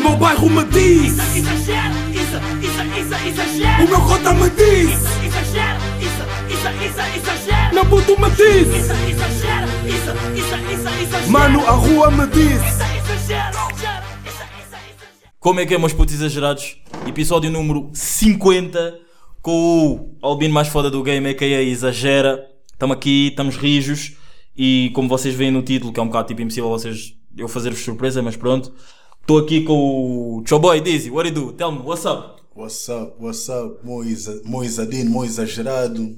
meu bairro me diz Isso, exagero, isso, isso, isso, exagero. O meu cota me diz Isso, exagero, isso, isso, isso, exagero. Meu puto me diz Isso, exagero, isso, isso, isso, exagero. Mano, a rua me diz Isso, exagero, exagero. Como é que é, meus putos exagerados? Episódio número 50 com o Albino mais foda do game, a.k.a. Exagera. Estamos aqui, estamos rijos e como vocês veem no título, que é um bocado tipo impossível vocês, eu fazer-vos surpresa, mas pronto. Estou aqui com o Choboy Dizzy, what do you do? Tell me, what's up? What's up, what's up, Moisa, Moisadino, Mo exagerado.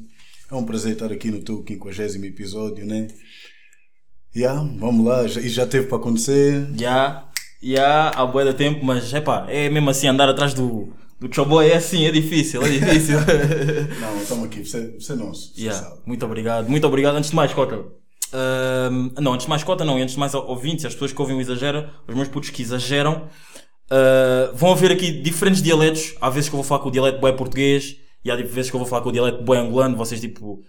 É um prazer estar aqui no teu 50 episódio, né? Yeah, vamos lá, e já teve para acontecer. Já, já, há boa de tempo, mas epá, é mesmo assim andar atrás do, do Choboy, é assim, é difícil, é difícil. Não, estamos aqui, você, você é nosso. Você Yeah, sabe. muito obrigado, muito obrigado. Antes de mais, Cota. Não, antes de mais, Cota, não. Antes de mais, ouvintes, as pessoas que ouvem o Exagera, os meus putos que exageram, ah, vão haver aqui diferentes dialetos. Há vezes que eu vou falar com o dialeto boé português e há vezes que eu vou falar com o dialeto boé angolano. Vocês, tipo.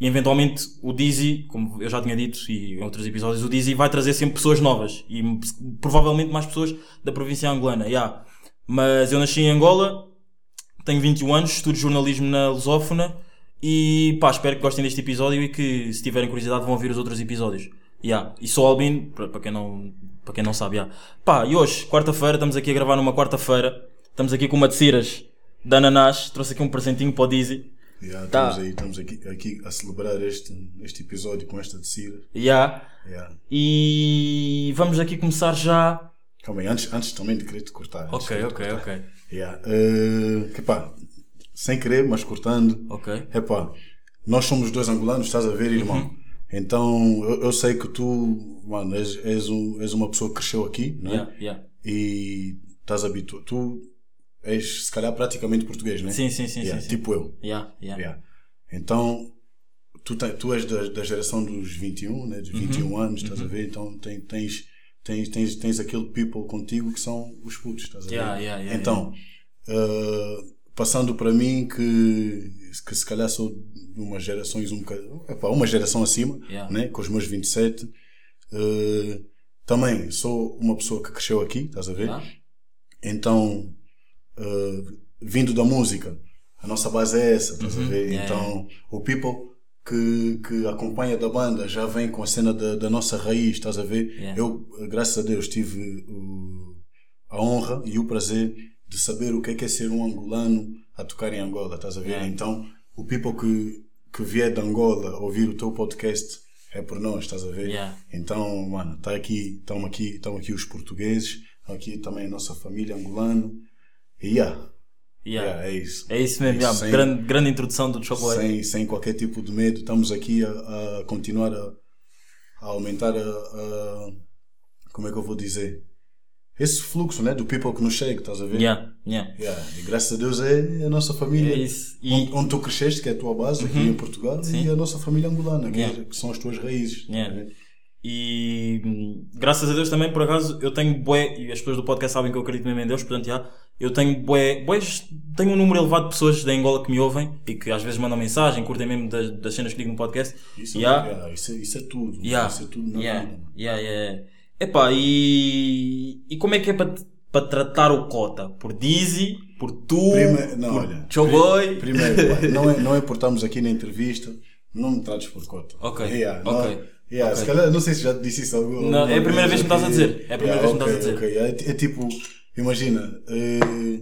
E eventualmente o Dizzy, como eu já tinha dito e em outros episódios, o Dizzy vai trazer sempre pessoas novas e provavelmente mais pessoas da província angolana. Yeah. Mas eu nasci em Angola, tenho 21 anos, estudo jornalismo na Lusófona e pá, espero que gostem deste episódio e que se tiverem curiosidade vão ouvir os outros episódios. Yeah. E sou Albino, para quem não, para quem não sabe. Yeah. Pá, e hoje, quarta-feira, estamos aqui a gravar numa quarta-feira, estamos aqui com uma de ciras da Ananás, trouxe aqui um presentinho para o Dizzy. Yeah, Tá. Estamos aí, estamos aqui, aqui a celebrar este, este episódio com esta decida. Yeah. Yeah. E vamos aqui começar já. Calma aí, antes, antes também de querer te cortar. Ok, de ok, cortar. ok. Yeah. eh, que pá, sem querer, mas cortando. Ok. Epá, nós somos dois angolanos, estás a ver, irmão? Uhum. Então, eu, eu sei que tu, mano, és, és, um, és uma pessoa que cresceu aqui, não é? Yeah, yeah. E estás habituado. Tu és, se calhar, praticamente português, não é? Sim, sim, sim, Yeah, sim, sim. Tipo eu. Yeah, yeah. Yeah. Então, tu, te- tu és da, da geração dos 21, né? Dos 21 Uhum. anos, estás a ver? Então, tem- tens, tens, tens, tens aquele people contigo que são os putos, estás a ver? Yeah, yeah, yeah, então, uh, passando para mim que, que se calhar sou de umas gerações um bocado, epá, uma geração acima, Yeah. né? com os meus 27, uh, também sou uma pessoa que cresceu aqui, estás a ver? Yeah. Então, uh, vindo da música, a nossa base é essa, estás a ver? Uhum. Yeah, então, o people que, que acompanha da banda já vem com a cena da, da nossa raiz, estás a ver? Yeah. Eu, graças a Deus, tive o- a honra e o prazer de saber o que é, que é ser um angolano a tocar em Angola, estás a ver? Yeah. Então, o people que, que vier de Angola ouvir o teu podcast é por nós, estás a ver? Yeah. Então, mano, tá aqui, estão aqui, estão aqui os portugueses, estão aqui também a nossa família angolana. E yeah, Yeah. yeah, é isso. É isso mesmo, yeah. Sem- grande, grande introdução do Choboy. sem, sem qualquer tipo de medo, estamos aqui a, a continuar a, a aumentar a, a- Como é que eu vou dizer? Esse fluxo, né? Do people que nos chega, estás a ver? Yeah, yeah. Yeah, E graças a Deus é a nossa família. É isso. E- Onde, onde tu cresceste, que é a tua base aqui em Portugal, Sim. e a nossa família angolana, que, é- Yeah. que são as tuas raízes. Yeah. né? E graças a Deus também, por acaso, eu tenho bué, e as pessoas do podcast sabem que eu acredito mesmo em Deus, portanto, já, eu tenho bué, bués, tenho um número elevado de pessoas da Angola que me ouvem e que às vezes mandam mensagem, curtem mesmo das, das cenas que digo no podcast. Isso, Yeah. yeah, isso, é, isso é tudo. Yeah. Isso é tudo na Yeah. vida. mano. Yeah, yeah. Epá, e, e como é que é para para tratar o Cota? Por Dizzy, por tu, Prime- não, por olha, Choboy? pri- Primeiro, pá, não é, não é por estarmos aqui na entrevista, não me trates por cota. Ok, Yeah, ok, Não, yeah, ok. Se calhar, não sei se já te disse isso alguma Não, é a primeira vez que me estás a dizer. É a primeira vez que me estás a ok, ok. É, é tipo, imagina, eh,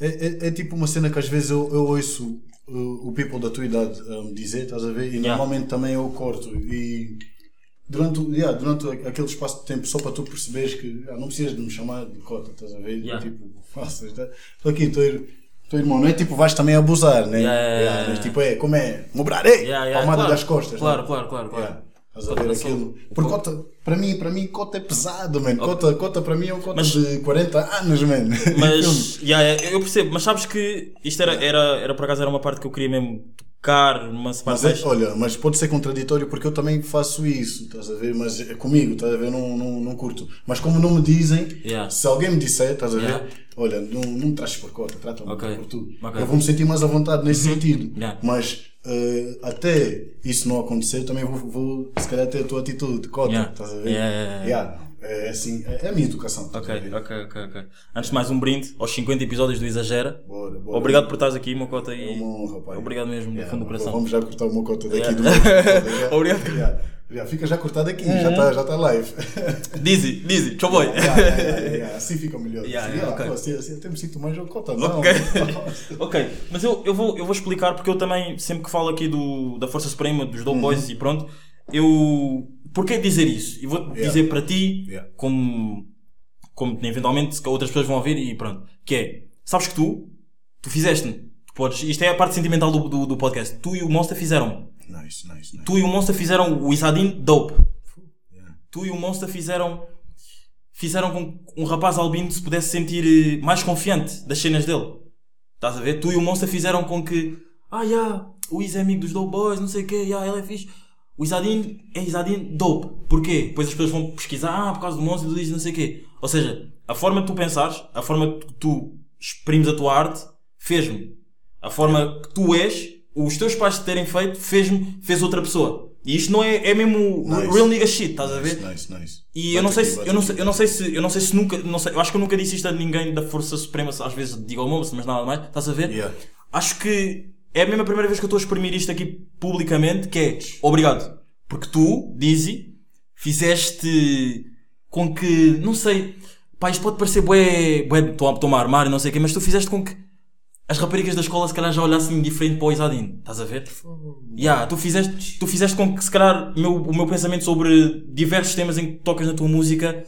é, é, é tipo uma cena que às vezes eu, eu ouço uh, o people da tua idade a me dizer, estás a ver? E Yeah. normalmente também eu corto. E durante, yeah, durante aquele espaço de tempo, só para tu perceberes que ah, não precisas de me chamar de cota, estás a ver? Yeah. Tipo, faças, tá? estou aqui, estou Teu irmão, não é tipo vais também abusar, né? Yeah, yeah, Yeah, yeah, mas tipo é, como é? Mobrar, ei! Yeah, palmada claro, das costas. claro, né? claro, claro, claro. Yeah. Estás a Cota ver aquilo? Porque cota, para mim, para mim, cota é pesado, man. Cota, cota para mim é um cota Mas- de 40 anos, man. Mas, yeah, eu percebo, mas sabes que isto era, era, era por acaso era uma parte que eu queria mesmo numa Mas é, olha, mas pode ser contraditório porque eu também faço isso, estás a ver? Mas é comigo, estás a ver? Não, não, não curto. Mas como não me dizem, Yeah. se alguém me disser, estás a ver? Yeah. Olha, não, não me trazes por cota, trata-me Ok. por tu. Ok. Uhum. Eu vou me sentir mais à vontade nesse sentido. Yeah. Mas eh, até isso não acontecer, também vou, vou se calhar ter a tua atitude, cota, Yeah. estás a ver? Yeah. É assim, é, é a minha educação. Ok, ok, ok, ok. Antes de mais um brinde aos 50 episódios do Exagera. Bora, bora. Obrigado por estares aqui, Mocota. E... É uma honra, pai. Obrigado mesmo, do Yeah, fundo do coração. Vamos já cortar uma cota daqui Yeah. do meu. Yeah. Obrigado. Uhum. Yeah. Yeah, Fica já cortado aqui, já está já tá live. Dizzy, Dizzy, tchau boy. Yeah, yeah, yeah. Assim fica melhor. Assim, ah, ok. pô, assim, assim até me sinto mais cota, não. Ok. ok, mas eu, eu, vou, eu vou explicar porque eu também, sempre que falo aqui do, da Força Suprema, dos Dope Boys e pronto, eu. Porquê dizer isso? E vou Yeah. dizer para ti, Yeah. como, como eventualmente outras pessoas vão ouvir e pronto. Que é, sabes que tu, tu fizeste-me. Podes, isto é a parte sentimental do, do, do podcast. Tu e o Monster fizeram. Nice, nice, nice. Tu e o Monster fizeram o Isadin dope. Yeah. Tu e o Monster fizeram. Fizeram com que um rapaz albino se pudesse sentir eh, mais confiante das cenas dele. Estás a ver? Tu e o Monster fizeram com que. Ah, yeah, o Is é amigo dos Dope Boys, não sei o quê, yeah, ele é fixe. O Isadin é Isadin dope. Porquê? Depois as pessoas vão pesquisar, ah, por causa do Monster, do Is, não sei o quê. Ou seja, a forma que tu pensares, a forma que tu exprimes a tua arte, fez-me. A forma que tu és, os teus pais te terem feito, fez-me, fez outra pessoa. E isto não é, é mesmo Nice. real nigga shit, estás a ver? Nice, nice, nice. E eu não sei se, eu não sei, eu não sei se, eu não sei se nunca, não sei, eu acho que eu nunca disse isto a ninguém da Força Suprema, às vezes digo ao moço, mas nada mais, estás a ver? Yeah. Acho que é mesmo a primeira vez que eu estou a exprimir isto aqui publicamente, que é obrigado. Porque tu, Dizzy, fizeste com que, não sei, pá, isto pode parecer bué, bué, estou a armar e não sei o quê, mas tu fizeste com que as raparigas da escola se calhar já olhassem diferente para o Isadin, estás a ver? Yeah, tu, fizeste, tu fizeste com que se calhar meu, o meu pensamento sobre diversos temas em que tocas na tua música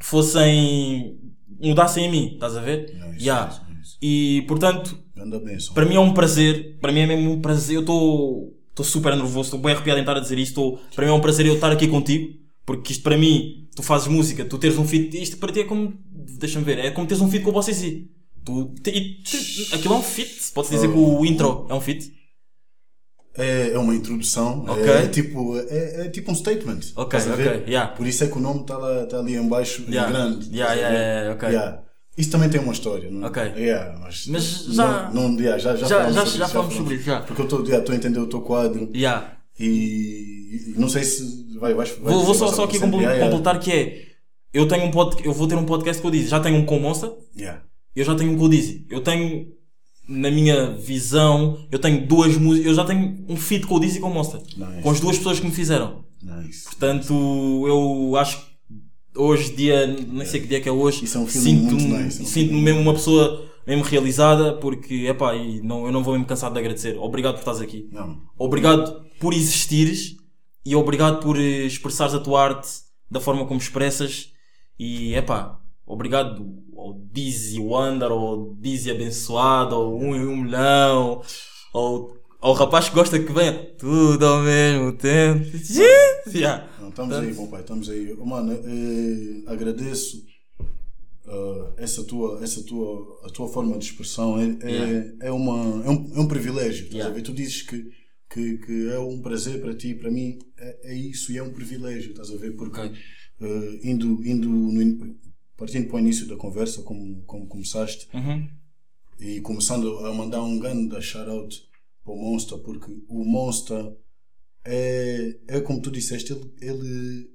fossem. mudassem em mim, estás a ver? Nice, Yeah. E portanto, para mim é um prazer, para mim é mesmo um prazer, eu estou super nervoso, estou bem arrepiado em estar a dizer isto, estou- para mim é um prazer eu estar aqui contigo, porque isto para mim, tu fazes música, tu teres um feat, isto para ti é como, deixa-me ver, é como teres um feat com o Bossy Z. Tu, te- e tu- aquilo é um feat, pode-se dizer que o intro é um feat. É, é uma introdução. Ok. É, tipo, é, é tipo um statement. Ok, ok, yeah. Por isso é que o nome está tá ali em baixo em Yeah. grande. Yeah, yeah, ver? yeah, ok. Yeah. Isso também tem uma história, não é? Ok. Yeah, mas, Mas já- Não, não, yeah, já, já, Já- falamos já- sobre já isso, falamos sobre isso, já. Porque eu estou yeah, a entender o teu quadro Yeah. e, não sei se vai, vais, vais Vou, vou só, só aqui. Yeah, completar que é, eu tenho um pod, eu vou ter um podcast que eu disse, já tenho um com o Monster, Yeah. eu já tenho um com o Dizzy. Eu tenho, na minha visão, eu tenho duas músicas, eu já tenho um feat com o Dizzy e com o Monster. Nice. Com as duas pessoas que me fizeram. Nice. Portanto, eu acho que hoje, dia, nem sei que dia que é hoje, Isso é um sinto-me é um feeling mesmo uma pessoa mesmo realizada, porque, epá, e não, eu não vou mesmo cansar de agradecer. Obrigado por estás aqui. Não. Obrigado por existires e obrigado por eh, expressares a tua arte da forma como expressas. E epá, obrigado ao Dizzy Wonder, ao Dizzy Abençoado, ao Um Um Milhão, ao, ao rapaz que gosta que venha tudo ao mesmo tempo. Yeah. Não, estamos aí, bom pai, estamos aí. Mano, eh, agradeço ah, essa tua, essa tua, a tua forma de expressão. É, é, Yeah. é, uma, é, um, é um privilégio. estás a Yeah. ver? Tu dizes que, que, que é um prazer para ti, para mim é, é isso e é um privilégio, estás a ver? Porque Ok. eh, indo, indo no in- partindo para o início da conversa, como, como começaste, Uhum. e começando a mandar um grande shout-out para o Monster, porque o Monster é, é como tu disseste, ele, ele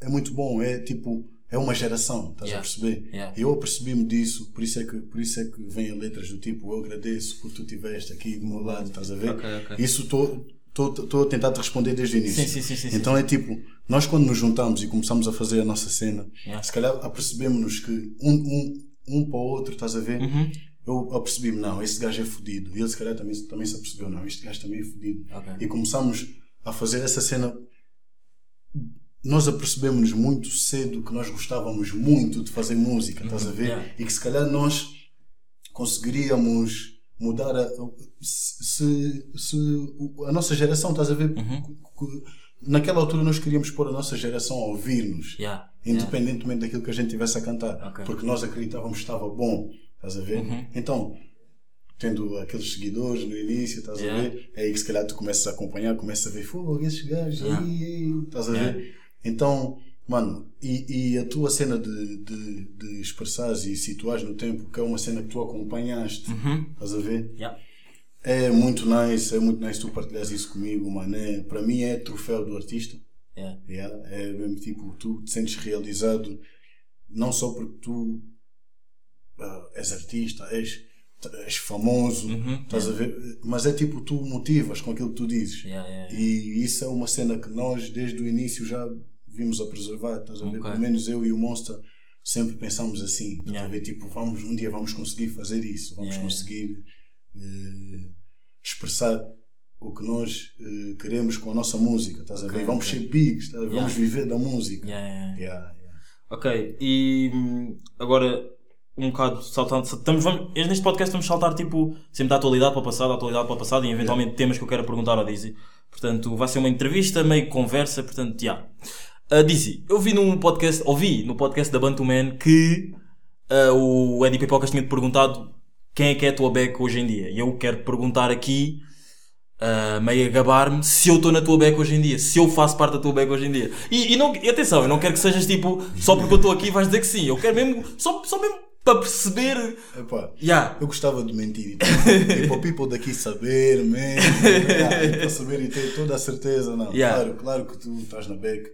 é muito bom, é tipo, é uma geração, estás Yeah. a perceber? Yeah. Eu apercebi-me disso, por isso, é que, por isso é que vêm letras do tipo, eu agradeço por tu estiveste aqui do meu lado, estás a ver? Ok, ok. Isso estou a tentar te responder desde o início. Sim, sim, sim, sim, sim. então é tipo, nós quando nos juntamos e começamos a fazer a nossa cena, Yeah. se calhar apercebemos-nos que um, um, um para o outro, estás a ver? Uhum. Eu apercebi-me, não, esse gajo é fodido. E ele se calhar também, também se apercebeu, não, este gajo também é fodido. Ok. E começamos a fazer essa cena. Nós apercebemos-nos muito cedo que nós gostávamos muito de fazer música, estás a ver? yeah. E que se calhar nós conseguiríamos mudar a, se, se a nossa geração, estás a ver? Uhum. Naquela altura nós queríamos pôr a nossa geração a ouvir-nos Yeah. independentemente daquilo que a gente tivesse a cantar, Ok. porque nós acreditávamos que estava bom, estás a ver? Uhum. Então, tendo aqueles seguidores no início, estás Yeah. a ver? É aí que se calhar tu começas a acompanhar, começas a ver, fogo, esses gajos Yeah. aí, aí, estás a Yeah. ver? Então, mano, e, e a tua cena de, de, de expressares e situares no tempo, que é uma cena que tu acompanhaste, Uhum. estás a ver? Yeah. É muito nice, é muito nice tu partilhas isso comigo, mano. É, para mim é troféu do artista. Yeah, É mesmo tipo, tu te sentes realizado não só porque tu ah, és artista, és, és famoso, Uhum, estás a ver? Mas é tipo, tu motivas com aquilo que tu dizes. Yeah, yeah, yeah. E isso é uma cena que nós, desde o início, já vimos a preservar, estás a ver? Ok. Pelo menos eu e o Monster sempre pensamos assim, estás Yeah. a ver? Tipo, vamos, um dia vamos conseguir fazer isso, vamos Yeah. conseguir eh, expressar o que nós eh, queremos com a nossa música, estás a ver? Ok, Vamos ser bigs? Yeah. vamos viver da música. Yeah, yeah, yeah. Yeah, yeah. Ok, e hum, agora um bocado saltando. Estamos, vamos, neste podcast vamos saltar tipo sempre da atualidade para o passado, da atualidade para o passado e eventualmente temas que eu quero perguntar ao Dizzy. Portanto, vai ser uma entrevista, meio conversa, portanto, já. Ah, Dizzy, eu vi num podcast, ouvi no podcast da Bantu Man que ah, o Eddie Pipocas tinha-te perguntado quem é que é a tua beca hoje em dia. E eu quero perguntar aqui, ah, meio a gabar-me, se eu estou na tua beca hoje em dia, se eu faço parte da tua beca hoje em dia. E, e não, e atenção, eu não quero que sejas tipo, só porque eu estou aqui vais dizer que sim. Eu quero mesmo, só, só mesmo para perceber. Epá, Yeah. eu gostava de mentir e para o people daqui saber mesmo, yeah, para saber e ter toda a certeza, não. Yeah. Claro, claro que tu estás na beca.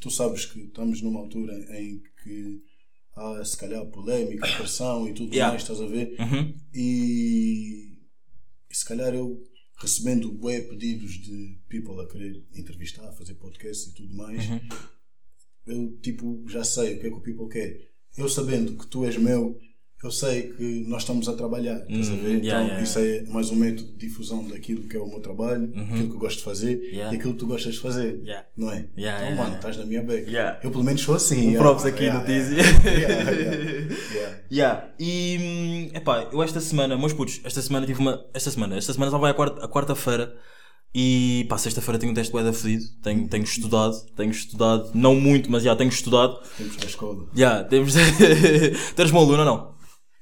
Tu sabes que estamos numa altura em que há se calhar polémica, pressão e tudo mais, estás a ver? Uhum. E, e se calhar eu recebendo bué pedidos de people a querer entrevistar, fazer podcast e tudo mais, Uhum. eu tipo já sei o que é que o people quer. Eu sabendo que tu és meu, eu sei que nós estamos a trabalhar, estás a Hum, ver? yeah, então yeah, isso é mais um método de difusão daquilo que é o meu trabalho, aquilo que eu gosto de fazer Uhum. Yeah. e aquilo que tu gostas de fazer, Yeah. não é? Yeah, então, yeah, mano, yeah. estás na minha beca. Yeah. Eu pelo menos sou assim. Um yeah, props aqui yeah, no Dizzy. yeah, yeah, yeah, yeah. Yeah. E hum, epá, eu esta semana, meus putos, esta semana tive uma. Esta semana, esta semana só vai a quarta- a quarta-feira e pá, sexta-feira tenho um teste da fedido. Tenho, tenho estudado, tenho estudado, não muito, mas já tenho estudado. Temos da escola. Já, temos. tu eres bom aluno ou não?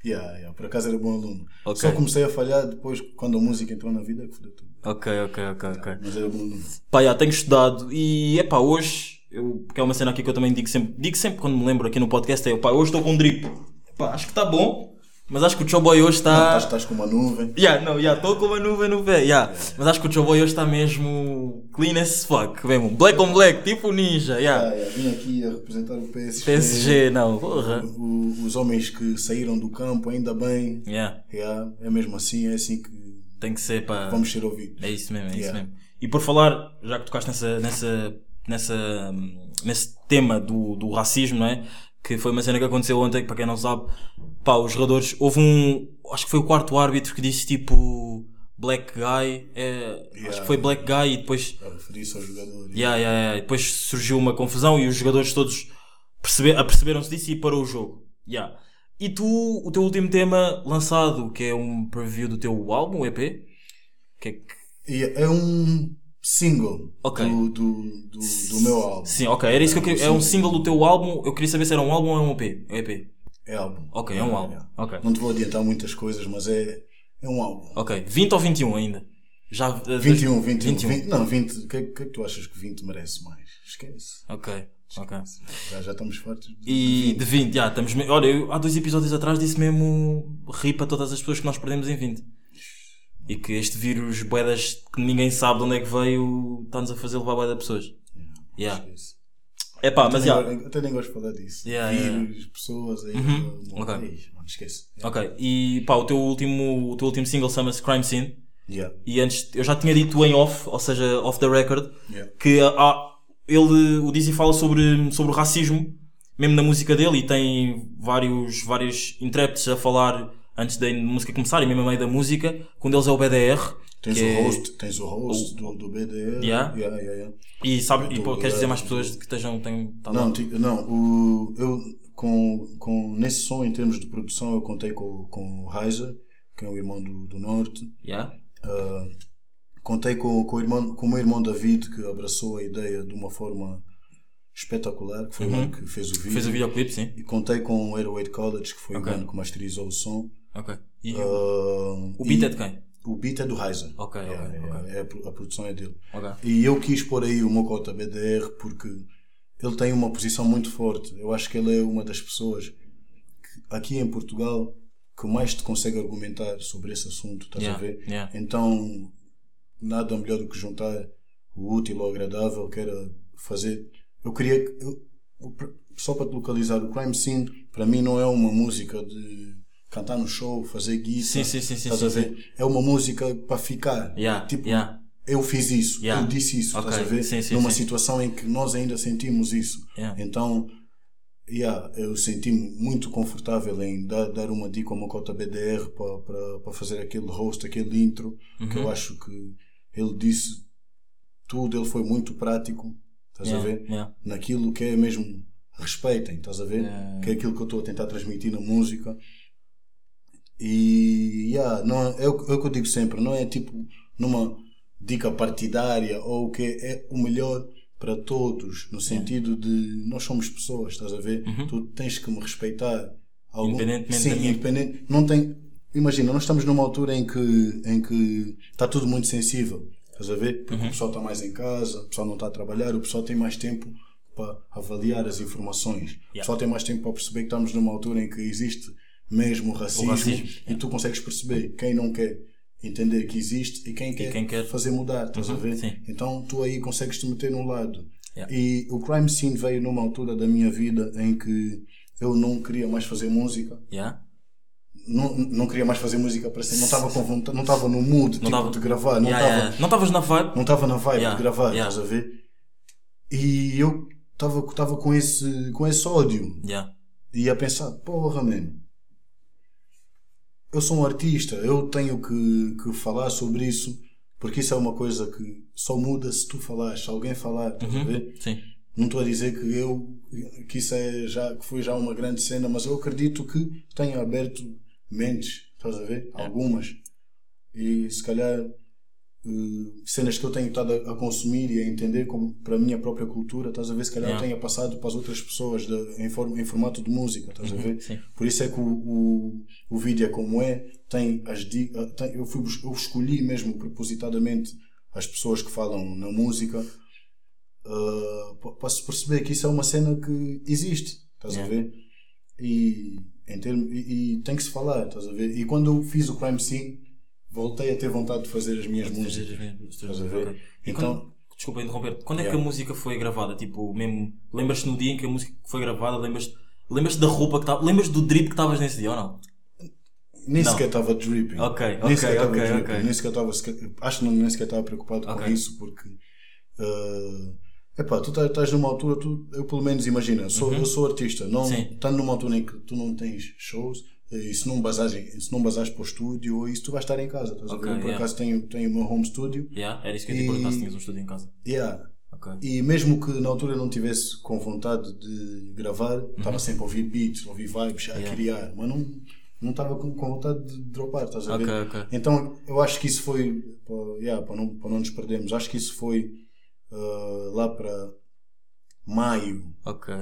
Yeah, yeah, por acaso era bom aluno. Ok. Só comecei a falhar depois, quando a música entrou na vida, que fodeu tudo. Ok, ok, ok, ok. Mas era bom aluno. Pá, já, tenho estudado e epá, hoje, eu, porque é uma cena aqui que eu também digo sempre, digo sempre quando me lembro aqui no podcast, é pá, hoje estou com um drip. Pá, acho que está bom, mas acho que o Choboy hoje Não, está. Estás, com uma nuvem. Yeah, não, yeah, estou com uma nuvem no pé, yeah. Mas acho que o Choboy hoje está mesmo clean as fuck, mesmo. Black on black, tipo ninja, yeah. Ah, yeah, vim aqui a representar o PSG. PSG, não, porra. O- os homens que saíram do campo, ainda bem. Yeah, Yeah, é mesmo assim, é assim que tem que ser para. vamos ser ouvidos. É isso mesmo, é isso Yeah. mesmo. E por falar, já que tocaste nessa, nessa, nessa, nesse tema do, do racismo, não é? Que foi uma cena que aconteceu ontem, que para quem não sabe, pá, os jogadores, houve um, acho que foi o quarto árbitro que disse tipo, black guy, é, acho que foi black guy e depois, A referir-se ao jogador. yeah, yeah, yeah, depois surgiu uma confusão e os jogadores todos perceber, aperceberam-se disso e parou o jogo. Yeah. E tu, o teu último tema lançado, que é um preview do teu álbum, o EP, que é que E é um single Ok. do, do, do, do meu álbum. Sim, ok, era isso que eu queria. É um single do teu álbum. Eu queria saber se era um álbum ou é um EP. É EP. É álbum. Ok, é um álbum. Ok. Não te vou adiantar muitas coisas, mas é, é um álbum. Ok. 20 ou 21 ainda? Já. uh, 21, 21, 21. 20, não, 20. O que, é- que é que tu achas que 20 merece mais? Esquece. Ok. Ok. Já, já estamos fartos. de- E de de 20, já, estamos. me- Olha, eu, há dois episódios atrás disse mesmo ri para todas as pessoas que nós perdemos em 20. E que este vírus, boedas que ninguém sabe de onde é que veio, está-nos a fazer levar boeda pessoas. Yeah. Esquece. É pá, mas Até já. nem go- Até nem gosto de falar disso. Yeah, Vírus, pessoas, aí. uh, ok. Ei, mano, esquece. Ok. E pá, o teu último, o teu último single chama-se Crime Scene. Yeah. E antes, eu já tinha dito em off, ou seja, off the record, Yeah. que há, ele, o Dizzy fala sobre, sobre o racismo, mesmo na música dele, e tem vários, vários intérpretes a falar antes da música começar, e mesmo a meio da música, um deles é o BDR. Tens que o é- host, tens o host do, do BDR. Yeah. Yeah, yeah, yeah. E sabe, e, pô, Do- queres dizer mais do- pessoas que estejam, tá Não, ti- não o, eu com, com, nesse som, em termos de produção, eu contei com, com o Heiser, que é o irmão do, do Norte. Yeah? Uh, contei com, com, o irmão, com o meu irmão David, que abraçou a ideia de uma forma espetacular, que foi o ano que fez o vídeo. Uhum. Fez o videoclipe, sim. E contei com o Airway College, que foi Ok. o ano que masterizou o som. Ok. E Uh, o beat e- é de quem? O beat é do Heiser. Ok, Yeah, ok, yeah, ok. é a pro- a produção é dele. Ok. E eu quis pôr aí o Mocota BDR porque ele tem uma posição muito forte. Eu acho que ele é uma das pessoas que, aqui em Portugal que mais te consegue argumentar sobre esse assunto, estás Yeah, a ver? yeah. Então, nada melhor do que juntar o útil ou agradável, que era fazer. Eu queria. que- eu- só para te localizar, o Crime Scene, para mim, não é uma música de cantar no show, fazer guita. Sim, sim, sim, sim, a sim, ver? É uma música para ficar. Yeah, tipo, yeah. eu fiz isso, Yeah. eu disse isso, Ok, estás a ver? sim, sim, Numa sim. situação em que nós ainda sentimos isso. Então, yeah, eu senti-me muito confortável em dar, dar uma dica meu cota BDR para fazer aquele host, aquele intro, que Uhum. eu acho que ele disse tudo, ele foi muito prático, estás a Yeah, ver? yeah. Naquilo que é mesmo respeitem, estás a ver? Yeah. Que é aquilo que eu estou a tentar transmitir na música. E yeah, não, é, o, é o que eu digo sempre, não é tipo numa dica partidária ou o que é o melhor para todos, no sentido de nós somos pessoas, estás a ver? Tu tens que me respeitar. Algum, Uhum. Independentemente sim, minha- independente, não tem. Imagina, nós estamos numa altura em que em que está tudo muito sensível, estás a ver? Porque Uhum. o pessoal está mais em casa, o pessoal não está a trabalhar, o pessoal tem mais tempo para avaliar as informações. O pessoal tem mais tempo para perceber que estamos numa altura em que existe mesmo racismo, racismo, e tu consegues perceber quem não quer entender que existe e quem, quer, quem quer. fazer mudar, estás a ver? sim. Então tu aí consegues te meter num lado. Yeah. E o crime scene veio numa altura da minha vida em que eu não queria mais fazer música. Yeah. Não, não queria mais fazer música para sempre. Não estava com vontade, não estava no mood tipo, tava- de gravar. Não estava yeah. Não estavas na vibe? não estava na vibe de gravar, yeah. estás a ver? E eu estava tava com, esse, com esse ódio. E a pensar, porra, mano. Eu sou um artista, eu tenho que, que falar sobre isso, porque isso é uma coisa que só muda se tu falares, se alguém falar, estás a ver? Sim. Não estou a dizer que eu que isso é já que foi já uma grande cena, mas eu acredito que tenha aberto mentes, estás a ver? Algumas. E se calhar eh, cenas que eu tenho estado a, a consumir e a entender como para a minha própria cultura, estás a ver? Se calhar Yeah. tenha passado para as outras pessoas de- em, forma, em formato de música, estás a ver? sim. Por isso é que o, o, o vídeo é como é, tem as di- tem, eu, fui, eu escolhi mesmo propositadamente as pessoas que falam na música pa- para se perceber que isso é uma cena que existe, estás a ver? E, em termo, e, e tem que se falar, estás a ver? E quando eu fiz o Crime Scene, voltei a ter vontade de fazer as minhas músicas. Estás a ver? Então- desculpa interromper. Quando é que a música foi gravada? Tipo, mesmo. Lembras-te no dia em que a música foi gravada? Lembras-te lembras da roupa que estava. Lembras do drip que estavas nesse dia ou não? Nem sequer estava dripping. Ok, nem ok, estava ok, dripping. ok. Nem sequer estava, acho que não, nem sequer estava preocupado com Ok. isso porque. ah, epá, tu tá- estás numa altura, tu, eu pelo menos imagina, sou, eu sou artista, não, Uhum. Estando numa altura em que tu não tens shows, e se não basares, se não basares para o estúdio ou isso, tu vais estar em casa. Estás a ver? Eu por yeah. acaso tenho, tenho o meu home studio. Yeah, era isso que eu ia te E- perguntar se tinhas um estúdio em casa. Yeah. Ok. E mesmo que na altura não tivesse com vontade de gravar, estava sempre a ouvir beats, a ouvir vibes, a Uhum. Yeah. criar, mas não não estava com, com vontade de dropar, estás a ver? Ok, ok. Então eu acho que isso foi, para, yeah, para, não, para não nos perdermos, acho que isso foi ah, lá para maio, Ok.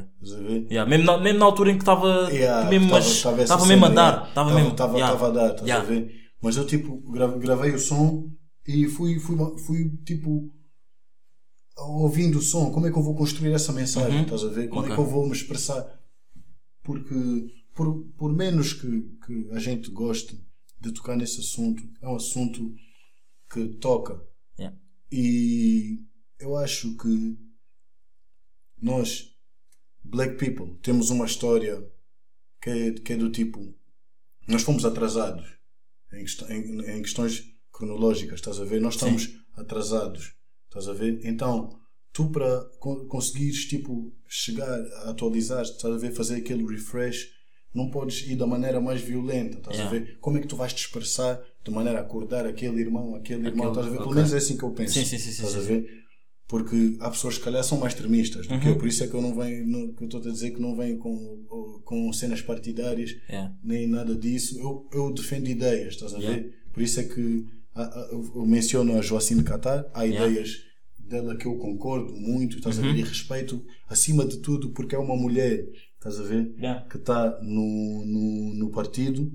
Yeah, mesmo, na, mesmo na altura em que estava. Yeah, mesmo, tava- mas- tava essa Estava mesmo a dar. Estava Tava- mesmo. tava- yeah. a dar, estás Yeah. a ver? Mas eu tipo gra- gravei o som e fui, fui, fui tipo ouvindo o som, como é que eu vou construir essa mensagem, Uhum. estás a ver? Como é Ok. que eu vou me expressar? Porque por, por menos que, que a gente goste de tocar nesse assunto, é um assunto que toca. Yeah. E eu acho que nós, black people, temos uma história que é, que é do tipo: nós fomos atrasados em, em- em questões cronológicas, estás a ver? Nós estamos atrasados, estás a ver? Então, tu para co- conseguires tipo, chegar a atualizar, estás a ver? Fazer aquele refresh, não podes ir da maneira mais violenta, estás a Yeah. ver? Como é que tu vais te expressar de maneira a acordar aquele irmão, aquele irmão, Aquele- estás a ver? Pelo ok. menos é assim que eu penso. Sim, sim, sim, sim, estás sim, a ver? Porque há pessoas que, se calhar, são mais extremistas do que Uhum. eu, por isso é que eu não venho, não- que eu estou a dizer que não venho com, com cenas partidárias Yeah. nem nada disso. Eu, eu defendo ideias, estás a Yeah. ver? Por isso é que eu menciono a Joacine Catar, há Yeah. Uhum. ideias dela que eu concordo muito, estás a ver? E respeito acima de tudo porque é uma mulher, estás a ver? Yeah. Que está no, no, no partido.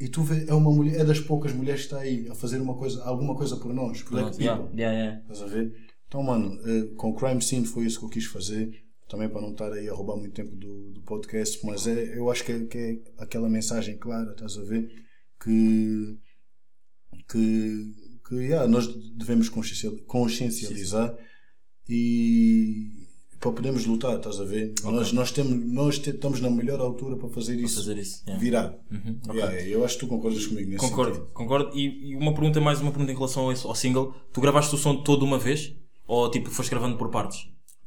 E tu vê, é uma mulher, é das poucas mulheres que está aí a fazer uma coisa, alguma coisa por nós, black people. Yeah. Estás a ver? Então, mano, eh, com o Crime Scene foi isso que eu quis fazer. Também para não estar aí a roubar muito tempo do, do podcast, mas é, eu acho que é, que é aquela mensagem clara, estás a ver? Que, que, que yeah, nós devemos consciencial- consciencializar e para podermos lutar, estás a ver? Nós, nós, temos, nós te- estamos na melhor altura para fazer isso, fazer isso, yeah. virar. Uhum, ok. Yeah, eu acho que tu concordas comigo nesse Concordo, sentido. concordo. E, e uma pergunta, mais uma pergunta em relação a esse- ao single. Tu gravaste o som todo uma vez? Ou tipo, foste gravando por partes?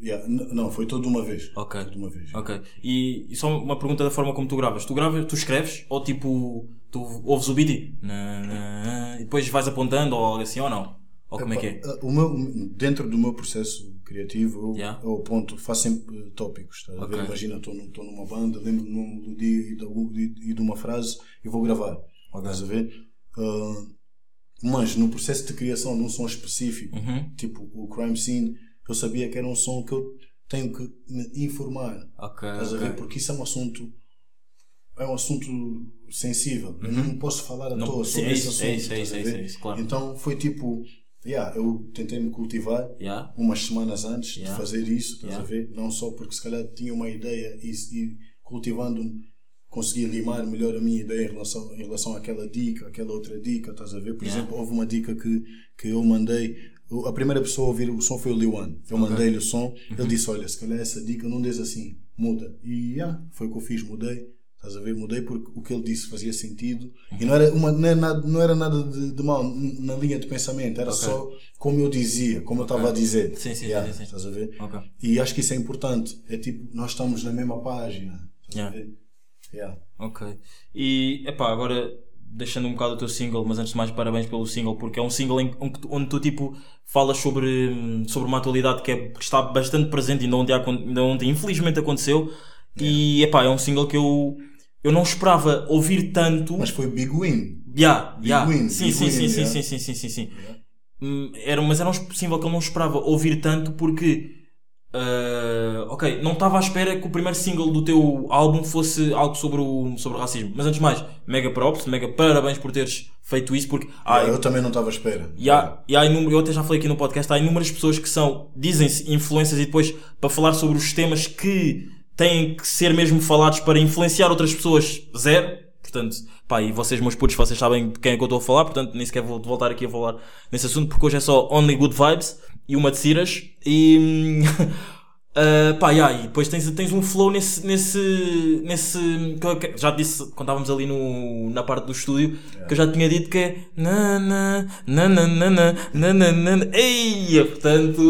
Yeah, não, foi tudo de uma vez. Ok. Tudo uma vez. Ok. E, e só uma pergunta da forma como tu gravas. Tu gravas, tu escreves ou tipo, tu ouves o beat e, e depois vais apontando ou algo assim ou não? Ou como é que é? Ah, O meu, dentro do meu processo criativo, eu, Yeah. eu aponto, faço sempre eh, tópicos. Estás a ver? Ok. Imagina, estou num- estou numa banda, lembro-me de uma melodia e de, uma frase e vou gravar. Estás a ver? Ah, mas no processo de criação de um som específico, Uhum. tipo o Crime Scene, eu sabia que era um som que eu tenho que me informar. Ok. Estás a ok. ver? Porque isso é um assunto. É um assunto sensível. Eu não posso falar à Uhum. Não, toa sobre é esse assunto. é isso, é estás isso, a é ver? isso, é isso, claro. Então foi tipo. Yeah, eu tentei me cultivar Yeah. umas semanas antes Yeah. de fazer isso, estás Yeah. a ver? Não só porque se calhar tinha uma ideia e, e cultivando-me consegui limar melhor a minha ideia em relação, em relação àquela dica, àquela outra dica, estás a ver? Por Yeah. exemplo, houve uma dica que, que eu mandei. A primeira pessoa a ouvir o som foi o Liwan. Eu mandei-lhe o som, Uhum. ele disse: Olha, se calhar essa dica não des assim, muda. E yeah, foi o que eu fiz, mudei. Estás a ver? Mudei porque o que ele disse fazia sentido. Uhum. E não era, uma, não era nada, não era nada de, de mal na linha de pensamento, era só como eu dizia, como eu estava a dizer. Sim, sim, Yeah, sim, sim. Estás a ver? E acho que isso é importante. É tipo, nós estamos na mesma página. Estás Yeah. a ver? Yeah. Ok. E, epá, agora deixando um bocado o teu single, mas antes de mais parabéns pelo single, porque é um single em, onde, tu- tipo falas sobre, sobre uma atualidade que, é, que está bastante presente ainda ontem, ainda ontem infelizmente aconteceu. E, epá, é um single que eu, eu não esperava ouvir tanto. Mas foi Big Win. Yeah, yeah. win, sim, big sim, win, sim, sim, yeah. sim, sim, sim, sim, sim. Hum, Era, mas era um single que eu não esperava ouvir tanto porque ah, ok, não estava à espera que o primeiro single do teu álbum fosse algo sobre o, sobre o racismo. Mas antes de mais, mega props, mega parabéns por teres feito isso porque há, eu também não estava à espera. e há, e há inúmer- eu até já falei aqui no podcast, há inúmeras pessoas que são, dizem-se influências e depois para falar sobre os temas que têm que ser mesmo falados para influenciar outras pessoas, zero. Portanto, pá, e vocês, meus putos, vocês sabem de quem é que eu estou a falar, portanto, nem sequer vou voltar aqui a falar nesse assunto, porque hoje é só Only Good Vibes e uma de Ciras e. Uh, pá, yeah, e depois tens, tens um flow nesse, nesse, nesse. já disse quando estávamos ali no, na parte do estúdio yeah. que eu já tinha dito que é. Na, na, na, na, na, na, na, Ei, portanto.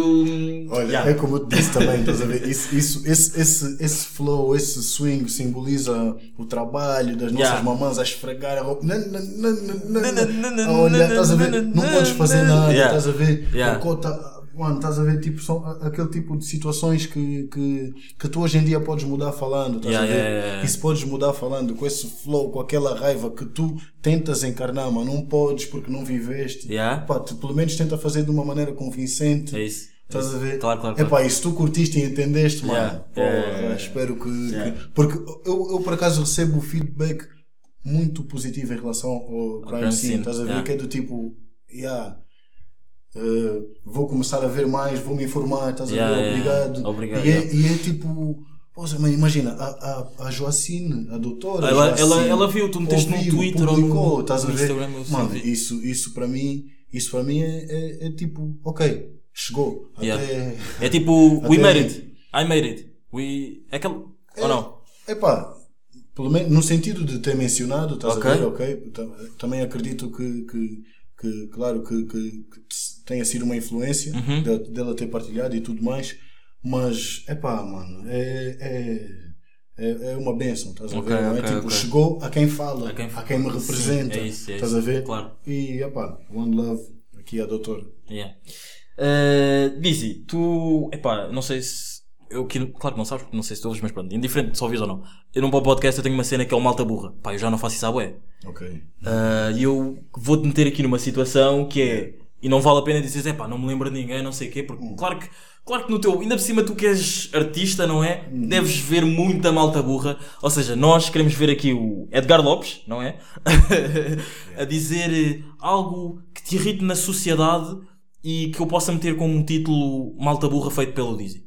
Olha, yeah. é como eu te disse também, estás a ver? Isso, isso, esse, esse, esse flow, esse swing simboliza o trabalho das nossas yeah. mamãs a esfregar a roupa. A olhar, estás a ver? Não podes fazer nada, yeah. estás a ver? Yeah. Cota, Mano, estás a ver? Tipo, são aquele tipo de situações que, que, que tu hoje em dia podes mudar falando, estás Yeah, a ver? yeah, yeah. Isso podes mudar falando com esse flow, com aquela raiva que tu tentas encarnar, mas não podes porque não viveste. Yeah. Pá, tu pelo menos tenta fazer de uma maneira convincente. É isso. Estás a ver? Claro, claro, É claro. pá, e se tu curtiste e entendeste, mano, yeah. espero que, que- Porque eu, eu por acaso recebo feedback muito positivo em relação ao crime, scene, estás a ver? Que é do tipo, yeah, eh, vou começar a ver mais, vou me informar, estás Yeah, a ver? Obrigado. yeah. Obrigado, E, é, yeah. e é tipo. Poxa, mas imagina, a, a, a Joacine, a doutora. Ela- Joacine, ela- ela viu, tu meteste no ouviu, Twitter ou no- publicou, estás a no ver? Instagram, Mano, vi. isso, isso para mim, isso para mim é, é, é tipo, ok, chegou. Até, É tipo, we Até- made it, I made it, we, é aquele, ou não? Epá, pelo menos no sentido de ter mencionado, estás Ok. a ver, ok? Tam- Também acredito que, que, que claro, que, que, que tenha sido uma influência Uhum. de- dela ter partilhado e tudo mais, mas, epá, mano, é, é, é, é uma benção, estás a ver? não é? tipo, ok. chegou a quem fala, A quem a quem me Sim, representa, é isso, é estás isso, a ver? claro. E, epá, one love, aqui a doutora. Yeah. Uh, Dizzy, tu, epá, não sei se, eu que, claro que não sabes, porque não sei se tu ouves, mas pronto, indiferente se ouvis ou não. Eu num podcast eu tenho uma cena que é o malta burra. Pá, eu já não faço isso à bué. Ok. Uh, E eu vou-te meter aqui numa situação que é. E não vale a pena dizer, é pá, não me lembro de ninguém, não sei o quê, porque claro que, claro que no teu. Ainda por cima, tu que és artista, não é? Deves ver muita malta burra. Ou seja, nós queremos ver aqui o Edgar Lopes, não é? a dizer algo que te irrite na sociedade e que eu possa meter como um título Malta Burra feito pelo Dizzy.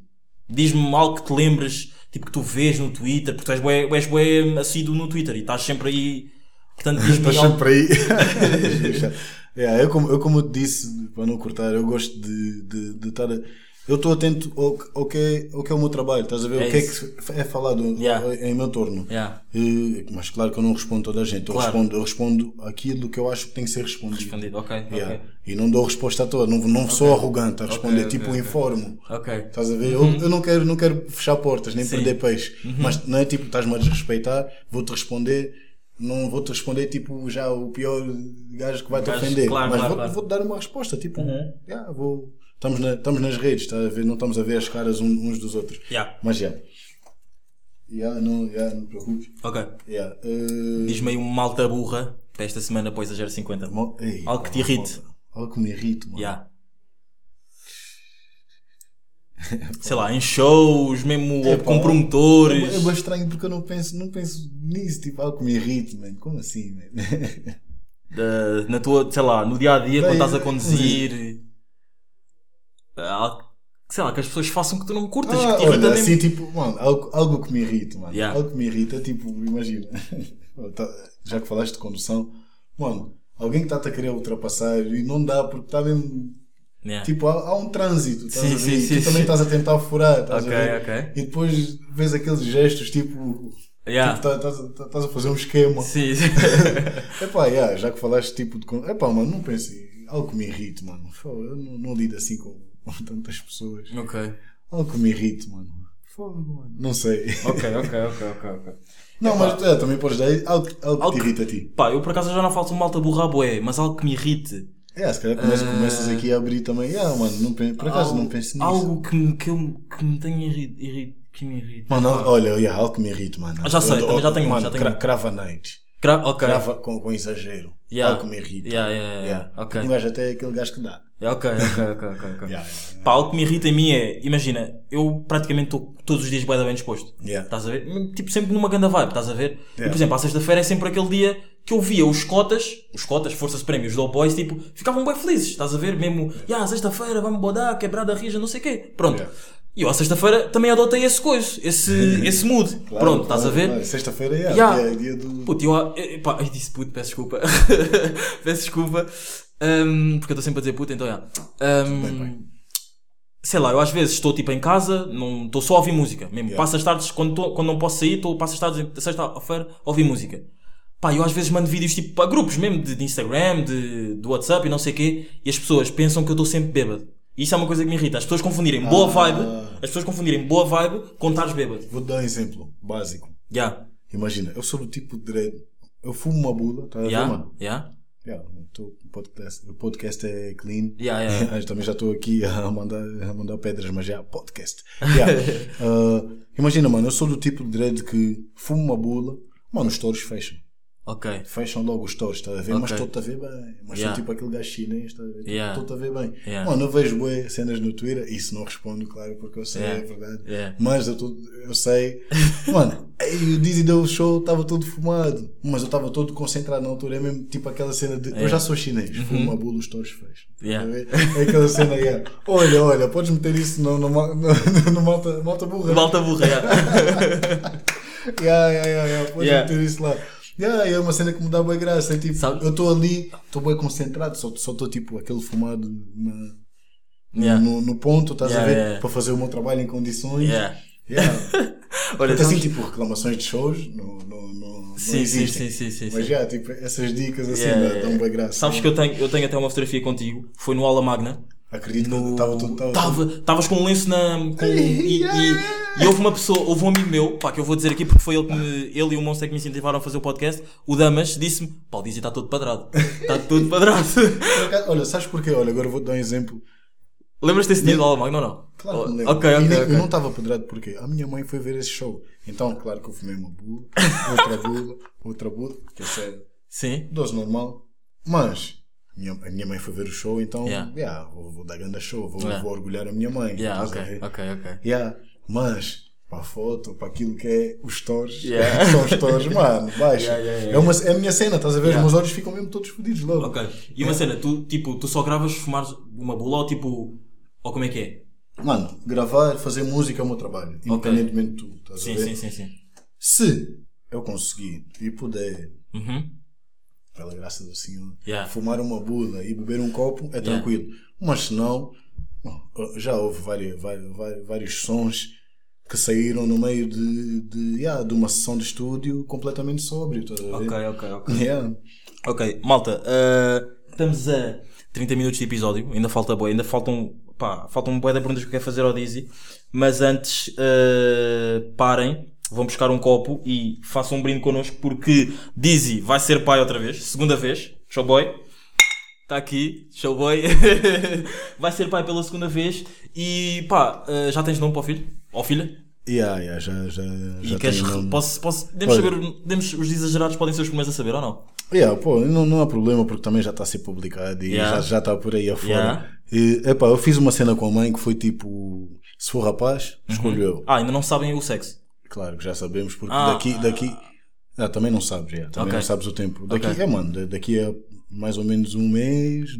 Diz-me algo que te lembres, tipo que tu vês no Twitter, porque tu és bué, és bué assíduo no Twitter e estás sempre aí. Portanto, diz-me Estás algo- sempre aí. yeah, eu, como, eu, como te disse, para não cortar, eu gosto de, de, de estar. a- eu estou atento ao, que- ao, que é, ao que é o meu trabalho, estás a ver? É o que isso. é que é falado Yeah. em meu torno. Yeah. E- mas claro que eu não respondo toda a gente. Eu, Claro. respondo, eu respondo aquilo que eu acho que tem que ser respondido. Respondido, ok, Yeah. ok. E não dou resposta a toda. Não, não sou arrogante a responder. ok, tipo, informo. Ok. Estás a ver? Eu, eu não, quero, não quero fechar portas, nem Sim. perder peixe. Mas não é tipo, estás-me a desrespeitar, vou-te responder. Não vou-te responder tipo já o pior gajo que vai te Gajo, ofender. claro, mas claro, vou-te claro. vou-te dar uma resposta. Tipo, yeah, vou, estamos, na- estamos nas redes, estás a ver? Não estamos a ver as caras uns dos outros. Yeah. Mas já. Yeah, não, yeah, não te preocupes. Ok. Yeah, eh, Diz-me aí uma malta burra para esta semana após a 050. mo- ei, Algo que te irrite. Algo que me irrite, mano. Yeah. Sei lá, em shows, mesmo É, pá, com É, promotores. é bem estranho porque eu não penso, não penso nisso, tipo, algo que me irrite, mano. Como assim, man? da- na tua, sei lá, no dia a dia, quando estás a conduzir. Sei lá, que as pessoas façam que tu não curtas, Ah, que te irrita olha, mesmo. assim, tipo, mano, algo, algo que me irrita, mano. Yeah. Algo que me irrita, tipo, imagina. Tá- Já que falaste de condução, mano, alguém que está-te a querer ultrapassar e não dá porque está mesmo. Yeah. Tipo, há, há um trânsito, estás Sim, a ver? sim, sim, tu também estás a tentar furar, estás Ok, a ver? ok. E depois vês aqueles gestos, tipo. Yeah. Tipo, tá- estás a- estás a fazer um esquema. Sim, sim. Epá, yeah, já que falaste tipo de. Epá, mano, não pensei. Algo que me irrite, mano. Eu não, não lido assim com, com tantas pessoas. ok. Algo que me irrite, mano. Fogo, mano. Não sei. Ok, ok, ok, ok, ok. Não, mas é, também podes dar algo, algo, Algo que te irrita a ti. Pá, eu por acaso já não falo de malta burra à bué, mas algo que me irrite. É, se calhar começas, Ah. começas aqui a abrir também. Ah, mano, não, pen- por acaso não penso nisso. Algo que, me- que, eu, que me tenha irrito, que me irrita. Mano, olha, yeah, algo que me irrita, mano. Ah, já sei, Eu- também já tenho um, mano, já tenho cra-. Crava night. Cra- ok. Crava com, com exagero. Yeah. Algo que me irrita. Yeah, yeah, yeah. Yeah. Ok. Um gajo até é aquele gajo que dá. Ok, ok, ok, ok. ok. Yeah. Pá, algo que me irrita em mim é, imagina, eu praticamente estou todos os dias da bem disposto. Yeah. Estás a ver? Tipo, sempre numa grande vibe, estás a ver? E, Yeah. por exemplo, à sexta-feira é sempre aquele dia que eu via os cotas, os cotas, Forças Prémios, Low Boys, tipo, ficavam bem felizes, estás a ver? Mesmo, yeah, sexta-feira, vamos bodar, quebrada rija, não sei o quê. Pronto. Yeah. E eu à sexta-feira também adotei esse coisa, esse, esse mood. Claro, Pronto, estás a claro, ver? claro. Sexta-feira é Yeah. dia, dia do. Puto, eu, eu, pá, eu disse puto, peço desculpa. peço desculpa. Hum, porque eu estou sempre a dizer puto, então é. Bem, bem. sei lá, eu às vezes estou tipo em casa, não estou só a ouvir música. Mesmo Yeah. passo as tardes, quando, tô- quando não posso sair, estou passo as tardes sexta-feira a ouvir música. Pá, eu às vezes mando vídeos tipo para grupos mesmo, de, de Instagram, de, do WhatsApp e não sei o quê, e as pessoas pensam que eu estou sempre bêbado. Isso é uma coisa que me irrita. As pessoas confundirem boa Ah. vibe, as pessoas confundirem boa vibe com estares bêbado. Vou-te dar um exemplo básico. Já, Imagina, eu sou do tipo de dread. Eu fumo uma bula, estás a ver, mano? Yeah, tô- o, podcast, o podcast é clean. já. Eu também já estou aqui a mandar, a mandar pedras, mas já, podcast. Yeah. Uh, imagina, mano, eu sou do tipo de dread que fumo uma bula, mano, os touros fecham. Ok. Fecham logo os touros, estás a ver? Mas Ok. estou-te a ver bem. Mas Yeah. sou tipo aquele gajo chinês, estás a ver? Yeah. Estou-te a ver bem. Yeah. Mano, eu vejo bué cenas no Twitter, isso não respondo, claro, porque eu sei, Yeah. é verdade. Yeah. Mas eu, tô, eu sei. Mano, o Dizzy deu o show, estava todo fumado. Mas eu estava todo concentrado na altura. É mesmo tipo aquela cena de. Eu já sou chinês, fumo uma bula, os touros fecham. Uhum. Yeah. A? É aquela cena, yeah. olha, olha, podes meter isso no, no, no, no, no malta, malta burra. Malta burra, já. Yeah, yeah, yeah, yeah. Podes Yeah. meter isso lá. Yeah, é uma cena que me dá bem graça. É, tipo, Sabe- eu estou ali, estou bem concentrado, só estou tipo aquele fumado na- Yeah. no, no ponto, estás Yeah, a ver? yeah. Para fazer o meu trabalho em condições. Olha, Porque assim, tipo, reclamações de shows não, não, não, não Sim, sim, existem. sim, sim, sim, Mas sim. já, tipo, essas dicas assim Yeah, dá- yeah, dão bem graça. Sabes que eu tenho, eu tenho até uma fotografia contigo. Foi no Aula Magna. Acredito que No... estava tudo. Tava, Tava, estavas com um lenço na. Com, e, e, e houve uma pessoa, houve um amigo meu, pá, que eu vou dizer aqui porque foi ele que me, ele e o Monstro é que me incentivaram a fazer o podcast. O Damas disse-me: pá, o Dizzy está todo padrado. Está todo padrado. Olha, sabes porquê? Olha, agora vou-te dar um exemplo. Lembras-te desse dia do Aula Magna ou não? Claro que me Oh, lembro. Ok, E ok, nem- ok. Eu não estava pedrado porque a minha mãe foi ver esse show. Então, claro que eu fumei uma bula, outra bula, outra bula, que é Sim. dose normal. Mas a minha, a minha mãe foi ver o show, então Yeah. yeah, vou, vou dar grande show, vou, Yeah. vou orgulhar a minha mãe. Yeah, ok, ok, ok. Yeah. Mas, para a foto, para aquilo que é os stores, Yeah. são os stores, mano, baixa. Yeah, yeah, yeah. É, uma, é a minha cena, estás a ver? Yeah. Os meus olhos ficam mesmo todos fodidos logo. Ok. E uma cena, tu, tipo, tu só gravas fumares uma bula ou tipo. Ou como é que é? Mano, gravar, fazer música é o meu trabalho, independentemente de tudo, estás Sim, a ver? sim, sim, sim. Se eu conseguir e puder, Uhum. pela graça do Senhor, Yeah. fumar uma bula e beber um copo, é tranquilo. Mas se não, já houve vários, vários, vários, vários sons que saíram no meio de, de, yeah, de uma sessão de estúdio completamente sóbrio. estás a ver? Ok, ok, ok. Yeah. Ok, malta, eh, estamos a 30 minutos de episódio, ainda falta boa, ainda faltam, pá, faltam um boé de perguntas que eu quero fazer ao Dizzy, mas antes, eh, parem, vão buscar um copo e façam um brinde connosco porque Dizzy vai ser pai outra vez, segunda vez, showboy, está aqui, showboy, vai ser pai pela segunda vez e pá, eh, já tens nome para o filho? Ou filha? Yeah, yeah, já, já, E já queres, nome. posso, posso, podemos Pode. saber, podemos, os exagerados podem ser os primeiros a saber ou não? Yeah, pô, não, não há problema porque também já está a ser publicado e Yeah. já, já está por aí afora. Yeah. E, epá, eu fiz uma cena com a mãe que foi tipo: se for rapaz, escolho eu. Ah, ainda não sabem o sexo. Claro que já sabemos, porque Ah. daqui. daqui ah, também não sabes, já, também Ok. não sabes o tempo. Daqui, Ok. é, mano, da- daqui a mais ou menos um mês,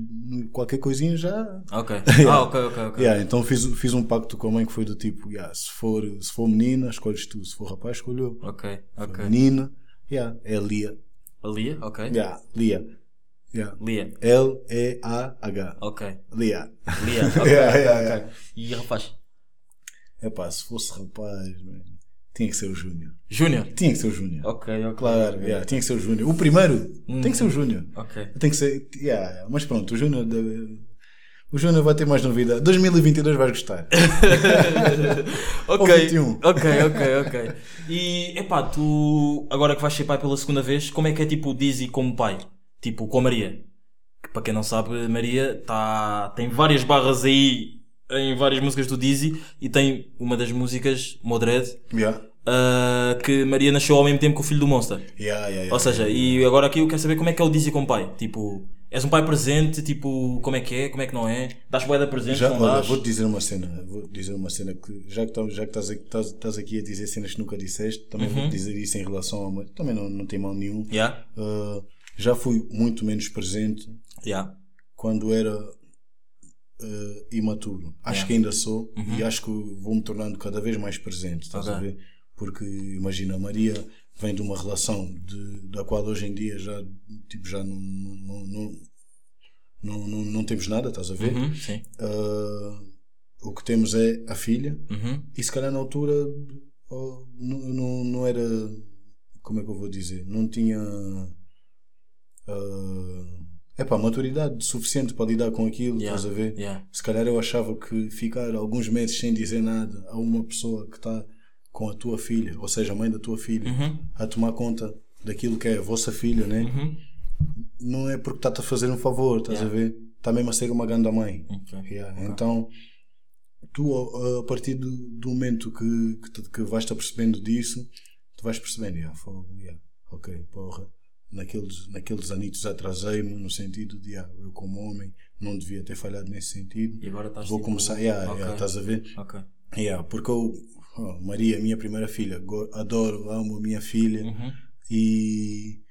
qualquer coisinha já. Ok. Yeah. Ah, ok, ok, ok. Yeah, então fiz, fiz um pacto com a mãe que foi do tipo: yeah, se, for, se for menina, escolhes tu, se for rapaz, escolho eu. Ok, ok. Menina, yeah, é Lia. Lia? Ok. Yeah, Lia. Yeah. Lia. L-E-A-H. Ok. Lia. Lia. Ok. Yeah, yeah, ok. yeah. E rapaz? Epá, se fosse rapaz, man, tinha que ser o Júnior. Júnior? Tinha que ser o Júnior. Ok, ok. Claro, yeah, tinha que ser o Júnior. O primeiro tem que ser o Júnior. Ok. Tem que ser. yeah. Mas pronto, o Júnior. deve- O Júnior vai ter mais novidade. 2022 vais gostar. Ok. Ou 21. Ok, ok, ok. E, epá, tu, agora que vais ser pai pela segunda vez, como é que é tipo o Dizzy como pai? Tipo, com a Maria? Que, para quem não sabe, Maria tá, tem várias barras aí em várias músicas do Dizzy e tem uma das músicas, Modred, Yeah. Ah, que Maria nasceu ao mesmo tempo que o filho do Monster. Yeah, yeah, yeah. Ou seja, e agora aqui eu quero saber como é que é o Dizzy como pai. Tipo, és um pai presente, tipo, como é que é, como é que não é? Dás boeda presente, Já, não olha, vou-te dizer uma cena. Vou dizer uma cena que já que, estamos- já que estás, aqui, estás, estás aqui a dizer cenas que nunca disseste, também Uhum. vou-te dizer isso em relação a. Também não, não tem mal nenhum. Uh, já fui muito menos presente quando era uh, imaturo. Acho Yeah. que ainda sou e acho que vou-me tornando cada vez mais presente, estás Ok. a ver? Porque imagina, a Maria vem de uma relação de, da qual hoje em dia já, tipo, já não, não, não, não, não, não temos nada, estás a ver? Uhum, sim. Uh, o que temos é a filha Uhum. e se calhar na altura oh, não, não, não era como é que eu vou dizer não tinha é epá, maturidade suficiente para lidar com aquilo Yeah, estás a ver yeah. se calhar eu achava que ficar alguns meses sem dizer nada a uma pessoa que está com a tua filha ou seja a mãe da tua filha Uhum. a tomar conta daquilo que é a vossa filha né Uhum. não é porque está-te a fazer um favor estás Yeah. a ver está mesmo a ser uma grande mãe Ok. Yeah, Ok. Então, tu a, partir do, do momento que, que, te- que vais-te apercebendo disso, tu vais percebendo, yeah, fogo, yeah, ok, porra, naqueles, naqueles anitos atrasei-me, no sentido de, eu como homem não devia ter falhado nesse sentido, E agora estás vou tipo- começar, yeah, Ok. yeah, estás a ver? Ok. Yeah, porque eu, oh, Maria, minha primeira filha, adoro, amo a minha filha, Uhum. e,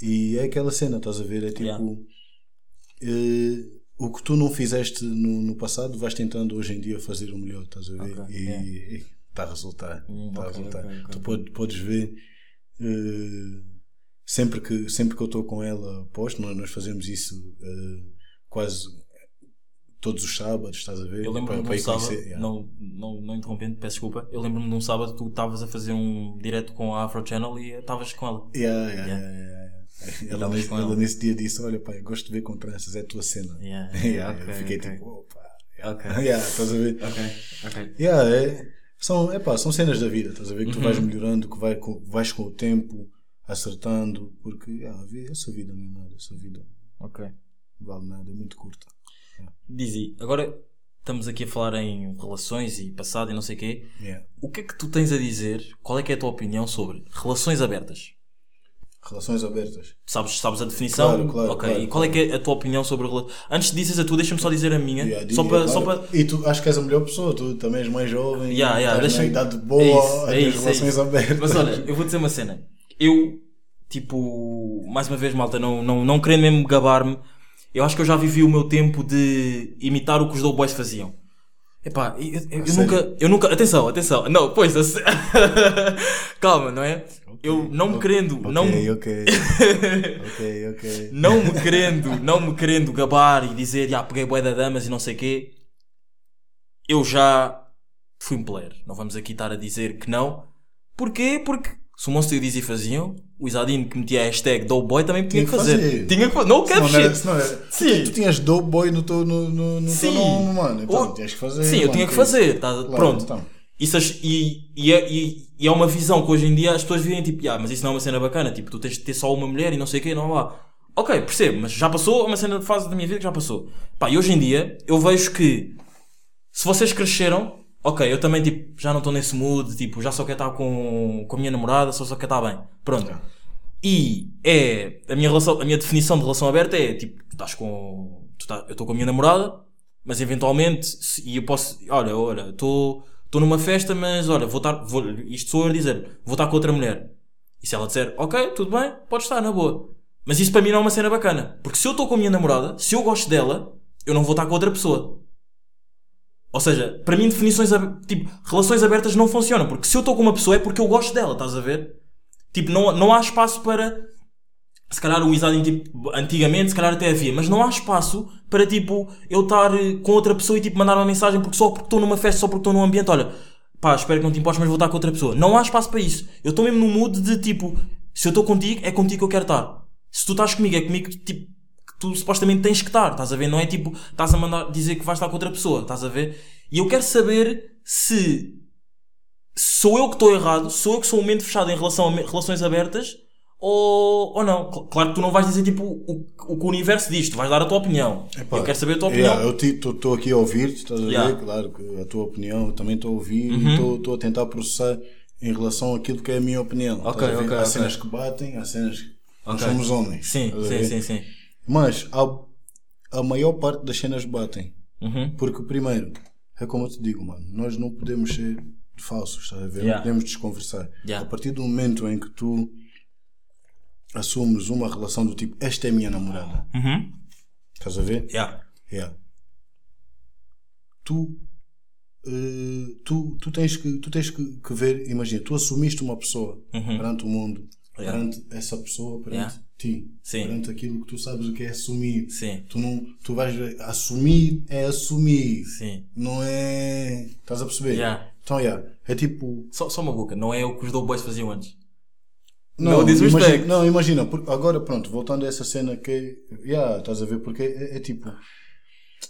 e é aquela cena, estás a ver? É tipo. Yeah. eh, o que tu não fizeste no, no passado, vais tentando hoje em dia fazer o melhor, estás a ver? Ok, e yeah. está a resultar. Hum, Está a ok, resultar. ok, ok. Tu pode- podes ver. eh, sempre, que, sempre que eu estou com ela posto, nós, nós fazemos isso eh, quase todos os sábados, estás a ver? Eu lembro-me de um sábado, conhecer, yeah. não, não, não interrompendo, peço desculpa. Eu lembro-me de um sábado que tu estavas a fazer um direto com a Afro Channel e estavas com ela. Yeah, yeah, Yeah. yeah. Ela, nesse, ela ela. nesse dia disse: Olha, pai, gosto de ver com tranças, é a tua cena. Yeah, Yeah, ok, eu fiquei ok. tipo, opa, Ok. yeah, estás a ver? Ok, ok. Yeah, é, são, epá, são cenas da vida, estás a ver? Que tu Uhum. vais melhorando, que vai com, vais com o tempo acertando, porque yeah, a vida- essa vida não é nada, essa vida Ok. vale nada, é muito curta. Dizzy, agora estamos aqui a falar em relações e passado e não sei o quê. Yeah. O que é que tu tens a dizer? Qual é que é a tua opinião sobre relações abertas? Relações abertas. Sabes, sabes a definição? Claro, claro, Ok. claro, e qual é que é a tua opinião sobre rela- Antes de dizeres a tua, deixa-me só dizer a minha. Yeah, só para. Só olha, para... E tu acho que és a melhor pessoa, tu também és mais jovem, Yeah, yeah, estás na idade boa, É isso, é isso, é relações isso. abertas. Mas olha, eu vou dizer uma cena. Eu, tipo, mais uma vez, malta, não, não, não querendo mesmo gabar-me, eu acho que eu já vivi o meu tempo de imitar o que os Dope Boys faziam. Epá, eu, eu- nunca, eu nunca, atenção, atenção, não, pois, calma, não é? Eu não me querendo, não, Ok, ok. ok, ok. não me querendo, não me querendo gabar e dizer, já peguei bué da damas e não sei quê, eu já fui um player. Não vamos aqui estar a dizer que não. Porquê? Porque se o Monster e o Dizzy faziam, o Isadine que metia a hashtag Doughboy também tinha, Tinha que fazer. fazer. Tinha que fazer. Não era, shit. senão era. Sim. Tu, tu tinhas dope boy no teu, no, no, no Sim. nome, mano. Então Ou- tinhas que fazer. Sim, eu mano, tinha que que fazer. tá- Claro, pronto. então. Isso, e, e, é, e- e é uma visão que hoje em dia as pessoas veem tipo, ah, mas isso não é uma cena bacana, tipo, tu tens de ter só uma mulher e não sei o quê, não lá. Ok, percebo, mas já passou, é uma cena de fase da minha vida que já passou. Pá, e hoje em dia eu vejo que se vocês cresceram, ok, eu também tipo, já não estou nesse mood, tipo, já só quero estar com, com a minha namorada, só só quero estar bem. Pronto. E é a minha relação, a minha definição de relação aberta é tipo, tu estás com. Tu tá, eu estou com a minha namorada, mas eventualmente, se- e eu posso. Olha, olha, estou estou numa festa, mas olha, vou estar. Vou, isto sou eu a dizer, vou estar com outra mulher. E se ela disser, ok, tudo bem, pode estar, na boa. Mas isso para mim não é uma cena bacana. Porque se eu estou com a minha namorada, se eu gosto dela, eu não vou estar com outra pessoa. Ou seja, para mim definições, tipo, relações abertas não funcionam. Porque se eu estou com uma pessoa é porque eu gosto dela, estás a ver? Tipo, não, não há espaço para. Se calhar o Isadin, tipo, antigamente, se calhar até havia, mas não há espaço para, tipo, eu estar eh, com outra pessoa e, tipo, mandar uma mensagem porque só porque estou numa festa, só porque estou num ambiente, olha, pá, espero que não te importes, mas vou estar com outra pessoa. Não há espaço para isso. Eu estou mesmo no mood de, tipo, se eu estou contigo, é contigo que eu quero estar. Se tu estás comigo, é comigo que, tipo, tu supostamente tens que estar, estás a ver? Não é tipo, estás a mandar dizer que vais estar com outra pessoa, estás a ver? E eu quero saber se sou eu que estou errado, sou eu que sou um mente fechado em relação a relações abertas, ou, ou não. Cl- Claro que tu não vais dizer tipo o, o que o universo diz, tu vais dar a tua opinião. Epá, eu quero saber a tua opinião. yeah, eu estou aqui a ouvir-te, estás a Yeah. Uhum. ver? Claro que a tua opinião eu também estou a ouvir e estou a tentar processar em relação àquilo que é a minha opinião. Ok, estás a ver? ok, há ok. cenas que batem, há cenas que nós Ok. somos homens. Sim, sim, sim, sim. Mas a maior parte das cenas batem. Uhum. Porque, primeiro, é como eu te digo, mano, nós não podemos ser falsos, estás a ver? Yeah. Não podemos desconversar. Yeah. A partir do momento em que tu assumes uma relação do tipo, esta é a minha namorada, Uhum. estás a ver? Yeah. Yeah. Tu, eh, tu, tu tens, que, tu tens que, que ver, imagina, tu assumiste uma pessoa perante o mundo, Uhum. Yeah. perante essa pessoa, perante Yeah. ti, Sim. perante aquilo que tu sabes o que é assumir. Sim. Tu, não, tu vais assumir é assumir, Sim. não é. Estás a perceber? Yeah. Então, yeah, é tipo. Só, só uma boca, não é o que os Doughboys faziam antes. Não, Não imagina, não, imagina, agora pronto, voltando a essa cena que. Yeah, estás a ver? Porque é, é tipo.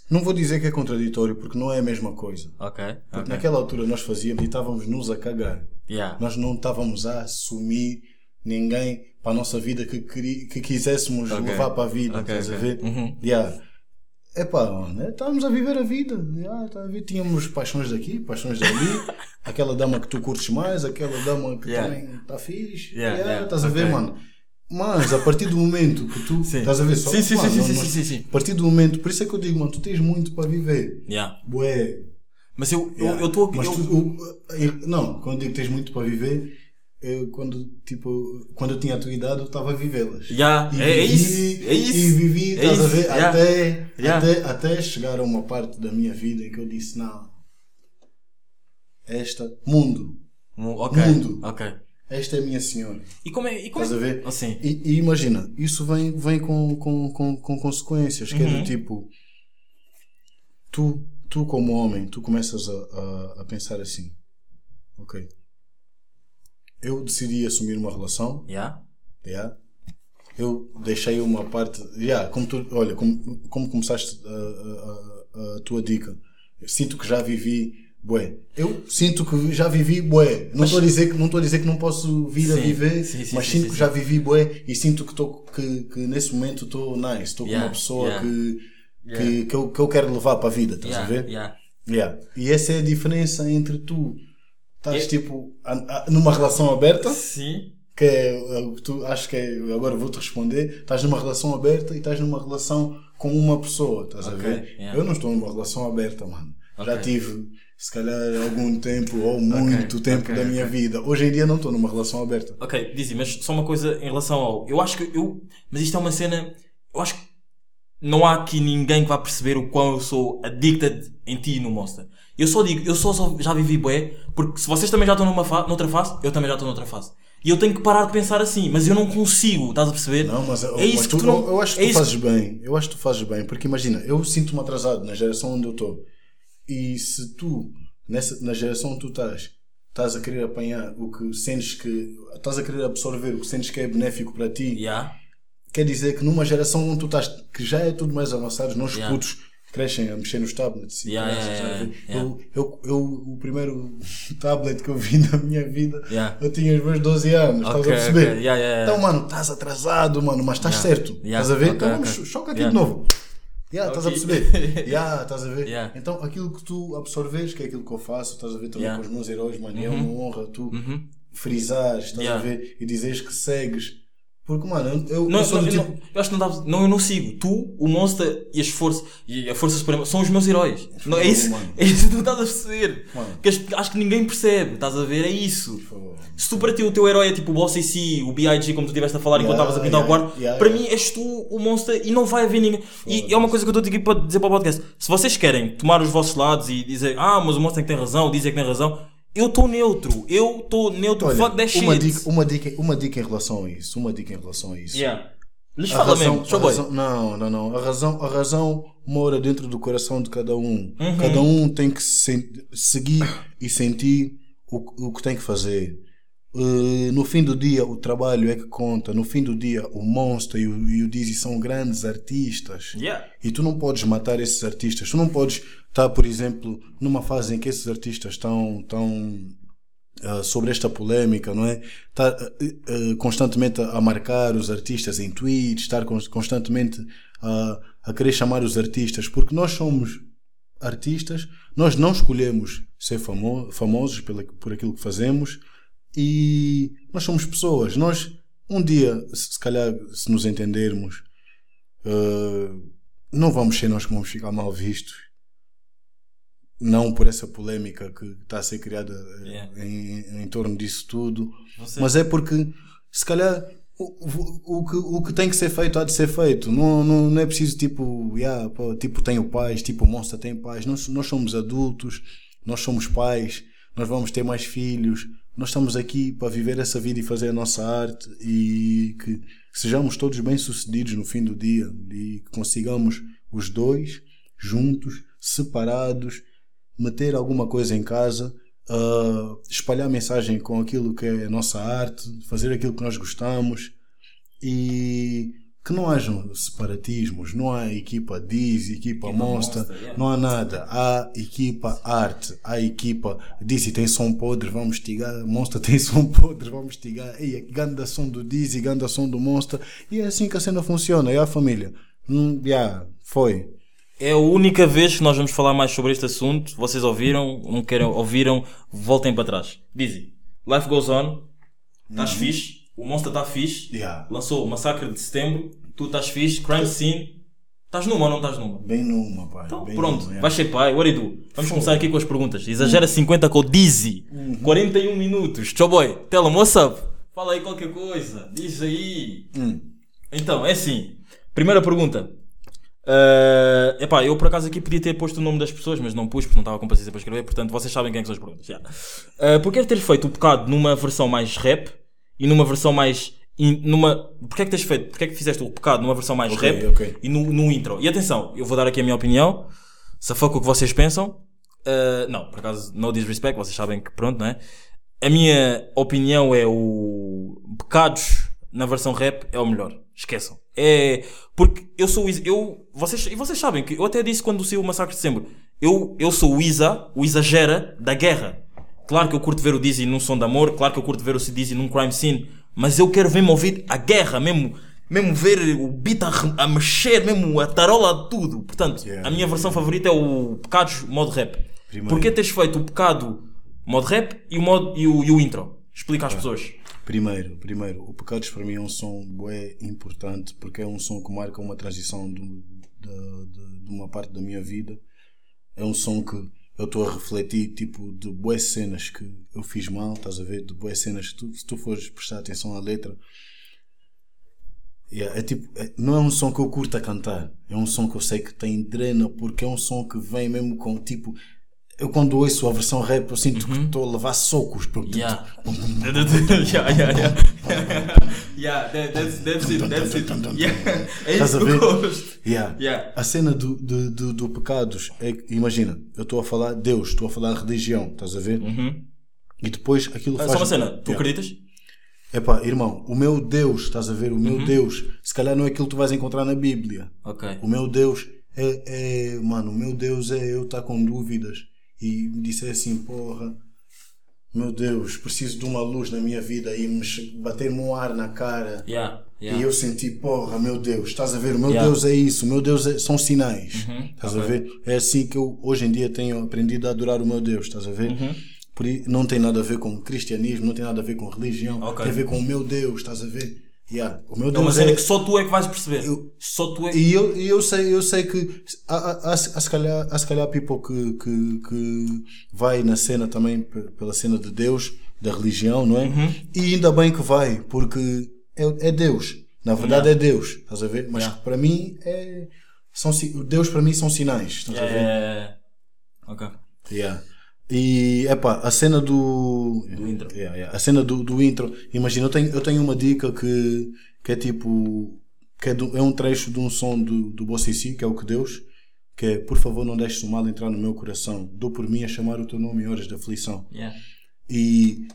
Não vou dizer que é contraditório, porque não é a mesma coisa. Ok. Porque naquela altura nós fazíamos e estávamos nos a cagar. Yeah. Nós não estávamos a assumir ninguém para a nossa vida que, que quiséssemos Ok. levar para a vida. Ok, estás a ok. ver? Uhum. Yeah. Epá, mano, é, estávamos a viver a vida. Yeah, tá a ver? Tínhamos paixões daqui, paixões dali. aquela dama que tu curtes mais, aquela dama que Yeah. também está fixe. Yeah, Yeah, Estás a ver, mano? Mas a partir do momento que tu. Sim. Estás a ver só? Sim, sim, mano, sim, sim, sim, sim. A partir do momento. Por isso é que eu digo, mano, tu tens muito para viver. Yeah. Bué. Mas eu estou. Yeah. Eu, tô- Mas eu, tu- eu- não, quando digo que tens muito para viver, eu, quando, tipo, quando eu tinha a tua idade, eu estava a vivê-las. Yeah, E é- vivi- isso, é isso. E vivi, É estás a isso, ver, yeah. até, Yeah. até, até chegar a uma parte da minha vida em que eu disse: não, esta, mundo, Ok. Mundo. Ok. esta é a minha senhora. E como é. E como Estás a é- ver? Assim. E, e imagina, isso vem, vem com, com, com, com consequências, que é Uhum. do tipo, tu, tu como homem, tu começas a, a, a pensar assim, ok, eu decidi assumir uma relação, Yeah. yeah, eu deixei uma parte, yeah, como tu, olha, como, como começaste a, a- a- a tua dica, eu sinto que já vivi bué. Eu sinto que já vivi bué. Não estou a dizer que não estou a dizer que não posso vir a Sim, viver, sim, sim, mas sinto que já vivi bué e sinto que, tô, que, que nesse momento estou nice, estou com Yeah, uma pessoa yeah. que, Yeah. que, que, eu, que eu quero levar para a vida, estás a ver? Yeah. E essa é a diferença entre tu estás É- tipo a- a- numa relação aberta Sim. que é que tu acho que é, agora vou-te responder, estás numa relação aberta e estás numa relação com uma pessoa, estás a Ok, ver? yeah. Eu não estou numa relação aberta, mano. Já Ok. tive, se calhar, algum tempo ou muito tempo ok, da minha vida. Hoje em dia não estou numa relação aberta. Ok, Dizzy, mas só uma coisa em relação ao. Eu acho que eu. Mas isto é uma cena. Eu acho que não há aqui ninguém que vá perceber o quão eu sou addicted em ti e no Monster. Eu só digo, eu só, só já vivi bué, porque se vocês também já estão numa fa noutra fase, eu também já estou noutra fase. E eu tenho que parar de pensar assim, mas eu não consigo, estás a perceber? Não, mas, é isso que tu não. eu, eu acho que é tu fazes bem. Eu acho que tu fazes bem, porque imagina, eu sinto-me atrasado na geração onde eu estou. E se tu, nessa, na geração que tu estás, estás a querer apanhar o que sentes que. estás a querer absorver o que sentes que é benéfico para ti, Yeah. quer dizer que numa geração onde tu estás, que já é tudo mais avançado, nós Yeah. putos crescem a mexer nos tablets. Yeah, yeah, estás yeah, Eu, eu, eu, o primeiro tablet que eu vi na minha vida, eu tinha os meus 12 anos, estás Ok, a perceber? ok. Yeah, yeah, yeah. Então, mano, estás atrasado, mano, mas estás certo. Estás a ver? Ok, então vamos, ok. choca aqui de novo. Yeah, estás a perceber? yeah, estás a ver? Yeah. Então aquilo que tu absorves, que é aquilo que eu faço, estás a ver também Yeah. Uhum. com os meus heróis, mano, é uma honra tu frisares, estás a ver? E dizeres que segues. Porque, mano, eu, eu, Não, eu sou não, do eu, tipo. não, eu acho que não dá. Não, eu não sigo. Tu, o Monster e as forças e a Força Suprema são os meus heróis. Não, é isso, mano. é isso que tu estás a perceber. Que acho, acho que ninguém percebe. Estás a ver? É isso. Se tu para ti o teu herói é tipo o Boss AC, o B.I.G., como tu estiveste a falar enquanto Yeah, estavas a pintar o yeah, quarto, yeah, para mim és tu o Monster e não vai haver ninguém. E é uma coisa que eu estou aqui para dizer para o podcast. Se vocês querem tomar os vossos lados e dizer, ah, mas o Monster tem razão, dizer que tem razão, eu estou neutro. Eu estou neutro. Olha, Fuck that shit. uma, dica, uma, dica, uma dica em relação a isso. Uma dica em relação a isso. Yeah. Lhes A fala razão, mesmo. Show razão- não, não, não. A razão, a razão mora dentro do coração de cada um. Uhum. Cada um tem que sen- seguir e sentir o, o que tem que fazer. Eh, no fim do dia, o trabalho é que conta. No fim do dia, o Monster e o, e o Dizzy são grandes artistas. Yeah. E tu não podes matar esses artistas. Tu não podes estar, por exemplo, numa fase em que esses artistas estão, estão ah, sobre esta polémica, não é? Estar ah, ah, constantemente a, marcar os artistas em tweets, estar cons- constantemente a, a querer chamar os artistas, porque nós somos artistas, nós não escolhemos ser famo famosos pela, por aquilo que fazemos e nós somos pessoas. Nós, um dia, se se calhar, se nos entendermos, ah, não vamos ser nós que vamos ficar mal vistos. Não por essa polémica que está a ser criada eh, Yeah. em, em torno disso tudo, Você- mas é porque se calhar o, o, que, o que tem que ser feito há de ser feito. Não, não, não é preciso tipo, yeah, pô, tipo tenho pais, tipo o Monster tem pais. Nós, nós somos adultos, nós somos pais, nós vamos ter mais filhos. Nós estamos aqui para viver essa vida e fazer a nossa arte e que sejamos todos bem sucedidos no fim do dia e que consigamos os dois juntos, separados, meter alguma coisa em casa, ah, espalhar mensagem com aquilo que é a nossa arte, fazer aquilo que nós gostamos e que não hajam separatismos, não há equipa Diz, equipa Monster, Monster, yeah. não há nada. Há equipa arte, há equipa Dizzy tem som podre, vamos tigar, Monster tem som podre, vamos tigar. Ei, ganda som do Dizzy, ganda som do Monster. E é assim que a cena funciona, é a família. Hum, yeah, foi. É a única vez que nós vamos falar mais sobre este assunto. Vocês ouviram? Não querem? Ouviram? Voltem para trás. Dizzy, Life Goes On. Estás fixe. O Monster está fixe. Yeah. Lançou o Massacre de Setembro. Tu estás fixe. Crime Scene. Estás numa ou não estás numa? Bem numa, pai. Então, bem pronto, numa, yeah. vai ser pai. What do do? Vamos começar aqui com as perguntas. Exagera 50 com o Dizzy. 41 minutos. Tchau, boy. Tell him, what's up? Fala aí qualquer coisa. Diz aí. Então, é assim. Primeira pergunta. Uh, epá, eu por acaso aqui podia ter posto o nome das pessoas, mas não pus porque não estava com paciência para escrever, portanto vocês sabem quem é que são as perguntas. já. Uh, Porquê é que teres feito o pecado numa versão mais rap e numa versão mais. in- numa... Porquê é que tens feito? Porquê é que fizeste o pecado numa versão mais Ok, rap ok. e no, no intro? E atenção, eu vou dar aqui a minha opinião, se for o que vocês pensam. Uh, não, por acaso, no disrespect, vocês sabem que pronto, não é? A minha opinião é o Pecados na versão rap é o melhor. Esqueçam. É porque eu sou o Isa, eu vocês e vocês sabem que eu até disse quando saiu o Massacre de Setembro. Eu eu sou o Isa, o exagera da guerra. Claro que eu curto ver o Dizzy num som de amor, claro que eu curto ver o Dizzy num crime scene, mas eu quero mesmo ouvir a guerra, mesmo mesmo ver o beat a, a mexer, mesmo a tarola de tudo. Portanto, Yeah. a minha versão favorita é o Pecados modo rap. Primeiro. Porquê teres feito o Pecado modo rap e o, modo, e o, e o intro? Explica às pessoas. Primeiro, primeiro, o Pecados para mim é um som bué importante porque é um som que marca uma transição do- de, de- de uma parte da minha vida. É um som que eu estou a refletir tipo de boas cenas que eu fiz mal, estás a ver? De boas cenas que tu, se tu fores prestar atenção à letra, yeah, é tipo, é- não é um som que eu curto a cantar, é um som que eu sei que tem drena porque é um som que vem mesmo com tipo eu quando ouço a versão rap, eu sinto que estou a levar socos. porque- Yeah. yeah, yeah, yeah. yeah, that, that's, that's it, that's it. Yeah. É Estás isso a que eu ver? gosto. Yeah. Yeah. A cena do, do, do, do pecados é que, imagina, eu estou a falar Deus, estou a falar religião, estás a ver? E depois aquilo Ah, faz. Só uma cena, tu Yeah. acreditas? Epá, irmão, o meu Deus, estás a ver? O Uhum. meu Deus, se calhar não é aquilo que tu vais encontrar na Bíblia. Ok. O meu Deus é, é mano, o meu Deus é eu estar com dúvidas e me disser assim, porra, meu Deus, preciso de uma luz na minha vida e bater-me um ar na cara. Yeah, yeah. E eu senti, porra, meu Deus, estás a ver? O meu Yeah. Deus é isso, meu Deus é- são sinais. Uhum, Estás a ver? É assim que eu hoje em dia tenho aprendido a adorar o meu Deus, estás a ver? Uhum. Por não tem nada a ver com cristianismo, não tem nada a ver com religião, Ok. tem a ver com o meu Deus, estás a ver? Yeah. O meu É uma Deus cena é. que só tu é que vais perceber. Eu- Só tu é que. E eu, e eu sei, eu sei que há, há, há, se- calhar, há se calhar people que, que, que vai na cena também pela cena de Deus, da religião, não é? Uhum. E ainda bem que vai, porque é, é Deus. Na verdade é Deus, estás a ver? Mas Yeah. para mim é. São, Deus para mim são sinais, estás a ver? É. Ok. Yeah. E epá, a cena do. Do intro. Yeah, yeah. A cena do, do intro. Imagina, eu tenho, eu tenho uma dica que, que é tipo. Que é, do- é um trecho de um som do, do Bossa Si, que é o que Deus. Que é Por favor, não deixes o mal entrar no meu coração. Dou por mim a chamar o teu nome em horas de aflição. Yeah. E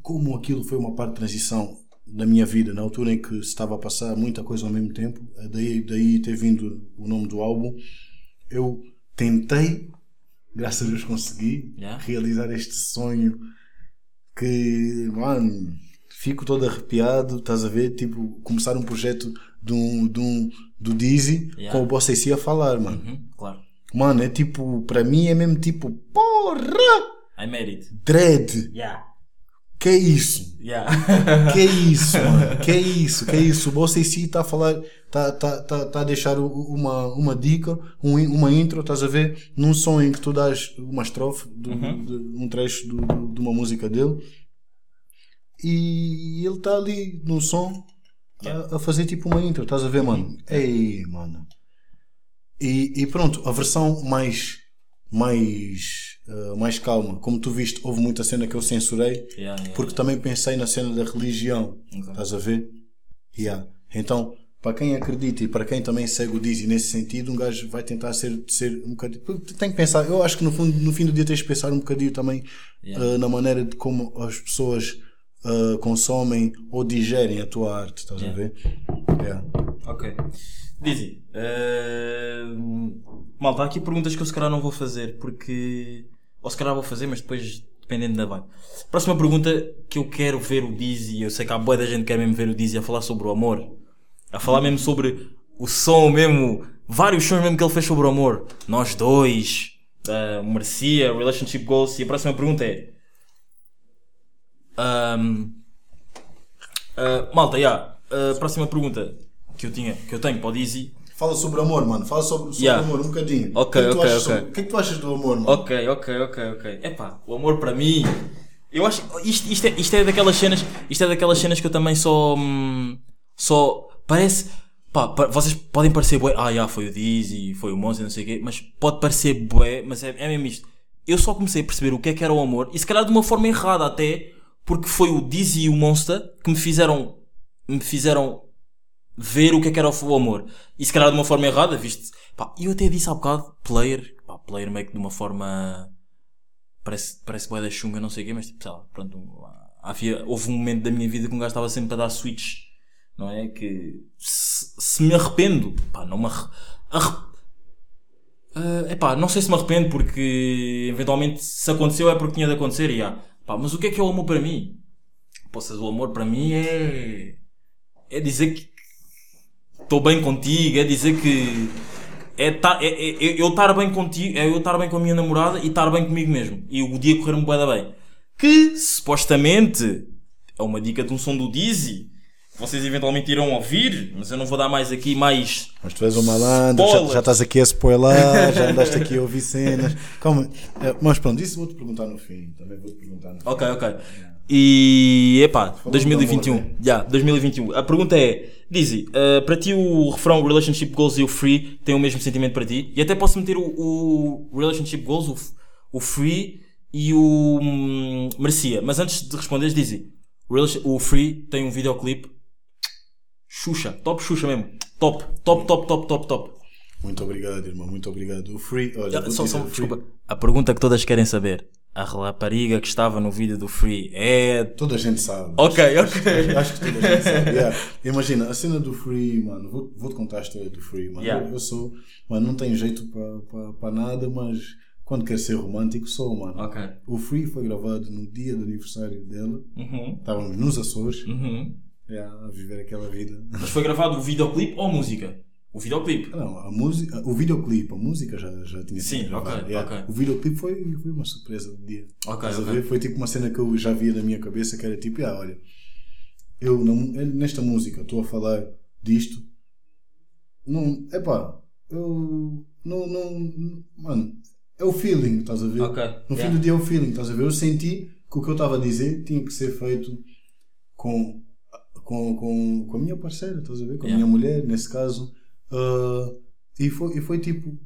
como aquilo foi uma parte de transição da minha vida, na altura em que se estava a passar muita coisa ao mesmo tempo, daí, daí ter vindo o nome do álbum, eu tentei, graças a Deus consegui, Yeah. realizar este sonho que, mano, fico todo arrepiado, estás a ver? Tipo, começar um projeto de um, do Dizzy Yeah. com o Bossa a falar, mano. Uhum, claro. Mano, é tipo, para mim é mesmo tipo, porra! I made it. Dread! Yeah. Que é isso? Yeah. Que é isso, mano? Que é isso? Que é isso? Em si está a falar, está tá, tá, tá a deixar uma, uma dica, um uma intro, estás a ver? Num som em que tu dás uma estrofe, do- de, um trecho do- do- de uma música dele, e ele está ali no som a, a fazer tipo uma intro, estás a ver, mano? Ei, mano. E, e pronto, a versão mais, mais, eh, mais calma, como tu viste, houve muita cena que eu censurei, Yeah, yeah, porque também pensei na cena da religião. Ok. Estás a ver? Yeah. Então, para quem acredita e para quem também segue o Dizzy nesse sentido, um gajo vai tentar ser, ser um bocadinho. Tem que pensar, eu acho que no, fundo, no fim do dia tens de pensar um bocadinho também Yeah. uh, na maneira de como as pessoas uh, consomem ou digerem a tua arte. Estás a Yeah. ver? Yeah. Ok. Dizzy, eh, malta, há aqui perguntas que eu se calhar não vou fazer porque. Ou se calhar vou fazer, mas depois dependendo da vibe. Próxima pergunta que eu quero ver o Dizzy, eu sei que há boa da gente que quer mesmo ver o Dizzy a falar sobre o amor. A falar mesmo sobre o som mesmo, vários sons mesmo que ele fez sobre o amor. Nós dois, uh, Relationship Goals. E a próxima pergunta é. ahm, ah, malta, já. a próxima pergunta que eu tinha, que eu tenho para o Dizzy. Fala sobre amor, mano. Fala sobre, sobre Yeah. amor um bocadinho. Ok, o que é que tu ok, achas ok. O que é que tu achas do amor, mano? Ok, ok, ok, ok. Epá, o amor para mim. Eu acho isto, isto, é, isto é daquelas cenas. Isto é daquelas cenas que eu também só. hum, só. Parece. Pá, vocês podem parecer bué. Ah, já foi o Dizzy, foi o Monster, não sei o quê. Mas pode parecer bué, mas é, é mesmo isto. Eu só comecei a perceber o que é que era o amor. E se calhar de uma forma errada até. Porque foi o Dizzy e o Monster que me fizeram. Me fizeram ver o que é que era o amor. E se calhar de uma forma errada, visto. Pá, eu até disse há bocado, player, pá, player meio que de uma forma. Parece, parece boa da chunga, não sei o quê, mas tipo, sei lá, pronto. Havia, houve um momento da minha vida que um gajo estava sempre a dar switch, não é? Que se, se me arrependo, pá, não me arre, arre, Ah, epá, não sei se me arrependo porque eventualmente se aconteceu é porque tinha de acontecer e há. Pá, mas o que é que é o amor para mim? Poças, o amor para mim é. É dizer que estou bem contigo, é dizer que é, tá, é, é- eu estar bem contigo, é eu estar bem com a minha namorada e estar bem comigo mesmo. E o dia correr-me da bem. Que supostamente é uma dica de um som do Dizzy. Vocês eventualmente irão ouvir, mas eu não vou dar mais aqui mais. Mas tu és um malandro, já, já estás aqui a spoiler, já andaste aqui a ouvir cenas. Calma, eh, mas pronto, isso vou-te perguntar no fim. Também vou-te perguntar no fim. Ok, ok. E epá, Falou 2021. do amor, né? Já, 2021. A pergunta é: Dizzy, uh, para ti o refrão Relationship Goals e o Free têm o mesmo sentimento para ti? E até posso meter o, o Relationship Goals, o, o Free e o hum, Merecia. Mas antes de responderes, Relation- o Free tem um videoclipe Xuxa, top Xuxa mesmo. Top, top, top, top, top, top. Muito obrigado, irmão. Muito obrigado. O Free, olha, vou só, só, Free- desculpa. A pergunta que todas querem saber. A rapariga que estava no vídeo do Free é. Toda a gente sabe. Ok, Acho- ok. Acho que toda a gente sabe. Yeah. Imagina, a cena do Free, mano, vou- vou-te contar a história do Free, mano. Yeah. Eu, eu sou, mano, não tenho jeito para nada, mas quando quero ser romântico, sou, mano. Ok. O Free foi gravado no dia do aniversário dela. Uhum, Estávamos nos Açores, uhum. Yeah, a viver aquela vida. Mas foi gravado o videoclipe ou música? O videoclipe. Não, a música, o videoclipe, a música já, já tinha Sim, sido gravada. ok, yeah. ok. O videoclipe foi, foi uma surpresa do dia. Ok, Estás a ok. ver? Foi tipo uma cena que eu já via na minha cabeça que era tipo, ah, olha, eu nesta música estou a falar disto. Não, epá, eu não, não, mano, é o feeling, estás a ver? Ok, No fim yeah. do dia é o feeling, estás a ver? Eu senti que o que eu estava a dizer tinha que ser feito com, com, com, com a minha parceira, estás a ver? Com a Yeah. minha mulher, nesse caso. Ah, e, foi, e foi tipo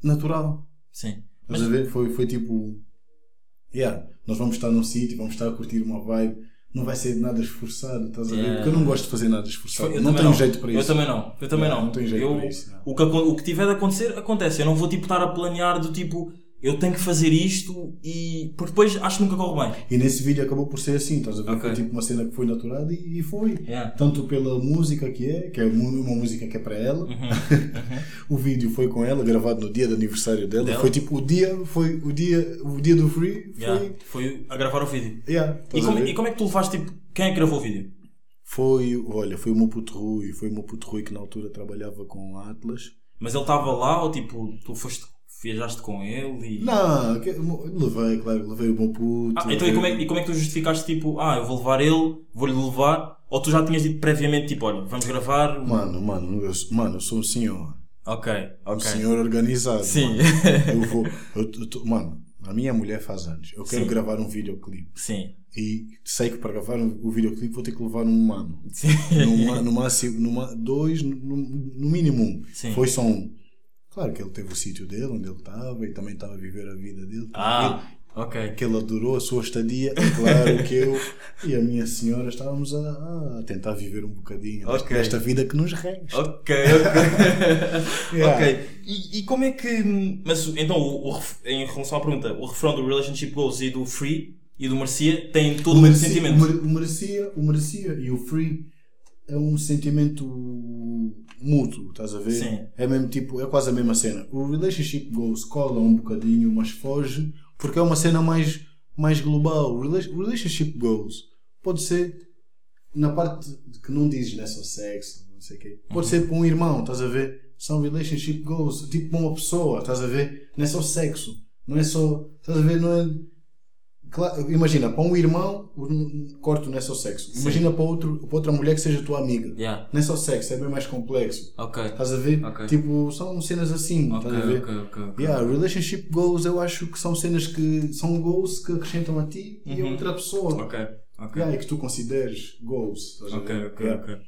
natural. Sim. Estás a ver? Foi, foi tipo. Yeah, nós vamos estar num sítio, vamos estar a curtir uma vibe. Não vai ser nada esforçado, estás a ver? Yeah. Porque eu não gosto de fazer nada esforçado. Eu não tenho jeito para isso. Eu também não. Eu também Yeah, não. não tenho jeito Eu- para isso, yeah. o, que, o que tiver de acontecer, acontece. Eu não vou tipo estar a planear do tipo, eu tenho que fazer isto e. Porque depois acho que nunca corre bem. E nesse vídeo acabou por ser assim, estás a ver? Ok. Foi tipo uma cena que foi natural e, e foi. Yeah. Tanto pela música que é, que é uma música que é para ela. o vídeo foi com ela, gravado no dia do aniversário dela. Dela? Foi tipo o dia, foi o dia, o dia do free. Foi. Yeah. Foi a gravar o vídeo. Yeah, E como, e como é que tu levaste tipo. Quem é que gravou o vídeo? Foi, olha, foi o meu puto Rui, foi o meu puto Rui que na altura trabalhava com Atlas. Mas ele estava lá ou tipo, tu foste. Viajaste com ele e. Não, que- levei, claro, levei o meu puto. Ah, então e como, é, e como é que tu justificaste tipo, ah, eu vou levar ele, vou-lhe levar? Ou tu já tinhas dito previamente tipo, olha, vamos gravar? Mano, mano, eu, mano, eu sou um senhor. Ok, Um ok. senhor organizado. Sim. mano. Eu vou. Eu, eu tô- mano, a minha mulher faz anos. Eu quero Sim. gravar um videoclipe. Sim. E sei que para gravar um- o videoclipe vou ter que levar um mano. Sim. No, ma- no máximo, no, ma- dois, no, no mínimo um. Sim. Foi só um. Claro que ele teve o sítio dele, onde ele estava, e também estava a viver a vida dele. Ah, ok. que ele adorou a sua estadia, e claro que eu e a minha senhora estávamos a, a tentar viver um bocadinho desta- Ok. desta vida que nos resta. Ok, ok. Yeah. Ok. E, e como é que. Mas então, o, o em relação à pergunta, o refrão do Relationship Goals e do Free e do Marcia tem todo o mesmo merecia, sentimento. o merecia, o merecia e o free é um sentimento mútuo, estás a ver? Sim. É mesmo tipo, é quase a mesma cena. O relationship goes cola um bocadinho, mas foge, porque é uma cena mais, mais global. O rela- o relationship goes pode ser na parte que não dizes não é só sexo, não sei o quê. Pode ser para um irmão, estás a ver? São relationship goals, tipo para uma pessoa, estás a ver? Não é só sexo, não é só, estás a ver? Não é Claro, imagina, para um irmão, corto não é só sexo. Imagina para, outro, para outra mulher que seja tua amiga. Yeah. Não é só sexo, é bem mais complexo. Ok. Estás a ver? Ok. Tipo, são cenas assim. Ok, estás a ver? ok, ok. ok. Yeah, relationship goals eu acho que são cenas que são goals que acrescentam a ti e a outra pessoa. Uhum. Ok. Yeah, e que tu consideres goals. estás a Ok, ver? ok, Yeah. ok.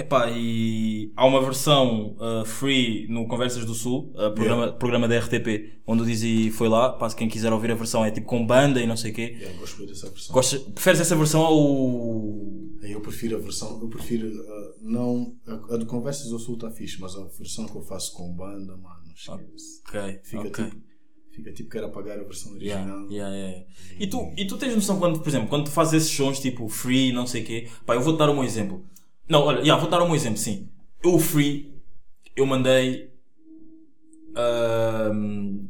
Epá, e há uma versão uh, free no Conversas do Sul, uh, programa, programa da RTP, onde o Dizzy foi lá. Pá, se quem quiser ouvir a versão é tipo com banda e não sei o quê. Yeah, gosto muito dessa versão. Gostas, preferes essa versão ou. Eu prefiro a versão, eu prefiro uh, não. A, a de Conversas do Sul está fixe, mas a versão que eu faço com banda, mano, esquece. Ok, Fica ok. tipo. Fica tipo que era apagar a versão Yeah, original. yeah, yeah. E, tu, e tu tens noção quando, por exemplo, quando tu fazes esses sons tipo free, não sei o quê, pá, eu vou-te dar um exemplo. Não, olha, yeah, vou dar um exemplo, sim. Eu, o free, eu mandei. ahm,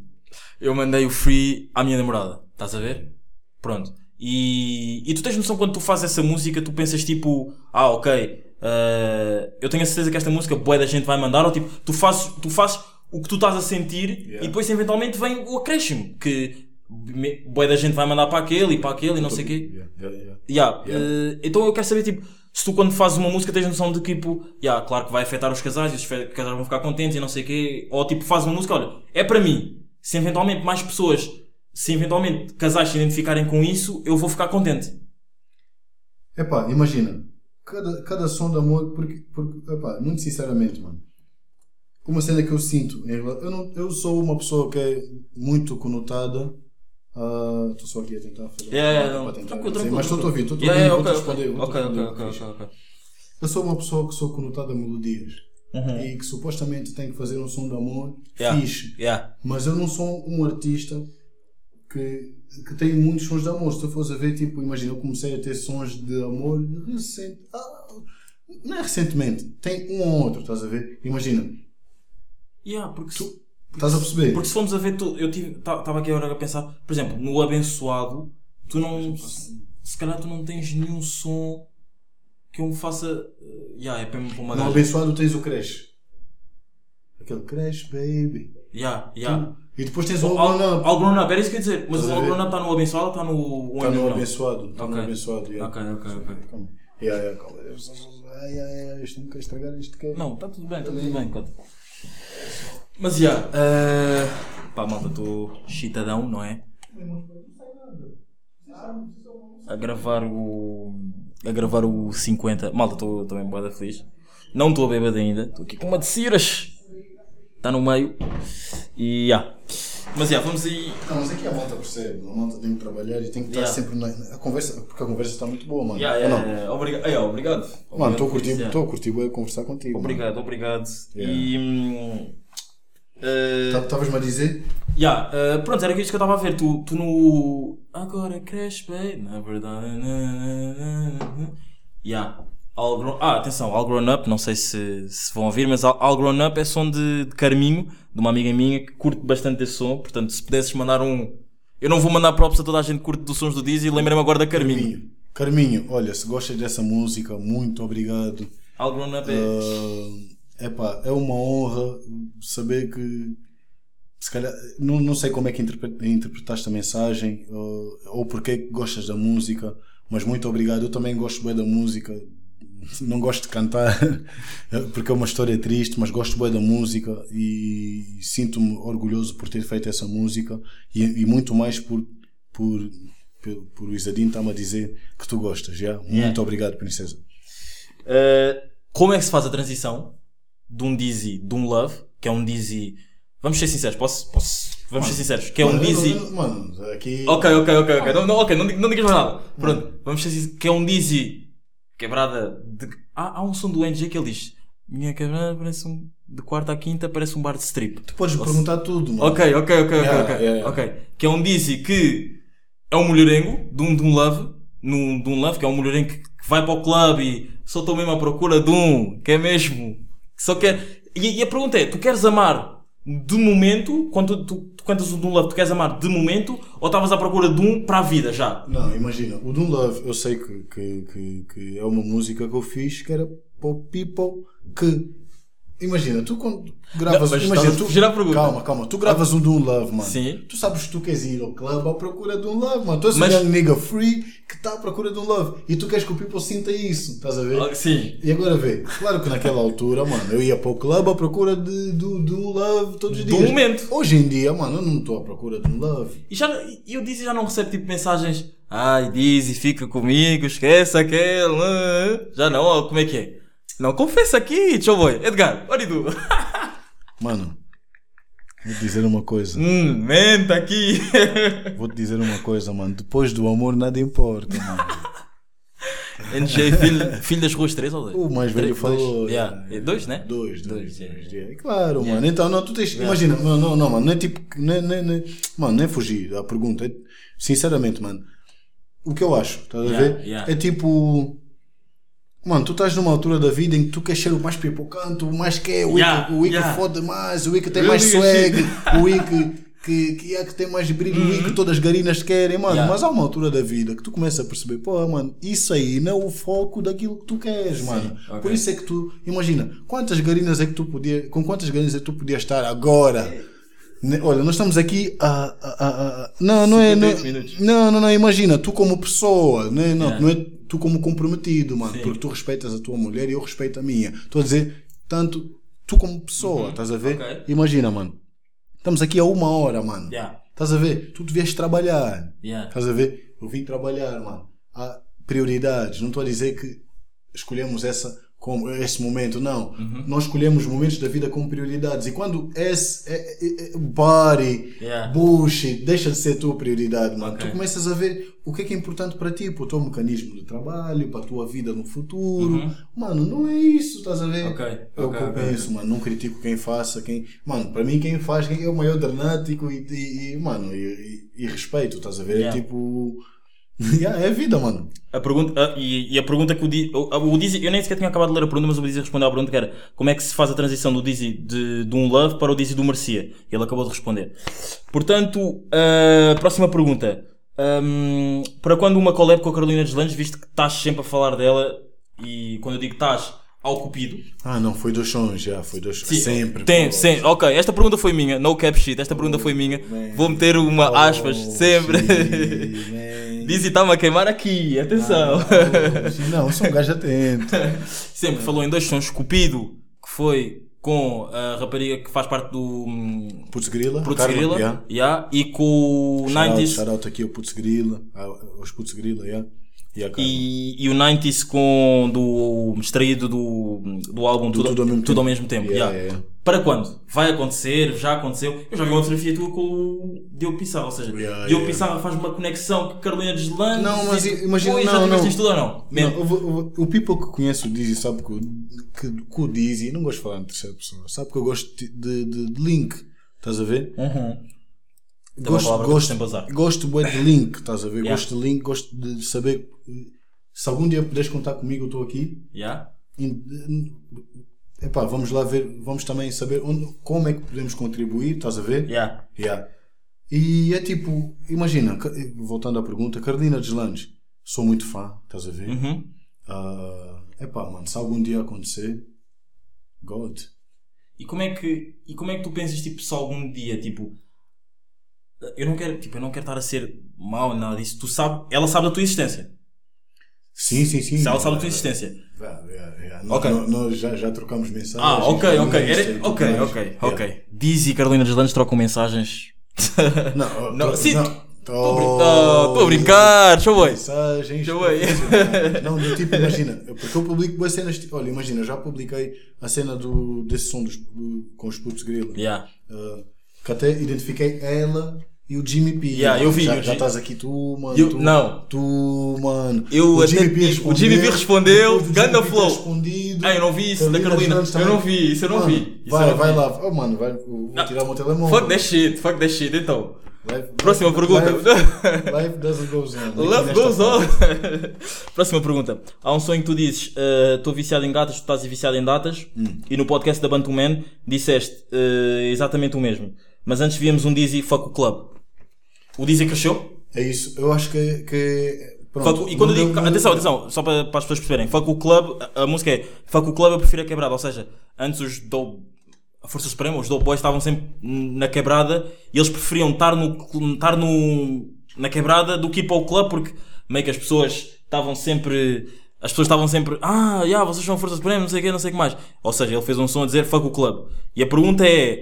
eu mandei o free à minha namorada, estás a ver? Pronto. E, e tu tens noção quando tu fazes essa música, tu pensas tipo, ah, ok, ah, eu tenho a certeza que esta música boa da gente vai mandar, ou tipo, tu fazes, tu fazes o que tu estás a sentir Yeah. e depois eventualmente vem o acréscimo, que boa da gente vai mandar para aquele e para aquele e não sei o quê. Yeah, yeah, yeah. Eh, então eu quero saber, tipo, se tu quando fazes uma música tens noção de tipo, yeah, claro que vai afetar os casais, e os casais vão ficar contentes e não sei o quê, ou tipo, fazes uma música, olha, é para mim. Se eventualmente mais pessoas, se eventualmente casais se identificarem com isso, eu vou ficar contente. Epá, imagina, cada, cada som de amor, porque, porque epá, muito sinceramente, mano, uma cena que eu sinto, eu, não, eu sou uma pessoa que é muito conotada Ah, Estou só aqui a tentar fazer. Yeah, yeah, uma não, tentar tranquilo, dizer, tranquilo. Mas estou a ouvir, estou a ouvir. Yeah, yeah, vou-te responder, ok, ok, ok, ok. Eu sou uma pessoa que sou conotada a melodias Uhum. e que supostamente tem que fazer um som de amor Yeah. fixe. Yeah. Mas eu não sou um artista que, que tem muitos sons de amor. Se tu fores a ver, tipo, imagina, eu comecei a ter sons de amor recente. ah, não é recentemente, tem um ou outro, estás a ver? Imagina, Yeah, porque se, estás a perceber? porque se formos a ver, tu, eu estava aqui agora a pensar, por exemplo, no abençoado, tu não. Se, se calhar tu não tens nenhum som que eu me faça. eh, Yeah, é para uma No abençoado tens o Crash. Aquele Crash, baby. Yeah, yeah. E depois tens O All, All Up. All Grown Up, era isso que eu ia dizer. Mas o All? Grown Up está no abençoado ou está no. Está no abençoado. Está no abençoado. Ok, ok, ok. Yeah, yeah, calma. Ai, ai, ai, isto não quer estragar isto que é. Não, está tudo bem, está tudo bem, Cota. Mas já, yeah, pá, malta, estou chitadão, não é? A gravar o. A gravar o 50. Malta, estou também boada feliz. Não estou bêbado ainda, estou aqui com uma de ciras. Está no meio. E já. Mas já, vamos aí. Não, mas aqui a malta percebe. A malta tem que trabalhar e tem que estar Yeah. sempre na, a conversa, porque a conversa está muito boa, mano. Ou já, não? Obrigado. Ah, yeah, obrigado. Mano, Obrigado estou a curtir, estou a curtir bué conversar contigo. mano. Obrigado, obrigado. Yeah. E. eh, Tá- Estavas-me a dizer? Ya, eh, pronto, era isto que eu estava a ver. Tu, tu no. Agora cresce bem, na verdade. Ya. All Grown- Ah, atenção, All Grown Up, não sei se, se vão ouvir, mas All, All Grown Up é som de, de Carminho, de uma amiga minha que curte bastante esse som. Portanto, se pudesses mandar um. Eu não vou mandar props a toda a gente que curte dos sons do Dizzy, lembrei-me agora da Carminho. Carminho. Carminho, olha, se gostas dessa música, muito obrigado. All Grown Up é. Ah, epá, é uma honra saber que se calhar não, não sei como é que interpre- interpretaste a mensagem ou, ou porque é que gostas da música, mas muito obrigado. Eu também gosto bem da música. Não gosto de cantar porque é uma história triste, mas gosto bem da música e sinto-me orgulhoso por ter feito essa música e, e muito mais por, por, por, por o Isadinho estar-me a dizer que tu gostas. já Muito obrigado, princesa. Uh, como é que se faz a transição de um Dizzy, de um Love, que é um Dizzy. Vamos ser sinceros, posso? posso vamos ser sinceros, que é um Mano, Dizzy. Mano, aqui. Ok, ok, ok, ok. Não, não, ok, não, digas- não digas mais nada. Pronto, vamos ser sinceros, que é um Dizzy quebrada de. Há, há um som do NG que ele diz: Minha quebrada parece um. De quarta à quinta parece um bar de strip. Tu podes perguntar tudo, mano. Ok, ok, ok, ok, Yeah, ok. yeah, yeah. ok. Que é um Dizzy que é um mulherengo de um, de um love, num, de um love, que é um mulherengo que, que vai para o clube e só estou mesmo à procura de um, que é mesmo. Só quer. E, e a pergunta é: tu queres amar de momento, quando tu, tu, tu cantas o um love, tu queres amar de momento ou estavas à procura de um para a vida já? Não, imagina, o Doom Love, eu sei que, que, que, que é uma música que eu fiz que era para o people que. Imagina, tu quando gravas. Não, imagina, a tu, à pergunta. Calma, calma. Tu gravas um Doom Love, mano. Sim. Tu sabes que tu queres ir ao clube à procura de um love, mano. Tu és Mas- um nigga free que está à procura de um love. E tu queres que o people sinta isso, estás a ver? Ah, Sim. E agora vê, claro que naquela altura, mano, eu ia para o clube à procura de, do, do love todos os Do dias. momento. Hoje em dia, mano, eu não estou à procura de um love. E já, e eu disse já não recebo tipo mensagens. Ai, Dizzy, fica comigo, esquece aquele. ah." Já não, como é que é? Não, confessa aqui, ver. Edgar, olha tu. Mano, vou te dizer uma coisa. Hum, menta aqui. Vou te dizer uma coisa, mano. Depois do amor nada importa, mano. NG, filho, filho das ruas 3 ou 2? O mais velho falou. Yeah. É Dois, né? Dois, dois, Dois, dois. yeah. Claro, mano. Então, não, tu tens. Imagina, não, não, não, mano. Não é tipo. Não, é- não, é- não, é- mano, não é fugir à pergunta. É- sinceramente, mano. O que eu acho, estás a Yeah, ver? yeah. É tipo. Mano, tu estás numa altura da vida em que tu queres ser o mais pipocante, o mais que é, o Yeah, que, o que yeah. fode mais, o que tem mais swag, shit. o que, que, que, é que tem mais brilho, o que todas as garinas querem, mano. Uhum. Yeah. Mas há uma altura da vida que tu começas a perceber, pô, mano, isso aí não é o foco daquilo que tu queres, mano. ok. Por isso é que tu, imagina, quantas garinas é que tu podias, com quantas garinas é que tu podias estar agora? Olha, nós estamos aqui a. a- a- a- não, não é. Não, 58 minutos. não, não, não, imagina, tu como pessoa, não é, não, Yeah. não é tu como comprometido, mano, Sim. porque tu respeitas a tua mulher e eu respeito a minha. Estou a dizer, tanto tu como pessoa, estás a ver? Uhum. Ok. Imagina, mano, estamos aqui a uma hora, mano. Yeah. Estás a ver? Tu devias trabalhar. Yeah. Estás a ver? Eu vim trabalhar, mano. Há prioridades. Não estou a dizer que escolhemos essa como esse momento, não. Uhum. Nós escolhemos momentos da vida como prioridades. E quando esse é, é, é, body, Yeah. bullshit, deixa de ser a tua prioridade, mano. Ok. Tu começas a ver o que é que é importante para ti, para o teu mecanismo de trabalho, para a tua vida no futuro. Mano, não é isso, estás a ver? Uhum. Ok, o ok, que eu ok, penso, mano. Não critico quem faça, quem. Mano, para mim quem faz quem é o maior dramático e, e, e, mano, e, e- e respeito, estás a ver? Yeah. É tipo. Yeah, é a vida, mano. A pergunta, ah, e, e a pergunta que o Dizzy, o, o Dizzy, eu nem sequer tinha acabado de ler a pergunta, mas o Dizzy respondeu à pergunta que era como é que se faz a transição do Dizzy de, de um Love para o Dizzy do Mercia? Ele acabou de responder. Portanto, a próxima pergunta. Ahm, para quando uma collab com a Carolina Deslandes, visto que estás sempre a falar dela, e quando eu digo estás, ao cupido. Ah, não, foi dois sons, já, foi dois Sim, Sempre. Tem, sim, ok. Esta pergunta foi minha, no cap shit. Esta pergunta foi minha. man. Vou meter uma aspas Oh, sempre. man. Dizzy está-me a queimar aqui, atenção. Sim, não, eu sou um gajo atento. Sempre falou em dois sons, Cupido, que foi com a rapariga que faz parte do hum, Putz Grila. Putz Grilla, yeah. yeah, e com o Shout out, 90s shout out aqui ao Putz Grila, ao- aos Putz Grila, yeah. E e, e o 90s com do extraído do, do álbum Do Tudo ao Mesmo Tempo. mesmo tempo. Yeah, yeah. Para quando? Vai acontecer? Já aconteceu? Eu já vi uma fotografia tua com o Diogo Pissarra, ou seja, Yeah, Diogo. Pissarra faz uma conexão com Carolina Deslandes. Não, mas imagina- não, já não. isto tudo ou não? Não, vou- o people que conhece o Dizzy sabe que, o- que, que o Dizzy, não gosto de falar em terceira pessoa, sabe que eu gosto de, de, de- de link, estás a ver? Uhum. Uma Gosto, gosto, gosto bué de link, estás a ver? Yeah. Gosto de link, gosto de saber se algum dia puderes contar comigo, eu estou aqui. Yeah? Epá, vamos lá ver, vamos também saber onde, como é que podemos contribuir, estás a ver? Yeah. Yeah. E é tipo, imagina, voltando à pergunta, Carolina Deslandes, sou muito fã, estás a ver? Uhum. Ah, epá, mano, se algum dia acontecer, God. E como é que e como é que tu pensas tipo se algum dia tipo eu não quero tipo eu não quero estar a ser mau nada disso tu sabe ela sabe da tua existência Sim, sim, sim. se ela sabe da tua existência. Ok. Nós, nós já, já trocamos mensagens. ah ok ok Era- ok mais. ok Yeah. ok Diz e Carolina Deslandes trocam mensagens Não, Não, tô- sim, não, estou a brincar show boy Mensagens. Show boy. Não, do tipo, imagina, porque eu publico boas cenas. tipo, Olha, imagina, eu já publiquei a cena do, desse som dos, do- com os putos grila. yeah Uh, que até identifiquei ela e o Jimmy P. Yeah, eu vi, Já, já estás aqui tu, mano. Eu- tu, não. Tu, mano. Eu o Jimmy P o respondeu. Jimmy P respondeu, ganda P flow. respondido. Ah, eu não vi isso da Carolina. Deslandes Eu também. não vi, isso eu não Mano, vi. Isso Vai, não vai vi. lá. Oh, mano, vai, vou Ah, tirar o meu telemóvel. fuck that shit fuck that shit então Life- próxima pergunta Life, life doesn't go on. Love Aqui goes on. Próxima pergunta. Há um sonho que tu dizes, estou viciado em gatas, tu estás viciado em datas, Hum. e no podcast da Bantu Man disseste eh, exatamente o mesmo. Mas antes víamos um Dizzy Fuck o Club. O Dizzy cresceu? É isso. Eu acho que. que pronto, e quando eu digo, deu- atenção, atenção, só para, para as pessoas perceberem, Fuck o Club, a, a música é Fuck o Club, eu prefiro a quebrada. Ou seja, antes os do, a Força Suprema, os Dope Boys estavam sempre na quebrada e eles preferiam estar, no, estar no, na quebrada do que ir para o club porque meio que as pessoas estavam sempre. As pessoas estavam sempre, ah, yeah, vocês são a Força Suprema, não sei o que, não sei o que mais. Ou seja, ele fez um som a dizer fuck o club. E a pergunta é: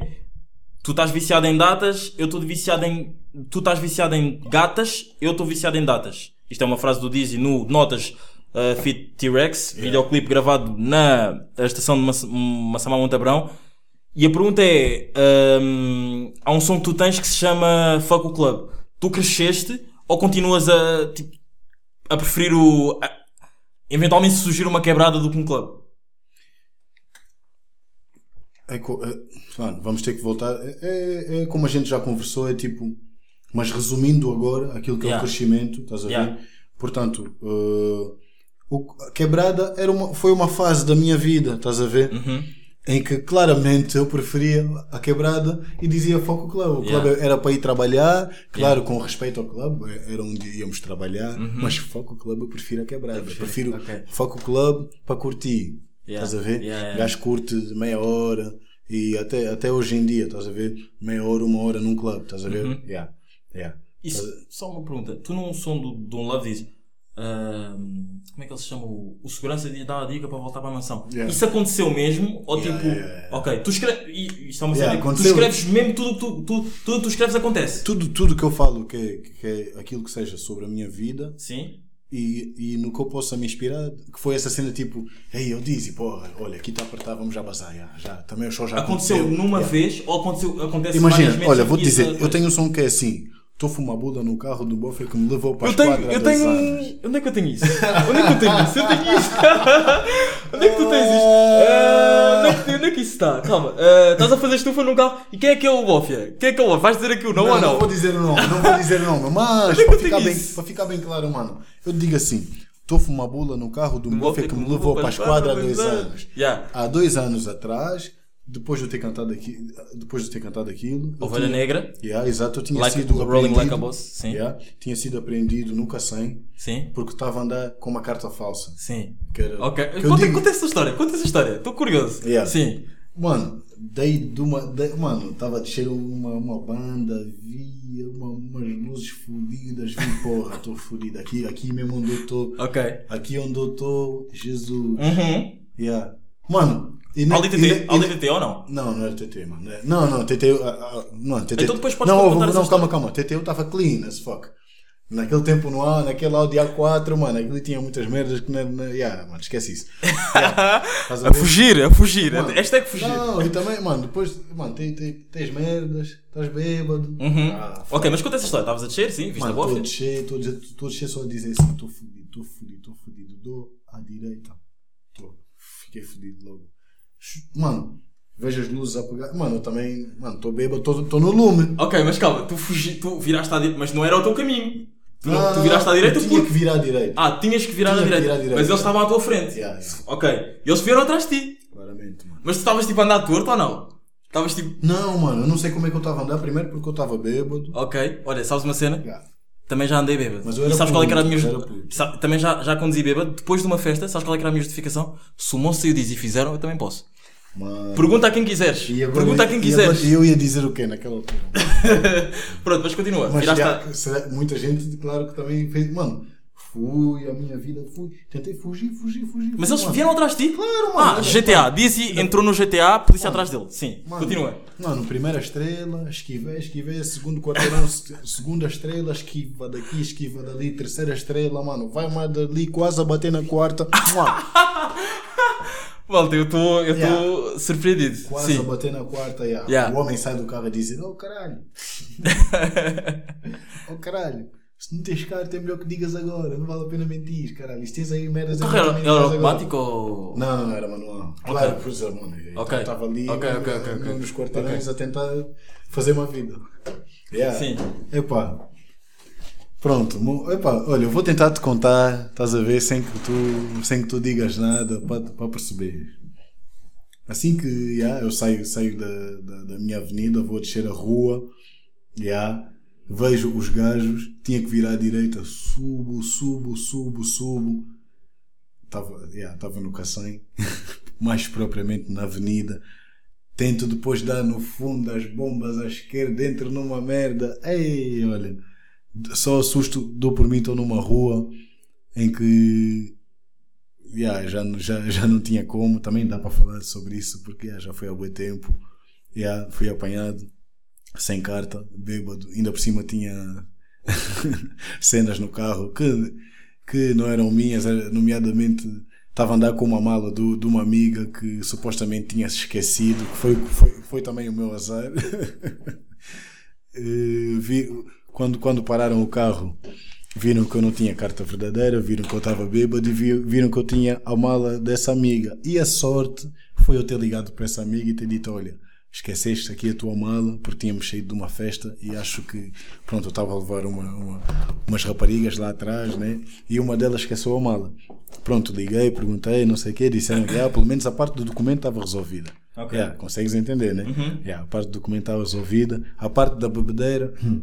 tu estás viciado em datas, eu estou viciado em. Tu estás viciado em gatas, eu estou viciado em datas. Isto é uma frase do Dizzy no Notas uh, Fit T-Rex, videoclipe gravado na estação de Mass- Massamá Montabrão. E a pergunta é: hum, há um som que tu tens que se chama Fuck o Club. Tu cresceste ou continuas a, tipo, a preferir o. a- eventualmente surgir uma quebrada do que um club? É, é, mano, vamos ter que voltar. É, é- é como a gente já conversou, é tipo. Mas resumindo agora aquilo que é Yeah. o crescimento, estás a ver? Yeah. Portanto, uh, o- a quebrada era uma, foi uma fase da minha vida, estás a ver? Uhum. Em que claramente eu preferia a quebrada e dizia foco o clube. O Yeah. clube era para ir trabalhar, claro, com respeito ao clube, era onde íamos trabalhar, mas foco o clube eu prefiro a quebrada. Eu prefiro Uhum. ok. foco o clube para curtir. Yeah. Estás a ver? Yeah, yeah. Gajo curte meia hora e até, até hoje em dia, estás a ver? Meia hora, uma hora num clube, estás a ver? Uhum. Yeah. Yeah. Isso, só uma pergunta. Tu num som do, de um Love dizes ahm, como é que ele se chama? O, o segurança dá a dica para voltar para a mansão. Yeah. Isso aconteceu mesmo? Ou Yeah, tipo, yeah, ok, tu escreves. Isto é uma série. Tu escreves mesmo tudo que tu, tu, tudo que tu escreves acontece. Tudo, tudo que eu falo que é, que é aquilo que seja sobre a minha vida, Sim? e, e no que eu possa me inspirar, que foi essa cena tipo, ei, eu disse, porra, olha, aqui está apertado, vamos já bazar, já, já. Também o show já Aconteceu aconteceu. numa Yeah. vez ou aconteceu, acontece Imagina, olha, vou-te dizer, eu tenho um som que é assim, estou a fumar no carro do bofe que me levou para Eu as tenho, eu tenho. anos. Onde é que eu tenho isso? Onde é que eu tenho isso? Eu tenho isso. onde é que tu tens isto? Ah, onde, é que, onde é que isso está? Calma. Ah, estás a fazer estufa num carro e quem é que é o Bófia? Quem é que é o Bófia? Vais dizer aqui o não, ou não? vou dizer o nome, não vou dizer o nome, mas é para eu ficar, bem, para ficar bem claro, mano, eu digo assim, estou a fumar bula no carro do bofe que me levou para a esquadra há dois anos. Yeah. Há dois anos atrás, depois de eu ter cantado aqui, depois de ter cantado aquilo, Ovelha tinha- Negra. Yeah, exato, eu tinha Like- sido Rolling apreendido, Like a Boss, sim. yeah, tinha sido apreendido no Cacém Sim. porque estava a andar com uma carta falsa. Sim. Era, Ok. Conta, digo- conta essa história. Conta essa história. Estou curioso. Yeah. Sim. Mano, dei de uma. mano, estava a descer uma, uma banda, via uma, umas luzes fodidas, vi, porra, estou fodido. Aqui, aqui mesmo onde eu estou. Ok. Aqui onde eu estou, Jesus. Uhum. Yeah. Mano, e Audi e TT. e Audi ne- TT ou não? Não, não era TT, mano. Não, não, TT. Não, TT. Então depois podes não, não, história. calma, calma. TT eu estava clean as fuck. Naquele tempo no A, naquele Audi A4, mano, aquilo tinha muitas merdas que não. não yeah, mano, esquece isso. Yeah. A A fugir, a fugir. Mano, Esta é que fugir. Não, e também, mano, depois, mano, tens, tens, merdas, estás bêbado. Uhum. Ah, Ok, mas conta essa história. Estavas a descer, sim, viste a mano, a descer, estou a dizer- estou a descer só a dizer assim: estou fodido, estou fodido, estou fodido. Dou à direita, estou, fiquei fodido logo. Mano, vejo as luzes a pegar. Mano, eu também, mano, estou bêbado, estou no lume. Ok, mas calma, tu, fugi, tu viraste à direita, mas não era o teu caminho. Tu, não- Não, tu viraste à direita eu tinha porque. que virar à direita. Ah, tinhas que virar à Tinha direita, virar à direita. Mas eles estavam à tua frente. Yeah, yeah, Ok. E eles vieram atrás de ti. claramente, mano. Mas tu estavas tipo a andar torto ou não? Estavas tipo. Não, mano, eu não sei como é que eu estava a andar. Primeiro porque eu estava bêbado. Ok, olha, sabes uma cena? Yeah. Também já andei bêbado. Mas eu era e sabes qual é que era a minha Também já, já conduzi bêbado. Depois de uma festa, sabes qual é que era a minha justificação? Se o monstro e o Dizzy fizeram, eu também posso. Mano. Pergunta a quem quiseres. E agora- Pergunta a quem quiseres. Eu ia dizer o quê naquela altura? Pronto, mas continua. Mas já, será- muita gente, claro que também fez. Mano, fui, a minha vida, fui. Tentei fugir, fugir, fugir. Mas eles mano. vieram atrás de ti? Claro, mano. Ah, Mano. GTA. Dizzy entrou no GTA, polícia atrás dele. Sim, Mano, continua. Mano, primeira estrela, esquivei, esquivei, segundo quarteirão, se- segunda estrela, esquiva daqui, esquiva dali, terceira estrela, mano, vai mais dali, quase a bater na quarta, mua, Malta, eu estou Yeah. surpreendido. quase a Sim. bater na quarta, yeah. Yeah. o homem sai do carro e diz, oh caralho, oh caralho, se não tens carta é melhor que digas agora, não vale a pena mentir, caralho, se tens aí merdas... Carro melhor era, era digas agora." automático ou. Não, não, não era manual. Claro, por exemplo, mano. eu Ok. Estava ali Ok, ok, ok, ok. nos quarteirões a tentar fazer uma vida. Yeah. Sim. Epá. Pronto, olha, eu vou tentar te contar, estás a ver, sem que tu, sem que tu digas nada para, perceber. Assim que yeah, eu saio, saio da, da, da minha avenida, vou descer a rua, yeah, vejo os gajos, tinha que virar à direita, subo, subo, subo, subo. Estava yeah, tava no Cacém, mais propriamente na avenida. Tento depois dar no fundo das bombas à esquerda, entro numa merda. Ei, olha, só assusto, dou por mim, estou numa rua em que yeah, já, já, já não tinha como. Também dá para falar sobre isso, porque yeah, já foi há muito tempo. Yeah, fui apanhado sem carta, bêbado. Ainda por cima tinha cenas no carro que, que não eram minhas, nomeadamente estava a andar com uma mala do, de uma amiga que supostamente tinha se esquecido, que foi, foi, foi também o meu azar. Eh, vi, quando, quando pararam o carro, viram que eu não tinha carta verdadeira, viram que eu estava bêbado e vi- viram que eu tinha a mala dessa amiga. E a sorte foi eu ter ligado para essa amiga e ter dito: Olha, esqueceste aqui a tua mala porque tínhamos saído de uma festa e acho que, pronto, eu estava a levar uma, uma- umas raparigas lá atrás, né? E uma delas esqueceu a mala. Pronto, liguei, perguntei, não sei o quê, disseram que ah, pelo menos a parte do documento estava resolvida. Ok. Yeah, consegues entender, né? Yeah, a parte do documento estava resolvida. A parte da bebedeira, hum.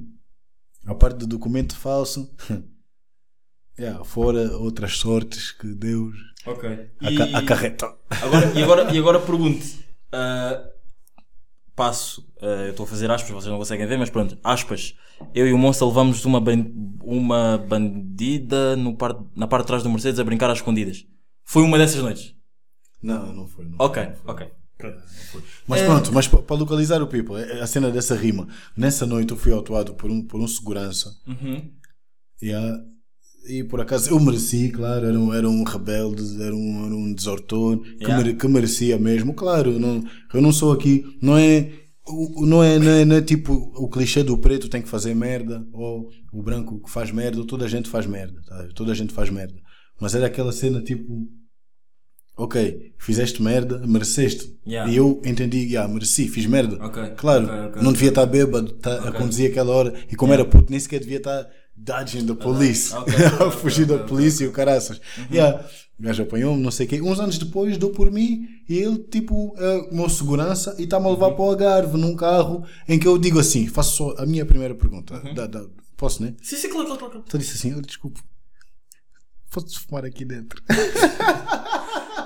A parte do documento falso, yeah, fora outras sortes que Deus Ok. aca- E- acarreta. Agora, e, agora, e agora pergunte. ah, passo, ah, eu estou a fazer aspas, vocês não conseguem ver, mas pronto, aspas. Eu e o Monstro levamos uma, uma bandida no par, na parte de trás do Mercedes a brincar às escondidas. Foi uma dessas noites. Não, não foi. Não Ok, foi, não foi. ok. Mas É. pronto, mas para localizar o people, é- é a cena dessa rima. Nessa noite eu fui autuado por um, por um segurança. Uhum. Yeah. E por acaso eu mereci, claro, era um, era um rebelde, era um, era um desertor que, Yeah. mere- que merecia mesmo. Claro, eu não, eu não sou aqui, não é, o- não, é, não, é, não é tipo o clichê do preto tem que fazer merda ou o branco que faz merda, ou toda a gente faz merda, tá? toda a gente faz merda. Mas era aquela cena tipo, ok, fizeste merda, mereceste. Yeah. E eu entendi, yeah, mereci, fiz merda. Ok, Claro, ok, ok, não devia estar bêbado tá, a conduzir aquela hora. E como era puto, nem sequer devia estar dodging the police. ok, a ok, fugir da polícia e o caraças. Yeah. O gajo apanhou-me, não sei o quê. Uns anos depois, deu por mim e ele, tipo, é o meu segurança e está-me a levar para o Algarve num carro em que eu digo assim: faço só a minha primeira pergunta. Dá- dá- posso, né? Sim, sim, claro, claro, claro. Então disse assim: oh, desculpe, posso fumar aqui dentro?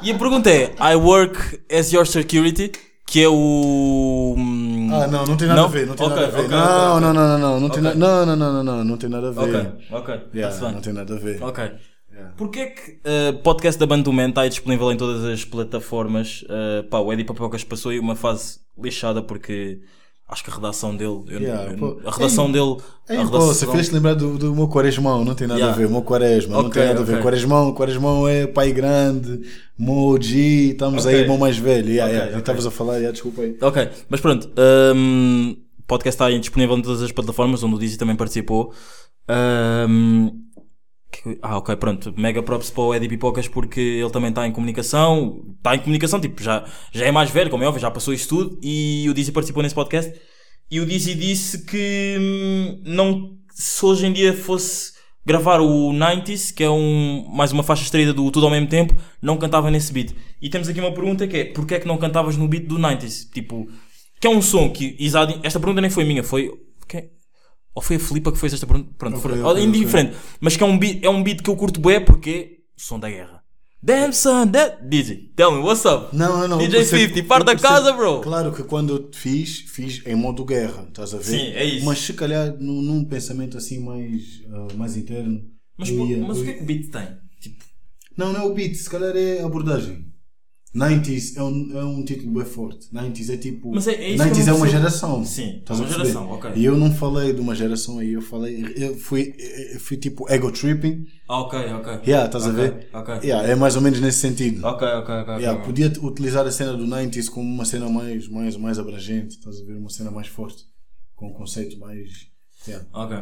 E a pergunta é: I work as your security, que é o. hum, Ah, não, não tem nada Não? a ver, não tem Ok, nada a ver. ok, não, ok, ok. não, não, não, não, não, tem na- não, não, não, não, não, não tem nada a ver. Ok, ok. Yeah, não tem nada a ver. Ok. Yeah. Porquê que o podcast da Banda do Man está aí disponível em todas as plataformas? Uh, pá, o Eddie Papocas passou aí uma fase lixada porque acho que a redação dele. eu- Yeah, eu- pô. a redação Ei, dele. Ei, a pô, redação, você fez lembrar do, do meu quaresmão, não tem nada Yeah. a ver. O meu quaresma, não Ok, tem nada a ver. Quaresmão, quaresmão é pai grande, Moji, estamos Ok. aí, irmão mais velho. Yeah, yeah, ok. Estavas a falar, yeah, desculpa aí. Ok, mas pronto. um, o podcast está aí disponível em todas as plataformas, onde o Dizzy também participou. Um, ah, ok, pronto. Mega props para o Eddie Pipocas porque ele também está em comunicação. Está em comunicação, tipo, já, já é mais velho, como é óbvio, já passou isso tudo. E o Dizzy participou nesse podcast. E o Dizzy disse que hum, não, se hoje em dia fosse gravar o 90s, que é um, mais uma faixa extraída do Tudo ao mesmo tempo, não cantava nesse beat. E temos aqui uma pergunta que é: porquê é que não cantavas no beat do 90s? Tipo, que é um som que. Esta pergunta nem foi minha, foi. quem- Ou foi a Filipa que fez esta pergunta? Pronto, Não foi, foi oh, foi indiferente. Mas que é um, beat, é um beat que eu curto bué porque. Som da guerra. Damn son, that. Dizzy, tell me, what's up? Não, não, não. DJ percebo- 50, parte da casa, bro. Claro que quando eu fiz, fiz em modo guerra, estás a ver? Sim, é isso. Mas se calhar num, num pensamento assim mais, ah, mais interno. Mas, ia- mas o que é que o beat tem? Tipo, Não, não é o beat, se calhar é a abordagem. 90s é um, é um título bem forte. 90s é tipo. Mas é- é isso que eu 90s não é uma geração. Sim, Estás é a uma geração, ok. E eu não falei de uma geração aí, eu falei. Eu fui, eu fui tipo ego tripping. ah, ok, ok. Yeah, estás a Ok, ver? ok. Yeah, é mais ou menos nesse sentido. Ok, ok, ok. Yeah, ok. podia utilizar a cena do 90s como uma cena mais, mais, mais abrangente, estás a ver? Uma cena mais forte, com um conceito mais. Yeah. Ok.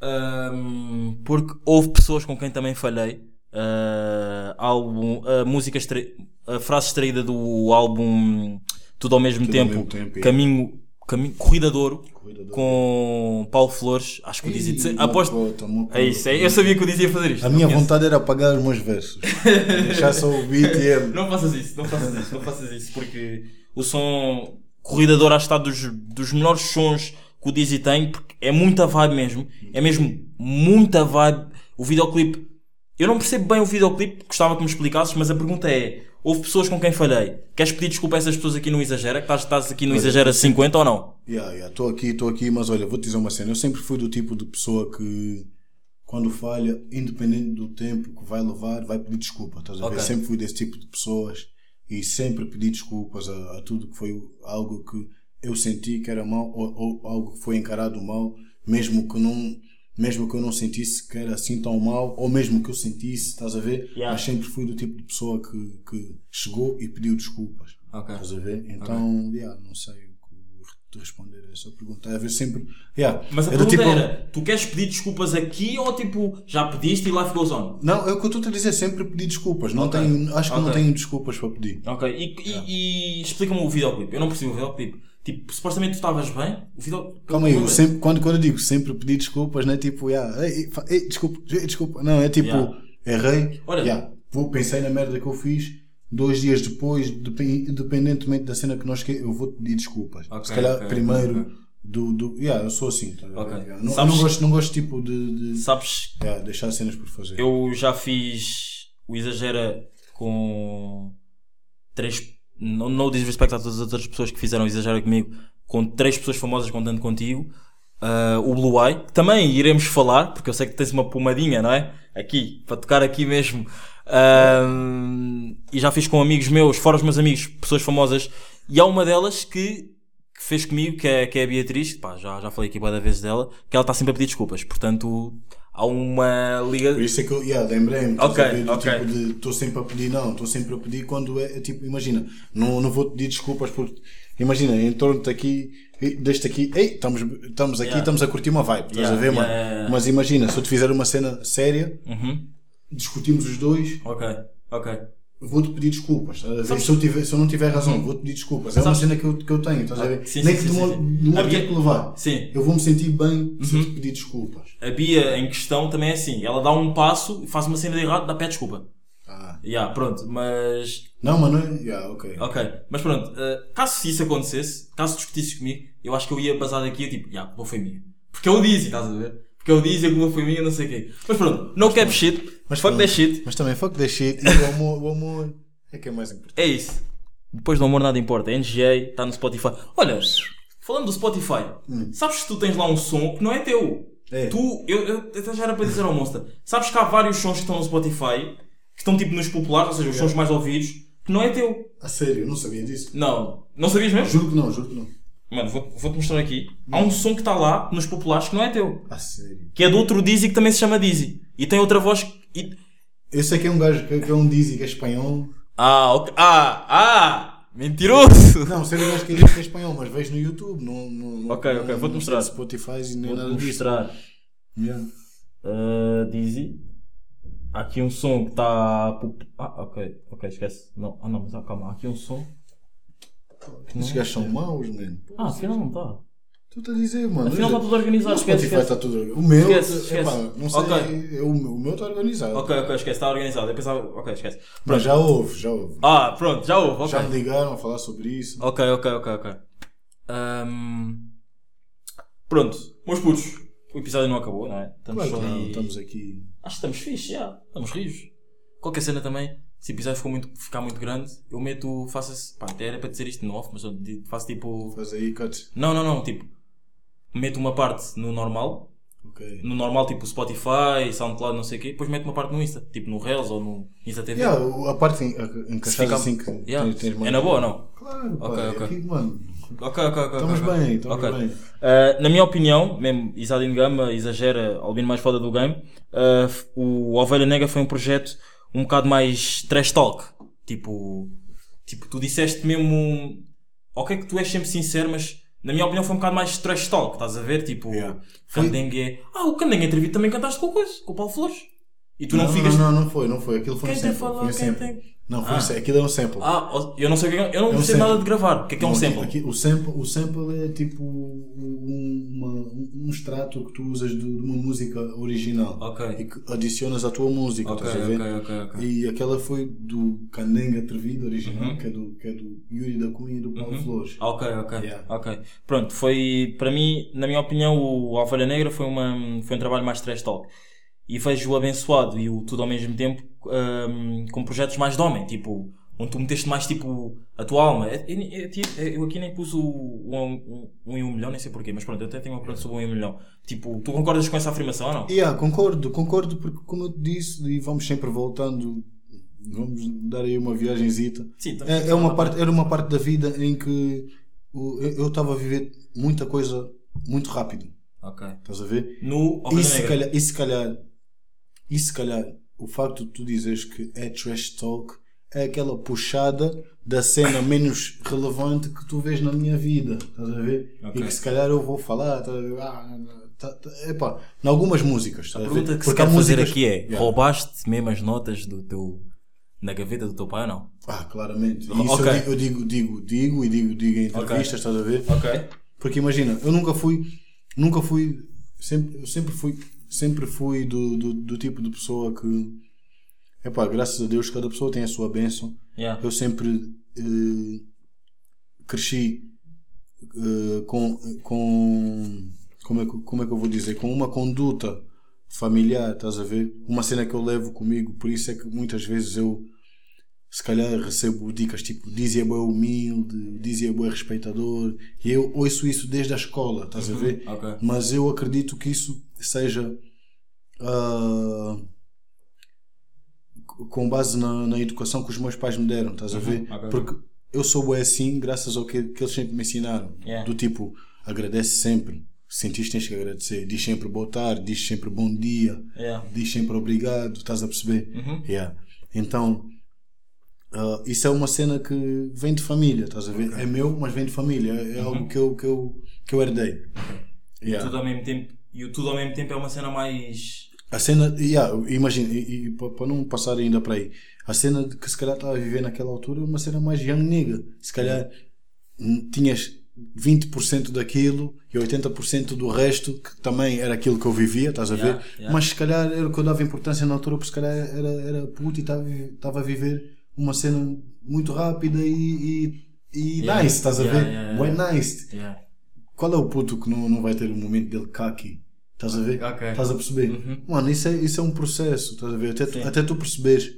Ahm, porque houve pessoas com quem também falhei. Ah, álbum, a música extra, a frase extraída do álbum Tudo ao mesmo Tudo ao tempo, mesmo tempo, é. caminho, caminho Corrida de Ouro, Corrida de Ouro. com Paulo Flores. Acho que o Dizzy. Ih, Aposto. cota, uma É isso, é, eu sabia que o Dizzy ia fazer isto. A minha vontade era apagar os meus versos. Deixar só o beat e ele. Não faças isso, não faças isso, não faças isso, porque o som Corridador acho que está dos, dos melhores sons que o Dizzy tem, porque é muita vibe mesmo, é mesmo muita vibe. O videoclipe, eu não percebo bem o videoclipe, gostava que me explicasses, mas a pergunta é: houve pessoas com quem falhei? Queres pedir desculpa a essas pessoas aqui no Exagera? Que estás, estás aqui no Olha, Exagera 50 ou não? Yeah, yeah, estou aqui, estou aqui, mas olha, vou te dizer uma cena. Eu sempre fui do tipo de pessoa que, quando falha, independente do tempo que vai levar, vai pedir desculpa. Estás a ver? Ok. Sempre fui desse tipo de pessoas e sempre pedi desculpas a, a tudo que foi algo que eu senti que era mal ou, ou algo que foi encarado mal, mesmo que não. Mesmo que eu não sentisse que era assim tão mal, ou mesmo que eu sentisse, estás a ver? Yeah. Mas sempre fui do tipo de pessoa que, que chegou e pediu desculpas. Ok. Estás a ver? Então, yeah, não sei o que responder a essa pergunta. É ver sempre. Yeah, Mas a é pergunta tipo- era: tu queres pedir desculpas aqui ou tipo, já pediste e life goes on? Não, é o que eu estou a dizer, sempre pedir desculpas. Não Ok. tenho, acho que não tenho desculpas para pedir. Ok, e, e- e explica-me o videoclipe. Eu não percebi o videoclipe. Tipo, supostamente tu estavas bem? O video... Calma aí, sempre, quando, quando eu digo sempre pedir desculpas, não é tipo, yeah, ei, ei, desculpa, ei, desculpa. Não, é tipo, Yeah. errei, Olha- yeah, vou, pensei na merda que eu fiz. Dois dias depois, depen- independentemente da cena que nós que eu vou te pedir desculpas. Ok, Se calhar ok, primeiro ok. do, do. Yeah, eu sou assim. tá a ver? Ok. Yeah, Não, Sabes- não gosto, não gosto tipo de, de Sabes, yeah, deixar cenas por fazer. eu já fiz o Exagera com três. Não, no disrespect a todas as outras pessoas que fizeram o Exagera comigo, com três pessoas famosas contando contigo. Ah, o Blue Eye, que também iremos falar, porque eu sei que tens uma pomadinha, não é? Aqui, para tocar aqui mesmo. Ahm, e já fiz com amigos meus, fora os meus amigos, pessoas famosas, e há uma delas que, que fez comigo, que é, que é a Beatriz, pá, já, já falei aqui várias vezes dela, que ela está sempre a pedir desculpas, portanto, há uma liga. Por isso é que eu, yeah, lembrei-me. Ok, ver, ok. tipo de estou sempre a pedir, não, estou sempre a pedir quando é, tipo, imagina, não, não vou te pedir desculpas porque, imagina, em torno de aqui, deste aqui, ei, estamos, estamos aqui, Yeah. estamos a curtir uma vibe, estás Yeah, a ver, mano? Mas imagina, se eu te fizer uma cena séria, Uhum. discutimos os dois, Ok, ok. Vou-te pedir desculpas? Se, eu tiver, se eu não tiver razão, vou-te pedir desculpas. É uma cena que eu, que eu tenho, estás a ver? Sim, Nem sim, que demore, demore Havia- tempo levar. Sim. Eu vou me sentir bem se eu te pedir desculpas. A Bia em questão também é assim. Ela dá um passo, faz uma cena de errado, dá pé desculpa. Ah. Yeah, pronto, mas. Não, mano, é- yeah, ok. Ok, mas pronto, eh, caso isso acontecesse, caso discutisses comigo, eu acho que eu ia basar daqui, tipo, já, a culpa foi minha. Porque eu disse, estás a ver? Porque eu disse, a culpa foi minha, não sei o quê. Mas pronto, no cap shit, Mas fuck that shit, Mas também fuck that shit e o amor, o amor é que é mais importante. é isso. Depois do amor nada importa, NGA está no Spotify. Olha, falando do Spotify, sabes que tu tens lá um som que não é teu. É. Tu, eu, eu até já era para dizer ao Monster, sabes que há vários sons que estão no Spotify, que estão tipo nos populares, ou seja, os sons mais ouvidos, que não é teu. A sério, eu não sabia disso. Não, não sabias mesmo? Juro que não, juro que não. Mano, vou- vou-te mostrar aqui. Há um som que está lá, nos populares, que não é teu. A sério. Que é do outro Dizzy que também se chama Dizzy. E tem outra voz. E... Eu sei que é um gajo que, que é um Dizzy que é espanhol. Ah, ok. Ah, ah! Mentiroso! Não, sei que gajo que que é espanhol, mas vejo no YouTube. No, no, no, Ok, ok, no- vou-te no mostrar. Spotify e nem Vou-te nada disso. mostrar. Yeah. Uh, Dizzy. Há aqui um som que está. Ah, ok, ok, esquece. Não, ah, não, mas ah, calma, há aqui um som. Esses gajos são maus, mano. Ah, afinal não está. Tu a dizer, mano. Afinal está tudo organizado, esquece, está tudo organizado. O meu, Esquece, epá, esquece. não sei. Ok. é o, meu- está organizado. Ok, ok, esquece, está organizado. Eu pensava. Ok, esquece. Mas já houve, já houve. Ah, pronto, já houve, ok. Já me ligaram a falar sobre isso. Ok, ok, ok, ok. Ahm, Pronto, meus putos, o episódio não acabou, não é? Estamos Claro que não, ali- estamos aqui. Acho que estamos fixe, já. Estamos rios. Qualquer cena também, se o episódio ficou muito, ficar muito grande, eu meto, faço pá, até era para dizer isto no off, mas eu faço tipo. Faz aí, cut. Não, não, não, tipo, meto uma parte no normal, Ok. no normal tipo Spotify, SoundCloud, não sei o quê, depois meto uma parte no Insta, tipo no Reels ou no Insta TV. Yeah, a parte encaixada Fica- assim que Yeah. tens, tens É na boa ou não? Claro, Ok, ok. aqui, mano. Ok, ok, ok. Estamos ok, ok. bem, estamos Ok. bem. Uh, na minha opinião, mesmo Isadin Gama exagera, Albino mais foda do game, uh, o Ovelha Negra foi um projeto um bocado mais trash talk. Tipo, tipo tu disseste mesmo, ok que tu és sempre sincero, mas na minha opinião foi um bocado mais trash talk, estás a ver? Tipo, Yeah. Candengue. Ah, o Candengue entrevista também cantaste com o coisa, com o Paulo Flores. E tu não, não, ficas. não, não, não foi, não foi. Aquilo foi Quem um sample. falou, Foi um sample. tem- Não, foi Ah. um sample. Aquilo é um sample. Ah, eu não sei o que é, eu não É um percebo nada de gravar. O que é que é um Não, sample? aqui- o sample? O sample é tipo um extrato que tu usas de, de uma música original Ok. e que adicionas à tua música, Ok, estás a ver? ok, ok, ok. E aquela foi do Candenga Atrevido original, Uhum. que, é do, que é do Yuri da Cunha e do Paulo Flores. Ah, Ok, ok, Yeah. ok. Pronto, foi, para mim, na minha opinião, o Alvalha Negra foi, uma, foi um trabalho mais trash talk. E vejo o Abençoado e o Tudo ao mesmo tempo hum, com projetos mais de homem, tipo, onde tu meteste mais tipo a tua alma. É- é- é- Eu aqui nem pus o, o em um milhão, nem sei porquê, mas pronto, eu até tenho uma pergunta sobre o um em um milhão. Tipo, tu concordas com essa afirmação ou não? Yeah, concordo, concordo, porque como eu te disse, e vamos sempre voltando, vamos dar aí uma viagenzita. Sim, estamos É, é uma parte, era uma parte da vida em que eu estava a viver muita coisa muito rápido. Ok. Estás a ver? No E se calhar, e se calhar, e se calhar, o facto de tu dizeres que é trash talk aquela puxada da cena menos relevante que tu vês na minha vida. Estás a ver? Ok. E que se calhar eu vou falar. Estás a ver? Ah, tá, tá, epá, em algumas músicas. A Estás a ver? pergunta que se Porque há quer fazer músicas- aqui é: Yeah. roubaste mesmo as notas do teu. na gaveta do teu pai ou não? Ah, claramente. E. Isso eu, digo, eu digo, digo, digo e digo, digo em entrevistas, estás a ver? Ok. Porque imagina, eu nunca fui, nunca fui, sempre, eu sempre fui, sempre fui do, do, do tipo de pessoa que, epá, graças a Deus, cada pessoa tem a sua bênção. Yeah. Eu sempre eh, cresci eh, com, com como, é que, como é que eu vou dizer? Com uma conduta familiar, estás a ver? Uma cena que eu levo comigo, por isso é que muitas vezes eu se calhar recebo dicas tipo Dizzy é humilde, Dizzy é respeitador e eu ouço isso desde a escola, estás a ver? ok. Mas eu acredito que isso seja ah, com base na, na educação que os meus pais me deram, estás a ver? ok. Porque eu sou assim graças ao que, que eles sempre me ensinaram. Yeah. Do tipo, agradece sempre. sentiste tens que agradecer. Diz sempre boa tarde, diz sempre bom dia, Yeah. diz sempre obrigado, estás a perceber? Uhum. Yeah. Então, ah, isso é uma cena que vem de família, estás a ver? É meu, mas vem de família. É, Uhum. algo que eu, que eu, que eu herdei. Yeah. Tudo ao mesmo tempo. E o tudo ao mesmo tempo é uma cena mais. A cena, yeah, imagina, e, para não passar ainda para aí, a cena que se calhar estava a viver naquela altura é uma cena mais young nigga. Se calhar hum, tinhas 20% daquilo e 80% do resto que também era aquilo que eu vivia, estás a ver? Yeah, yeah. Mas se calhar era o que eu dava importância na altura, porque se calhar era, era puto e estava estava a viver uma cena muito rápida e, e, e Yeah, nice, estás a ver? yeah, nice. Qual é o puto que não, não vai ter um momento dele kaki? Estás a ver? Ok. Estás a perceber? Uhum. Mano, isso é, isso é um processo, estás a ver? Até, tu- até tu perceberes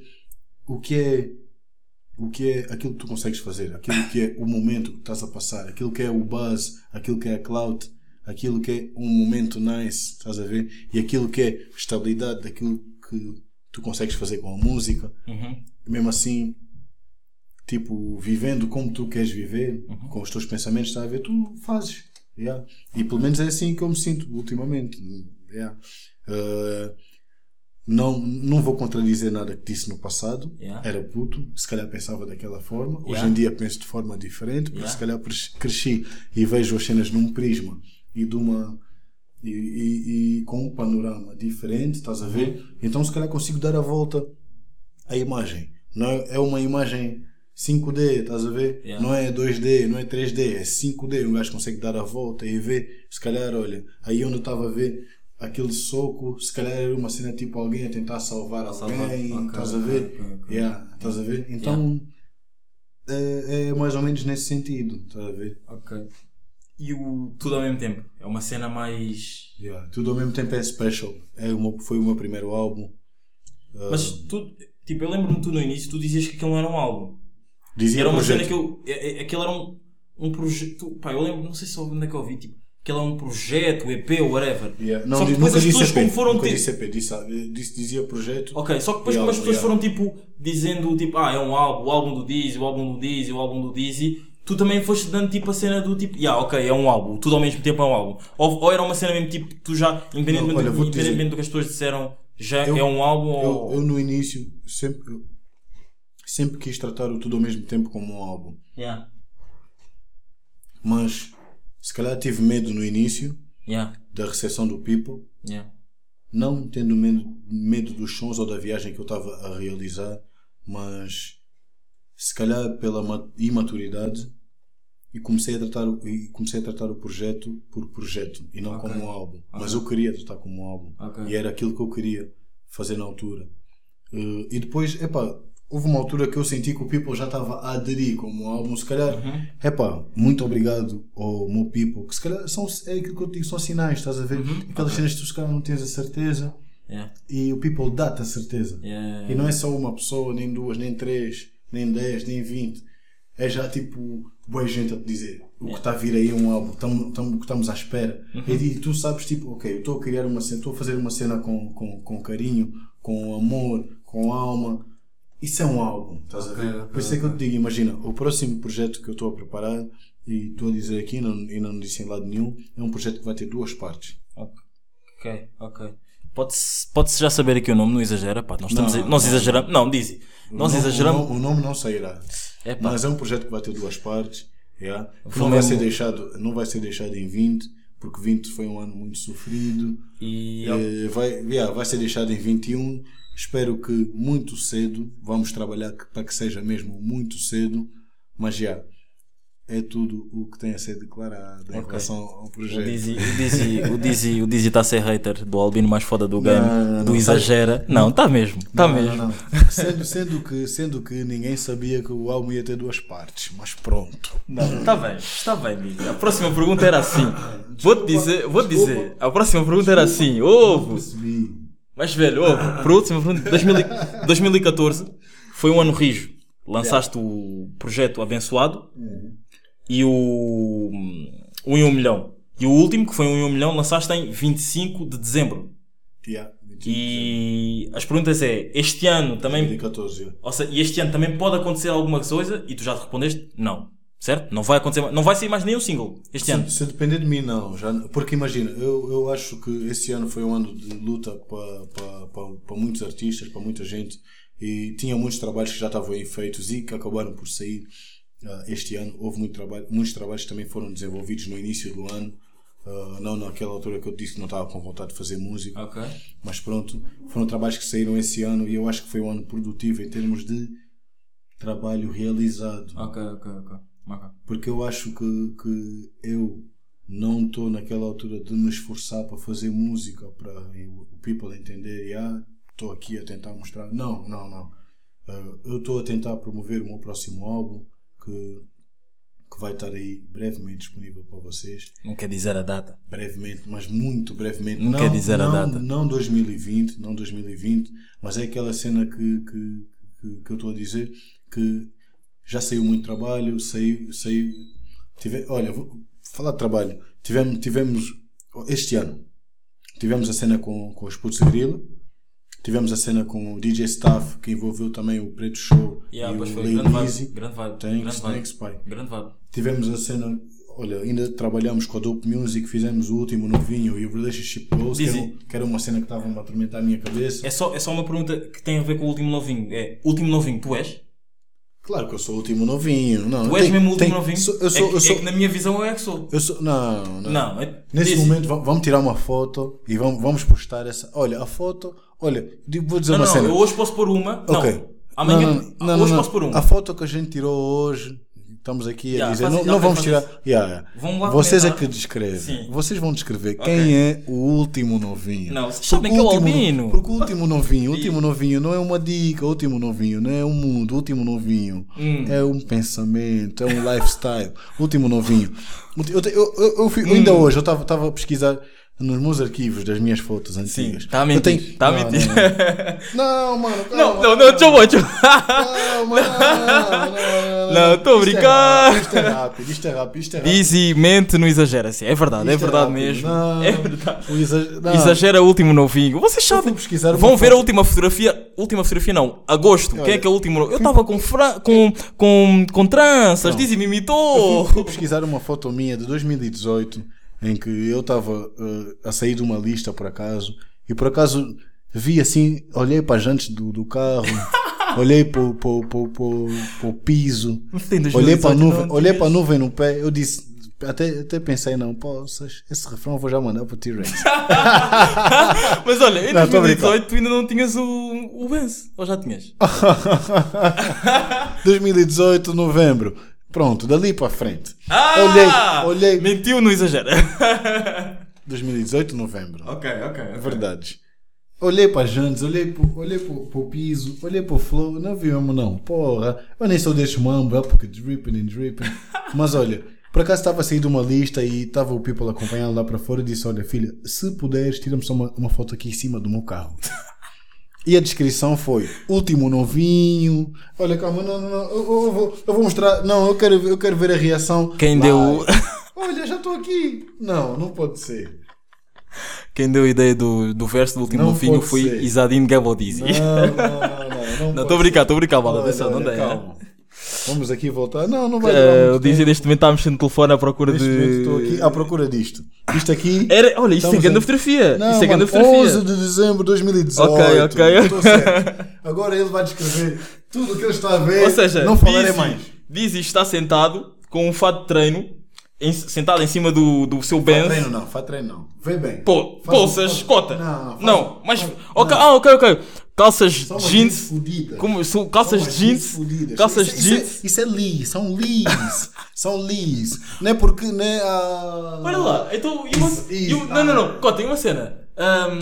o que é o que é aquilo que tu consegues fazer, aquilo que é o momento que estás a passar, aquilo que é o buzz, aquilo que é a cloud, aquilo que é um momento nice, estás a ver? E aquilo que é estabilidade daquilo que tu consegues fazer com a música. Uhum. Mesmo assim, tipo, vivendo como tu queres viver, Uhum. com os teus pensamentos, estás a ver? Tu fazes. Yeah. E pelo menos é assim que eu me sinto ultimamente. yeah. Uh, não, não vou contradizer nada que disse no passado. Yeah. Era puto, se calhar pensava daquela forma. Hoje Yeah. em dia penso de forma diferente, porque se calhar cres- cresci e vejo as cenas num prisma e de uma. E, e- e com um panorama diferente, estás a ver? Uhum. Então se calhar consigo dar a volta à imagem. Não é, é uma imagem 5D, estás a ver? Yeah. Não é 2D, não é 3D, é 5D. Um gajo consegue dar a volta e ver, se calhar, olha, aí onde eu estava a ver aquele soco, se calhar era uma cena tipo alguém a tentar salvar salvar, alguém, ok, estás a ver? ok, ok. Yeah, estás a ver? Então é, é mais ou menos nesse sentido, estás a ver? Ok. E o tudo ao mesmo tempo? É uma cena mais. Yeah. Tudo ao mesmo tempo é special. É uma, foi o meu primeiro álbum. Mas tu. Tipo, eu lembro-me tu no início, tu dizias que aquilo não era um álbum. Dizia era uma projeto. cena que eu. é- é- Aquilo era um, um projeto. Pá, eu lembro, não sei se onde é que eu ouvi, tipo, aquilo é um projeto, EP, whatever. Yeah. Não, só que depois nunca as pessoas EP, como foram tipo- disse EP, disse, ah, disse- dizia projeto. Ok, só que depois como as pessoas foram tipo dizendo tipo, ah, é um álbum, o álbum do Dizzy, o álbum do Dizzy, o álbum do Dizzy, tu também foste dando tipo a cena do tipo, yeah, ok, é um álbum, tudo ao mesmo tempo é um álbum. Ou, ou era uma cena mesmo tipo, tu já, independentemente, Não, olha, do, vou-te dizer. independentemente do que as pessoas disseram, já Eu- é um álbum Eu, ou. eu no início sempre, sempre quis tratar o tudo ao mesmo tempo como um álbum. Yeah, Mas se calhar tive medo no início yeah, da recepção do people, yeah. não tendo medo, medo dos sons ou da viagem que eu estava a realizar, mas se calhar pela ma- imaturidade e comecei a tratar o, e comecei a tratar o projeto por projeto e não Ok. como um álbum. Mas eu queria tratar como um álbum Ok. e era aquilo que eu queria fazer na altura. Eh, e depois, epá, houve uma altura que eu senti que o People já estava a aderir como um álbum. Se calhar, Uhum. epá, muito obrigado ao meu People, que se calhar são, é aquilo que eu digo, são sinais, estás a ver? Aquelas cenas que tu se calhar não tens a certeza Yeah, e o People dá-te a certeza. yeah. E não é só uma pessoa, nem duas, nem três, nem dez, nem vinte. É já tipo, boa gente a te dizer o que está a vir aí é um álbum, o que estamos à espera. E, e tu sabes, tipo, ok, eu estou a criar uma cena, estou a fazer uma cena com, com, com carinho, com amor, com alma. Isso é um álbum, estás a ver? ok, Por isso é que eu te digo, imagina, o próximo projeto que eu estou a preparar, e estou a dizer aqui, não, e não disse em lado nenhum, é um projeto que vai ter duas partes. Ok, ok. Pode-se pode já saber aqui o nome, não exagera, pá, nós, estamos, Não, nós não. exageramos, não, diz, nós nome, exageramos, O nome, não sairá. É. Mas é um projeto que vai ter duas partes. yeah. Não, vai ser deixado, não vai ser deixado em 20, porque 20 foi um ano muito sofrido. e Eh, vai, yeah, vai ser deixado em 21. Espero que muito cedo. Vamos trabalhar para que seja mesmo muito cedo. Mas já. É tudo o que tem a ser declarado em Ok. relação ao O projeto. Dizzy, o Dizzy, o Dizzy, o Dizzy está a ser hater do Albino mais foda do game, Não, não, do não. exagera. Não, está mesmo, está mesmo. Sendo, sendo, que, sendo que ninguém sabia que o álbum ia ter duas partes, mas pronto. Não, está bem, está bem, Dizzy. A próxima pergunta era assim. Vou-te dizer, vou dizer. A próxima pergunta era assim. Percebi. mas velho, ouve. Próxima pergunta. 2000 e- 2014 foi um ano rijo. Lançaste o projeto Abençoado e o, o 1 milhão. E o último, que foi um 1 milhão, lançaste em 25 de dezembro. Yeah, 25 E as perguntas é, este ano também 2014. yeah. Ou seja, e este ano também pode acontecer alguma coisa e tu já te respondeste não. Certo? Não vai acontecer, mais- não vai sair mais nenhum single este ano. Se, se depender de mim, não. Já, porque imagina, eu, eu acho que esse ano foi um ano de luta para muitos artistas, para muita gente. E tinha muitos trabalhos que já estavam aí feitos e que acabaram por sair este ano. Houve muito trabalho, muitos trabalhos que também foram desenvolvidos no início do ano. Ah, não naquela altura que eu disse que não estava com vontade de fazer música. Ok. Mas pronto, foram trabalhos que saíram esse ano e eu acho que foi um ano produtivo em termos de trabalho realizado. Ok, ok, ok. ok. Porque eu acho que, que eu não estou naquela altura de me esforçar para fazer música para o people entender e ah, estou aqui a tentar mostrar. Não, não, não. Ah, eu estou a tentar promover o meu próximo álbum que, que vai estar aí brevemente disponível para vocês. Não quer dizer a data. Brevemente, mas muito brevemente. Não quer dizer a não, data. Não 2020, não 2020, mas é aquela cena que, que, que, que eu estou a dizer que já saiu muito trabalho, saiu, saiu tive, olha, vou falar de trabalho, tivemos, tivemos este ano, tivemos a cena com, com os Putos de Grilo, tivemos a cena com o DJ Staff, que envolveu também o Preto Show Yeah, e o foi. Lady vibe. Easy. Grande vibe. Thanks, grande vibe. thanks, pai. Grande vibe. Tivemos a cena, olha, ainda trabalhamos com a Dope Music, fizemos o último novinho e o Relationship Goals, que, era, que era uma cena que estava a atormentar a minha cabeça. É só, é só uma pergunta que tem a ver com o último novinho. É, último novinho, tu és? Claro que eu sou o último novinho. Não, Tu és tem- mesmo o último tem- novinho? sou- eu é, sou, que, eu sou, é que na minha visão eu é que sou. eu sou, não, não. Não, é- Nesse momento va- vamos tirar uma foto e vamos, vamos postar essa. Olha, a foto. Olha, vou dizer Não, uma não, cena. eu hoje posso pôr uma. Ok. Não. Amanhã. Não, não, hoje posso pôr uma. A foto que a gente tirou hoje, estamos aqui a Yeah, dizer, faz- não, não vamos tirar. Yeah. Lá Vocês é comentar. que descrevem. Sim. Vocês vão descrever Ok. quem é o último novinho. Não, vocês sabem que é o último- Albino. Porque o último novinho, o último novinho não é uma dica, o último novinho não é um mundo, o último novinho Hum. é um pensamento, é um lifestyle. O último novinho. Eu, eu, eu, eu Hum. ainda hoje eu estava a pesquisar nos meus arquivos das minhas fotos antigas. Sim, tá a Eu mentir. tenho- Tá a Não, mentir. Não, não, mano, calma, Não, não, não, deixa eu vou, eu- não, não, Não, tô Isto é rápido, Isto é rápido, isto é rápido, isto é rápido. Diz e mente, não exagera. Assim. É verdade, é Isto verdade rápido. mesmo. Não, É verdade. o exa- não. Exagera o último novinho. Vocês sabem. Vão ver foto. a última fotografia. Última fotografia não. Agosto. Quem é que é o último? Eu estava com, fra... com, com, com tranças. Diz e me imitou. Fui pesquisar uma foto minha de 2018 em que eu estava eh, a sair de uma lista por acaso e por acaso vi assim, olhei para as jantes do, do carro, olhei para o- piso, Em 2018 olhei para a nuvem, olhei para a nuvem no pé, eu disse até, até pensei, não, poças, esse refrão eu vou já mandar para o T-Rex. Mas olha, em Não, tô a 2018 tu ainda não tinhas o, o Benz. Ou já tinhas? 2018, novembro. Pronto, dali para frente. Ah! Olhei, olhei. Mentiu, não exagera. 2018, novembro. ok, ok. Verdades. Olhei para as jantes, olhei para olhei o piso, olhei para o flow, não vi mesmo não, porra. Eu nem sou deste mambo, é porque dripping and dripping. Mas olha, por acaso estava a sair de uma lista e estava o people acompanhando lá para fora e disse, olha filha, se puderes, tira-me só uma, uma foto aqui em cima do meu carro. E a descrição foi, último novinho. Olha, calma, não, não, não, eu, eu vou, eu vou mostrar, não, eu quero, eu quero ver a reação. Quem Vai. deu- Olha, já estou aqui. Não, não pode ser. Quem deu a ideia do, do verso do último Não novinho foi ser. Isadine Gabodizi. Não, não, não, não. Não, estou a brincar, estou a brincar, Bala. Olha, Atenção, não olha, dá. calma. Vamos aqui voltar. Não, não vai muito Dizzy tempo. neste momento está a mexer no telefone à procura Neste momento estou aqui de. à procura disto. Isto aqui. Era, olha, isto é grande em- fotografia. Não, Isto é grande fotografia. 11 de dezembro de 2018. Ok, ok. Estou certo. Agora ele vai descrever tudo o que ele está a ver. Ou seja, não falarei Dizzy, mais. Dizzy está sentado com um fato de treino, em- sentado em cima do, do seu Faz Benz. treino não, faz treino não. Vê bem. Pô, Faz- faz- cota. Não, faz- Não, mas. faz- ok, não. Ah, ok, ok. Calças São umas jeans. jeans. Como, são calças São umas jeans. fodidas. Calças isso, jeans. Isso é, isso é Lee, são Lees. são Lees. Não é porque. Não é a... Olha lá, então. Uma, Isso, isso, um- não, não, ah. não. Cota, e uma cena. Ahm,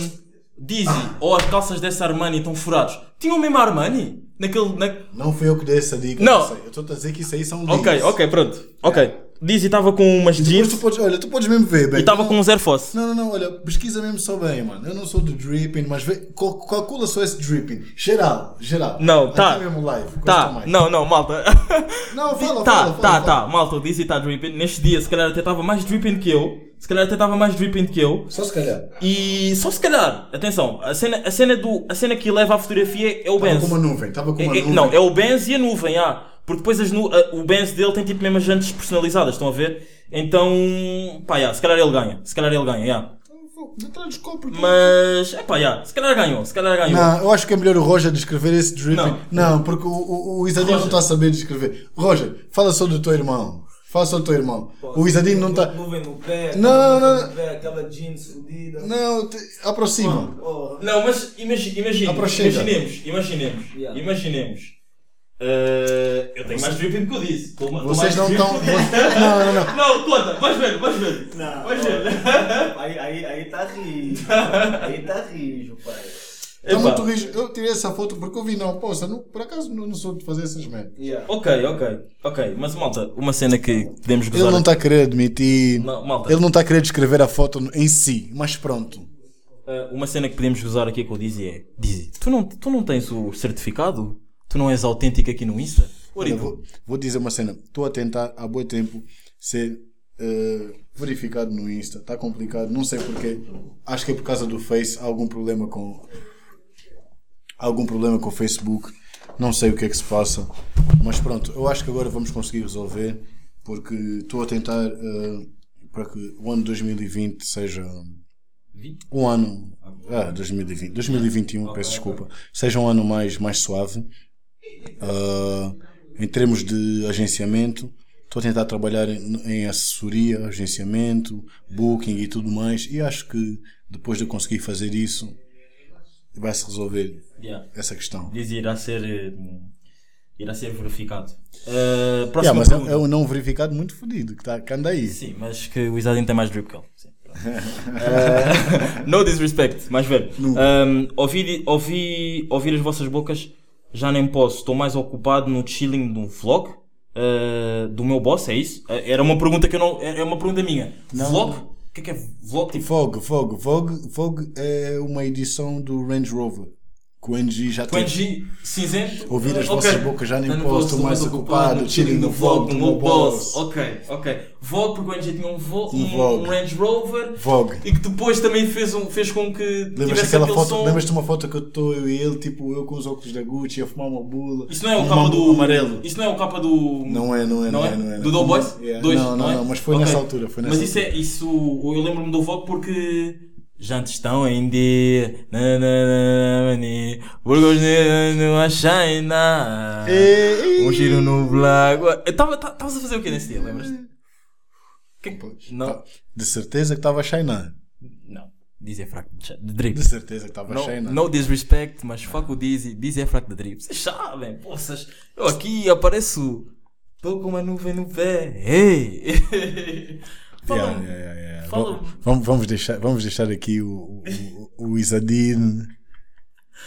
Dizzy ou as calças dessa Armani estão furados. Tinham mesmo Armani? Naquele. Na... Não fui eu que dei essa dica. Não. Eu estou a dizer que isso aí são Lees. Ok, ok, pronto. Ok. Dizzy estava com umas jeans tu podes, olha, tu podes mesmo ver, bem. e estava com um Zero Fosse. Não, não, não, olha, pesquisa mesmo só bem, mano. Eu não sou do dripping, mas vê, cal- calcula só esse dripping. Geral, geral. Não, Aqui tá. mesmo live. Tá, não, não, malta. Não, fala, tá, fala, tá, fala, tá, malta, o Dizzy está dripping. Neste dia, se calhar até estava mais dripping que eu. Se calhar até estava mais dripping que eu. Só se calhar. E só se calhar, atenção, a cena, a cena, do, a cena que leva a fotografia é o Estava Benz. com uma nuvem, estava com uma É- é- nuvem. não, é o Benz e a nuvem, ah. Porque depois as nu- a- o Benz dele tem tipo mesmo as jantes personalizadas, estão a ver? Então, pá, yeah, se calhar ele ganha, se calhar ele ganha, yeah. Copos. Mas, é pá, yeah, se calhar ganhou, se calhar ganhou. Não, eu acho que é melhor o Roger descrever esse dripping. Não. Não, porque o, o, o Isadinho não está a saber descrever. Roger, fala só do teu irmão. Fala só do teu irmão. O Isadinho não está. Nuvem no pé, Não, nuvem não. no pé, aquela jeans fodida. Não, te- aproxima. Porra. Não, mas imagi imagine, Aproxima. imaginemos, imaginemos, Yeah. imaginemos. Eh, eu tenho mais dripping do que eu disse. Tô- Vocês não estão. Não, não, não. Não, conta, vais ver, vais ver. Não, Vais ver. Aí, aí, aí tá rijo. Aí tá rijo, pai. Está Epá, muito rijo. Eu tirei essa foto porque eu vi, não, poça, não, por acaso não, não sou de fazer essas merdas. Yeah. Ok, ok, ok. Mas malta, uma cena que podemos Ele gozar. não está a querer admitir. Não, malta. Ele não está a querer descrever a foto em si, mas pronto. Eh, uma cena que podemos gozar aqui com o Dizzy é: Dizzy, tu não, tu não tens o certificado? Tu não és autêntico aqui no Insta? Olha, vou, vou dizer uma cena. Estou a tentar há bom tempo ser eh, verificado no Insta. Está complicado, não sei porquê. Acho que é por causa do Face. Há algum problema com. há algum problema com o Facebook. Não sei o que é que se passa. Mas pronto, eu acho que agora vamos conseguir resolver. Porque estou a tentar eh, para que o ano 2020 seja um ano. Ah, 2020. 2021, peço desculpa. Seja um ano mais, mais suave. Ah, em termos de agenciamento, estou a tentar trabalhar em, em assessoria, agenciamento, booking e tudo mais. E acho que depois de eu conseguir fazer isso, vai-se resolver Yeah. essa questão. Dizzy irá ser. eh, irá ser verificado. Eh, Yeah, mas é, pergunta. é um não verificado muito fodido que, tá, que anda aí. Sim, mas que o Isadinho tem mais drip que ele. Eh, no disrespect, mas velho. Um, ouvi, ouvi, ouvir as vossas bocas, já nem posso. Estou mais ocupado no chilling do vlog eh, do meu boss, é isso? Eh, era uma pergunta que eu não. É uma pergunta minha. Vlog? O que é que é vlog? Tipo, Vogue, Vogue, Vogue, Vogue é uma edição do Range Rover. NG já. NG cinzento? Ouvir as Ok. vossas bocas, já nem posso, estou mais ocupado, chilling no vlog do meu boss. Ok, ok. Vogue porque o NG tinha um, vo um, Vogue. um Range Rover. Vogue. E que depois também fez, um, fez com que Lembras tivesse daquela aquele foto? som. Lembras-te uma foto que eu estou eu e ele, tipo eu com os óculos da Gucci a fumar uma bula? Isso não é o capa do. amarelo. Isso não é o capa do. Não é, não é, não, é, não é. Do Doughboys? Yeah. Dois, não, não, é? não, mas foi Ok. nessa altura. Foi nessa Mas isso é. Isso, eu lembro-me do Vogue porque. Jantes estão em dia. na, na, na, na, ni, Burgos ne- no a China. Ei, Um giro no blago. Estavas a fazer o que nesse dia? Lembras-te? Que-. Não. Tá. De certeza que estava a shinar. Não. Dizzy é fraco de de drip. De certeza que estava a No, shinar. no disrespect, mas fuck o Dizzy. Dizzy é fraco de drip. Vocês sabem, poças. Eu aqui apareço. Tô com uma nuvem no pé. Ei! Fala. Yeah, yeah, yeah, yeah. Fala- Vamos, vamos, deixar, vamos deixar aqui o, o, o Isadine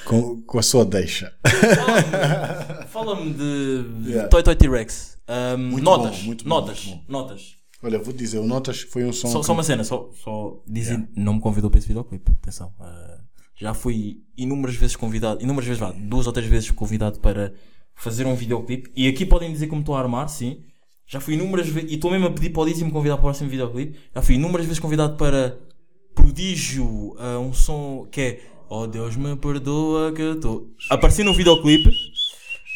com, com a sua deixa. Fala-me- Fala-me de Yeah. Toy Toy T-Rex. Um, Muito notas. bom, muito bom, notas. muito Notas. Olha, vou dizer, o Notas foi um som. Só, que- só uma cena, só, só Dizzy não me convidou para esse videoclipe. Atenção. Uh, já fui inúmeras vezes convidado, inúmeras vezes, vá, duas ou três vezes convidado para fazer um videoclipe. E aqui podem dizer como estou a armar, sim. Já fui inúmeras vezes, e estou mesmo a pedir para o Dizzy me convidar para o próximo videoclipe. Já fui inúmeras vezes convidado para Prodígio, uh, um som que é Oh Deus me perdoa que eu estou. Apareci no videoclipe.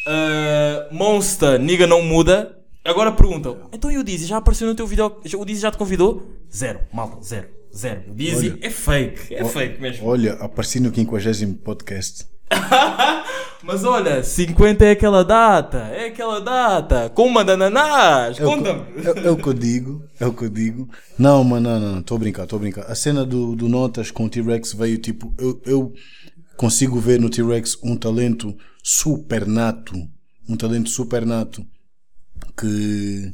Uh, Monster, Niga não muda. Agora perguntam, então e o Dizzy já apareceu no teu vídeo? O Dizzy já te convidou? Zero, malta, zero, zero. O Dizzy Olha. é fake, é fake mesmo. Olha, apareci no 50 podcast. Mas olha, 50 é aquela data, é aquela data. Com uma de ananás, É o, conta-me. é, é o que eu digo, é o que eu digo. Não, mano, não, não, estou a brincar, estou a brincar. A cena do, do Notas com o T-Rex veio tipo, eu, eu consigo ver no T-Rex um talento super nato, um talento super nato que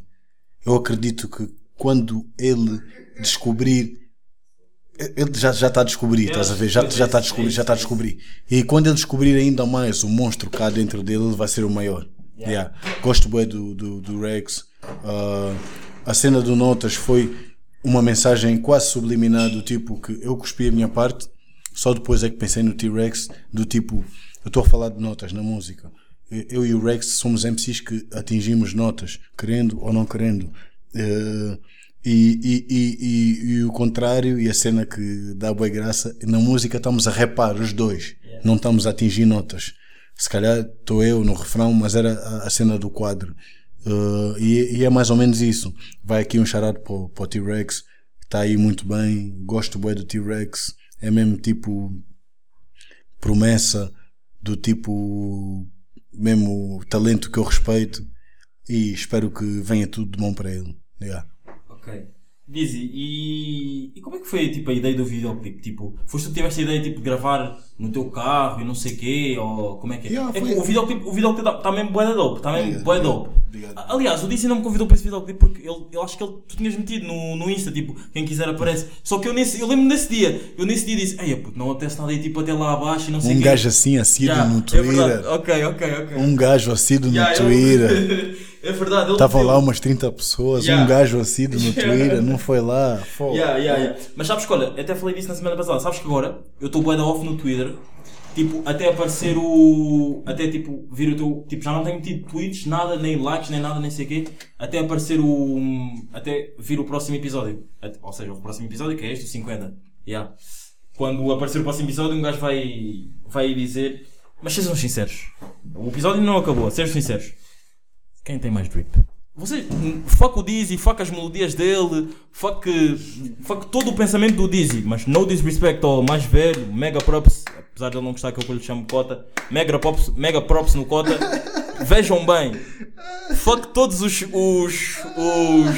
eu acredito que quando ele descobrir ele já já está a descobrir, estás a ver? Já já está a descobrir, já está a descobrir. E quando ele descobrir ainda mais o monstro cá dentro dele, ele vai ser o maior. Yeah. Gosto bem do, do, do Rex. Ah, a cena do Notas foi uma mensagem quase subliminar do tipo que eu cuspi a minha parte, só depois é que pensei no T-Rex, do tipo, eu estou a falar de notas na música. Eu e o Rex somos MCs que atingimos notas, querendo ou não querendo. Eh, e, e, e, e, o contrário, e a cena que dá boa graça, na música estamos a repar os dois, não estamos a atingir notas. Se calhar estou eu no refrão, mas era a, a cena do quadro. Uh, e, e é mais ou menos isso. Vai aqui um charado para o T-Rex, está aí muito bem. Gosto bem do T-Rex. É mesmo tipo promessa do tipo mesmo talento que eu respeito e espero que venha tudo de bom para ele. Yeah. Ok. Dizzy, e, e como é que foi tipo, a ideia do videoclipe? Tipo, foste tu que tiveste a ideia tipo, de gravar no teu carro e não sei o quê? Ou como é que é? Yeah, é foi- o videoclipe o videoclipe está tá mesmo da dope. Está mesmo obrigado, dope. Aliás, o Dizzy não me convidou para esse videoclipe porque ele, eu acho que ele, tu tinhas metido no, no Insta, tipo, quem quiser aparece. Só que eu, nesse, eu lembro desse dia, eu nesse dia disse, ei, puto, não apetece nada aí tipo até lá abaixo e não sei Um quê. gajo assim, assíduo Yeah, no é Twitter. verdade. Ok, ok, ok. Um gajo assíduo Yeah, no Twitter. é verdade. Estavam lá umas 30 pessoas, Yeah. um gajo assíduo no Twitter, não foi lá. Mas sabes que, olha, até falei disso na semana passada. Sabes que agora eu estou bué off no Twitter. Tipo, até aparecer o. Até tipo, vir o teu. Tipo, já não tenho tido tweets, nada, nem likes, nem nada, nem sei o quê. Até aparecer o. Até vir o próximo episódio. Ou seja, o próximo episódio que é este, o 50. Yeah. Quando aparecer o próximo episódio, um gajo vai. Vai dizer. Mas sejam sinceros. O episódio não acabou, sejam sinceros. Quem tem mais drip? Vocês, fuck o Dizzy, fuck as melodias dele, fuck, fuck todo o pensamento do Dizzy, mas no disrespect ao mais velho, mega props, apesar de ele não gostar que eu lhe chamo Cota, mega props, mega props no Cota, vejam bem, fuck todos os, os, os,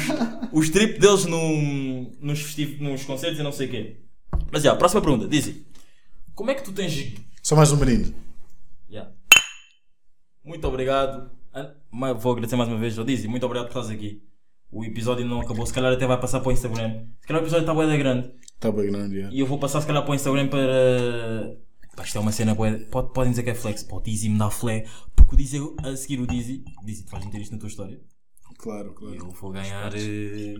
os drip deles no, nos, festiv- nos concertos e não sei o quê. Mas já, próxima pergunta, Dizzy, como é que tu tens Só mais um brinde. Yeah. Muito obrigado. Mas Vou agradecer mais uma vez ao Dizzy. Muito obrigado por estás aqui. O episódio não acabou. Se calhar até vai passar para o Instagram. Se calhar o episódio está bué da grande. Está bem grande, yeah. E eu vou passar se calhar para o Instagram para... Pá, isto é uma cena bué... Pode, podem dizer que é flex. Pá, o Dizzy me dá flé. Porque o Dizzy, a seguir o Dizzy... Dizzy, tu vais meter isto na tua história. Claro, claro. Eu vou ganhar... eh,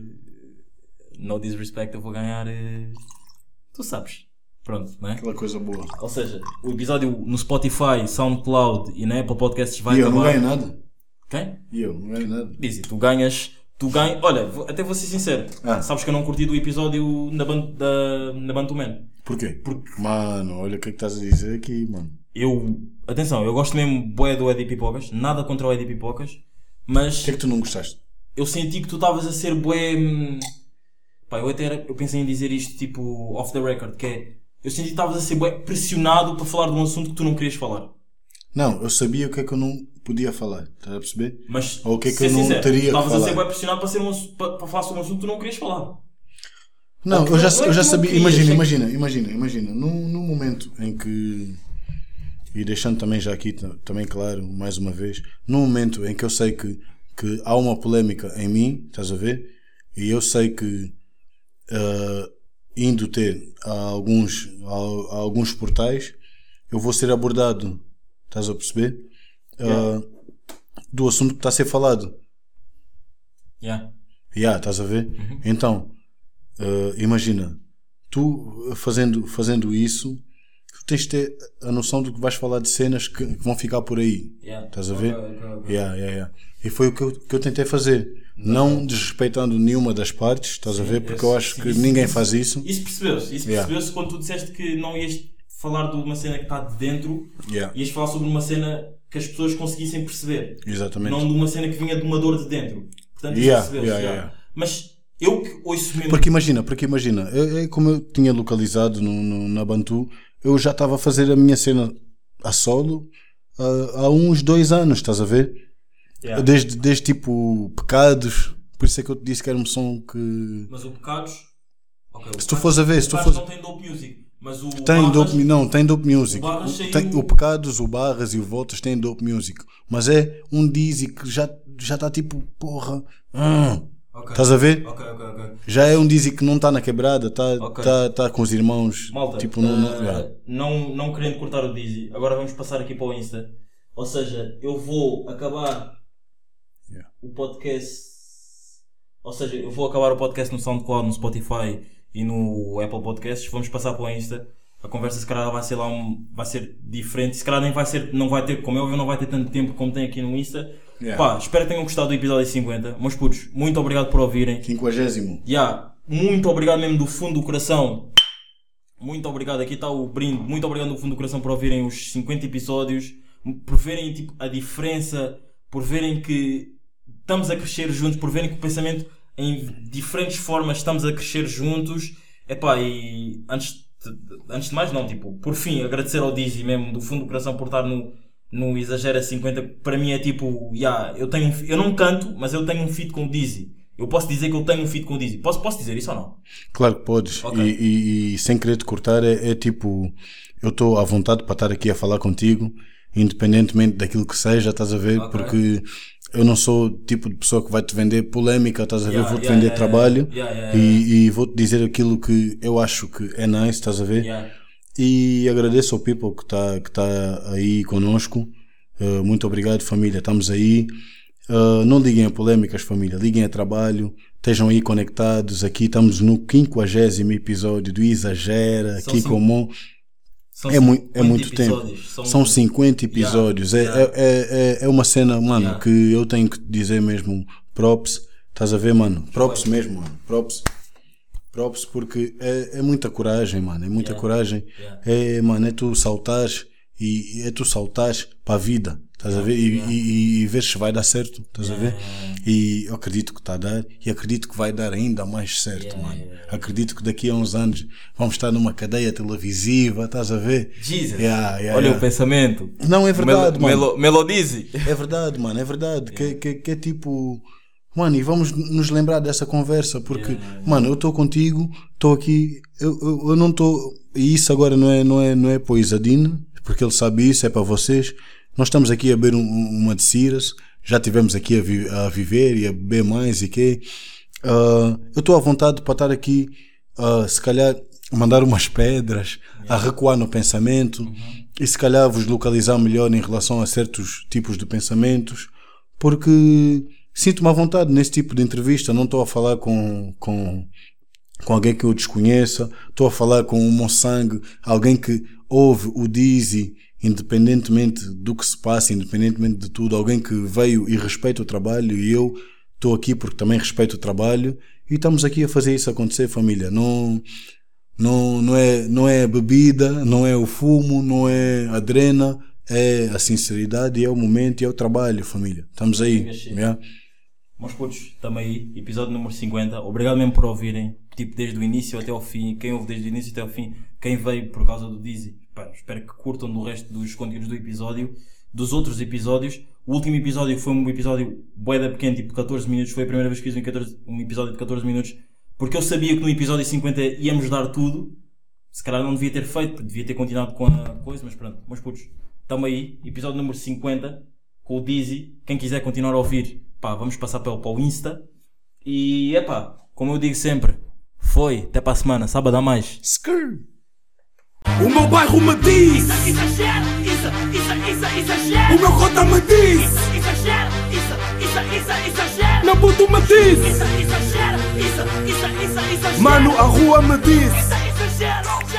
No disrespect, eu vou ganhar... eh, Tu sabes. Pronto, não é? Aquela coisa boa. Ou seja, o episódio no Spotify, SoundCloud e na Apple Podcasts vai e eu não acabar. ganho nada. Quem? E eu não ganho nada. Dizzy, tu ganhas. Tu ganhas. Olha, até vou ser sincero. Ah. Sabes que eu não curti do episódio na, ban da, na Bantuman. Porquê? Porque Mano, olha o que é que estás a dizer aqui, mano. eu. Atenção, eu gosto mesmo bué do Eddie Pipocas. Nada contra o Eddie Pipocas. Mas O que é que tu não gostaste? eu senti que tu estavas a ser bué. hum, Pá, eu até era- eu pensei em dizer isto tipo off the record, que é. Eu senti que estavas a ser bué pressionado para falar de um assunto que tu não querias falar. Não, eu sabia o que é que eu não podia falar. Estás a perceber? Mas Ou o que é que eu não sincero, teria que estavas a ser falar? bué pressionado para, ser um, para, para falar sobre um assunto que tu não querias falar. Não, eu já, é eu já sabia. Imagina, é imagina, imagina, imagina. Num, num momento em que. E deixando também já aqui, ta- também claro, mais uma vez. Num momento em que eu sei que, que há uma polémica em mim, estás a ver? E eu sei que. ah, indo ter a alguns, a, a alguns portais, eu vou ser abordado, estás a perceber? Ah, do assunto que está a ser falado. Yeah. Yeah, estás a ver? Então, eh, imagina, tu fazendo, fazendo isso, tens de ter a noção de que vais falar de cenas que, que vão ficar por aí. Yeah. Estás a ver? Ok, ok, ok. Yeah, yeah, yeah. E foi o que eu, que eu tentei fazer. Não desrespeitando nenhuma das partes, estás a ver? Porque eu acho sim, que isso- ninguém isso- faz isso. Isso percebeu-se. Isso Yeah. percebeu-se quando tu disseste que não ias falar de uma cena que está de dentro, Yeah, ias falar sobre uma cena que as pessoas conseguissem perceber. exatamente. Não de uma cena que vinha de uma dor de dentro. Portanto, isso Yeah, percebeu-se. yeah, yeah. yeah. Mas eu que ouço mesmo. Porque imagina, porque imagina, é, é como eu tinha localizado no, no- na Bantu, eu já estava a fazer a minha cena a solo ah, há uns dois anos, estás a ver? Yeah. Desde, desde tipo pecados, por isso é que eu te disse que era um som que. Mas o Pecados. ok, o Se tu fores a ver, se tu fores- não tem dope music. Mas o Tem Barras- dope, não, tem dope music. o Barras O, tem, o Pecados, o Barras e o Voltas têm dope music. Mas é um Dizzy que já já está tipo, porra. ah, Ok. Estás a ver? Ok, ok, ok. Já é um Dizzy que não está na quebrada, está tá, tá com os irmãos. Malta, tipo, eh, yeah. não, não querendo cortar o Dizzy, agora vamos passar aqui para o Insta. Ou seja, eu vou acabar Yeah. o podcast. Ou seja, eu vou acabar o podcast no SoundCloud, no Spotify e no Apple Podcasts. Vamos passar para o Insta. A conversa se calhar vai ser lá um, vai ser diferente. Se calhar nem vai ser, não vai ter, como é óbvio, não vai ter tanto tempo como tem aqui no Insta. Yeah. Pá, espero que tenham gostado do episódio 50. Meus putos, muito obrigado por ouvirem. Quinquagésimo. Ya, muito obrigado mesmo do fundo do coração. Muito obrigado, aqui está o brinde. Muito obrigado do fundo do coração por ouvirem os 50 episódios. por verem tipo, a diferença, por verem que estamos a crescer juntos, por verem que o pensamento em diferentes formas estamos a crescer juntos. Epá, e antes de, antes de mais, não, tipo, por fim, agradecer ao Dizzy mesmo, do fundo do coração, por estar no, no Exagera 50. Para mim é tipo, yeah, eu, tenho, eu não canto, mas eu tenho um feat com o Dizzy. Eu posso dizer que eu tenho um feat com o Dizzy. Posso, posso dizer isso ou não? Claro que podes. Ok. E, e- e sem querer te cortar, é, é tipo, eu estou à vontade para estar aqui a falar contigo, independentemente daquilo que seja, estás a ver? Ok. Porque eu não sou o tipo de pessoa que vai te vender polémica, estás a ver? Yeah, Vou-te yeah, vender yeah, trabalho e, e vou-te dizer aquilo que eu acho que é nice, estás a ver? Yeah. E agradeço ao people que está que tá aí conosco. Uh, muito obrigado, família. Estamos aí. Uh, não liguem a polémicas, família. Liguem a trabalho. Estejam aí conectados. Aqui estamos no 50 episódio do Exagera, São aqui cinco- com o Mon. São É, muito, é 50 muito tempo. episódios. São 50 episódios. É, yeah. é, é, é uma cena, mano, Yeah. que eu tenho que dizer mesmo props. Estás a ver, mano? Props mesmo, mano. Props. Props porque é, é muita coragem, mano. É muita Yeah. coragem. Yeah. É, mano, é tu saltares e é tu saltares para a vida. Estás a ver? E, Yeah. e, e, ver se vai dar certo. Estás a ver? Yeah. E eu acredito que está a dar e acredito que vai dar ainda mais certo, Yeah, mano. yeah, Acredito que daqui a uns anos vamos estar numa cadeia televisiva, estás a ver? Jesus. Yeah, yeah, Olha yeah. o pensamento. Não, é verdade, Melo, mano. Melo, Melodize. É verdade, mano, é verdade. Que, que, que é tipo. Mano, e vamos nos lembrar dessa conversa, porque, mano, eu estou contigo, estou aqui, eu, eu, eu não estou. E isso agora não é, não é, não é para o Isadine, porque ele sabe isso, é para vocês. Nós estamos aqui a beber um- um- uma de Ciras, já tivemos aqui a, vi- a viver e a beber mais e que. Ah, eu estou à vontade para estar aqui, ah, se calhar, mandar umas pedras, a recuar no pensamento e se calhar vos localizar melhor em relação a certos tipos de pensamentos, porque sinto-me à vontade nesse tipo de entrevista. Não estou a falar com, com, com alguém que eu desconheça, estou a falar com um sangue, alguém que ouve o Dizzy, independentemente do que se passa, independentemente de tudo, alguém que veio e respeita o trabalho e eu estou aqui porque também respeito o trabalho e estamos aqui a fazer isso acontecer, família. Não, não, não, é, não é bebida, não é o fumo, não é a drena, é a sinceridade, é o momento e é o trabalho, família. Estamos aí. Yeah? Meus putos, estamos aí, episódio número 50. Obrigado mesmo por ouvirem, tipo, desde o início até ao fim. Quem ouve desde o início até ao fim, quem veio por causa do Dizzy, espero que curtam do resto dos conteúdos do episódio, dos outros episódios. O último episódio foi um episódio boeda pequeno, tipo 14 minutos. Foi a primeira vez que fiz um, 14 um episódio de 14 minutos, porque eu sabia que no episódio 50 íamos dar tudo. Se calhar não devia ter feito, porque devia ter continuado com a coisa, mas pronto, meus putos, estamos aí, episódio número 50, com o Dizzy. Quem quiser continuar a ouvir, pá, vamos passar para, para o Insta. E é pá, como eu digo sempre, foi, até para a semana, sábado a mais. O meu bairro me diz, Exagera, isso, isso, isso, exagera. o meu cota me diz, Exagera, isso, isso, isso, exagera. meu puto me diz, Isso, exagera, isso, isso, isso, exagera. mano, a rua me diz. Isso.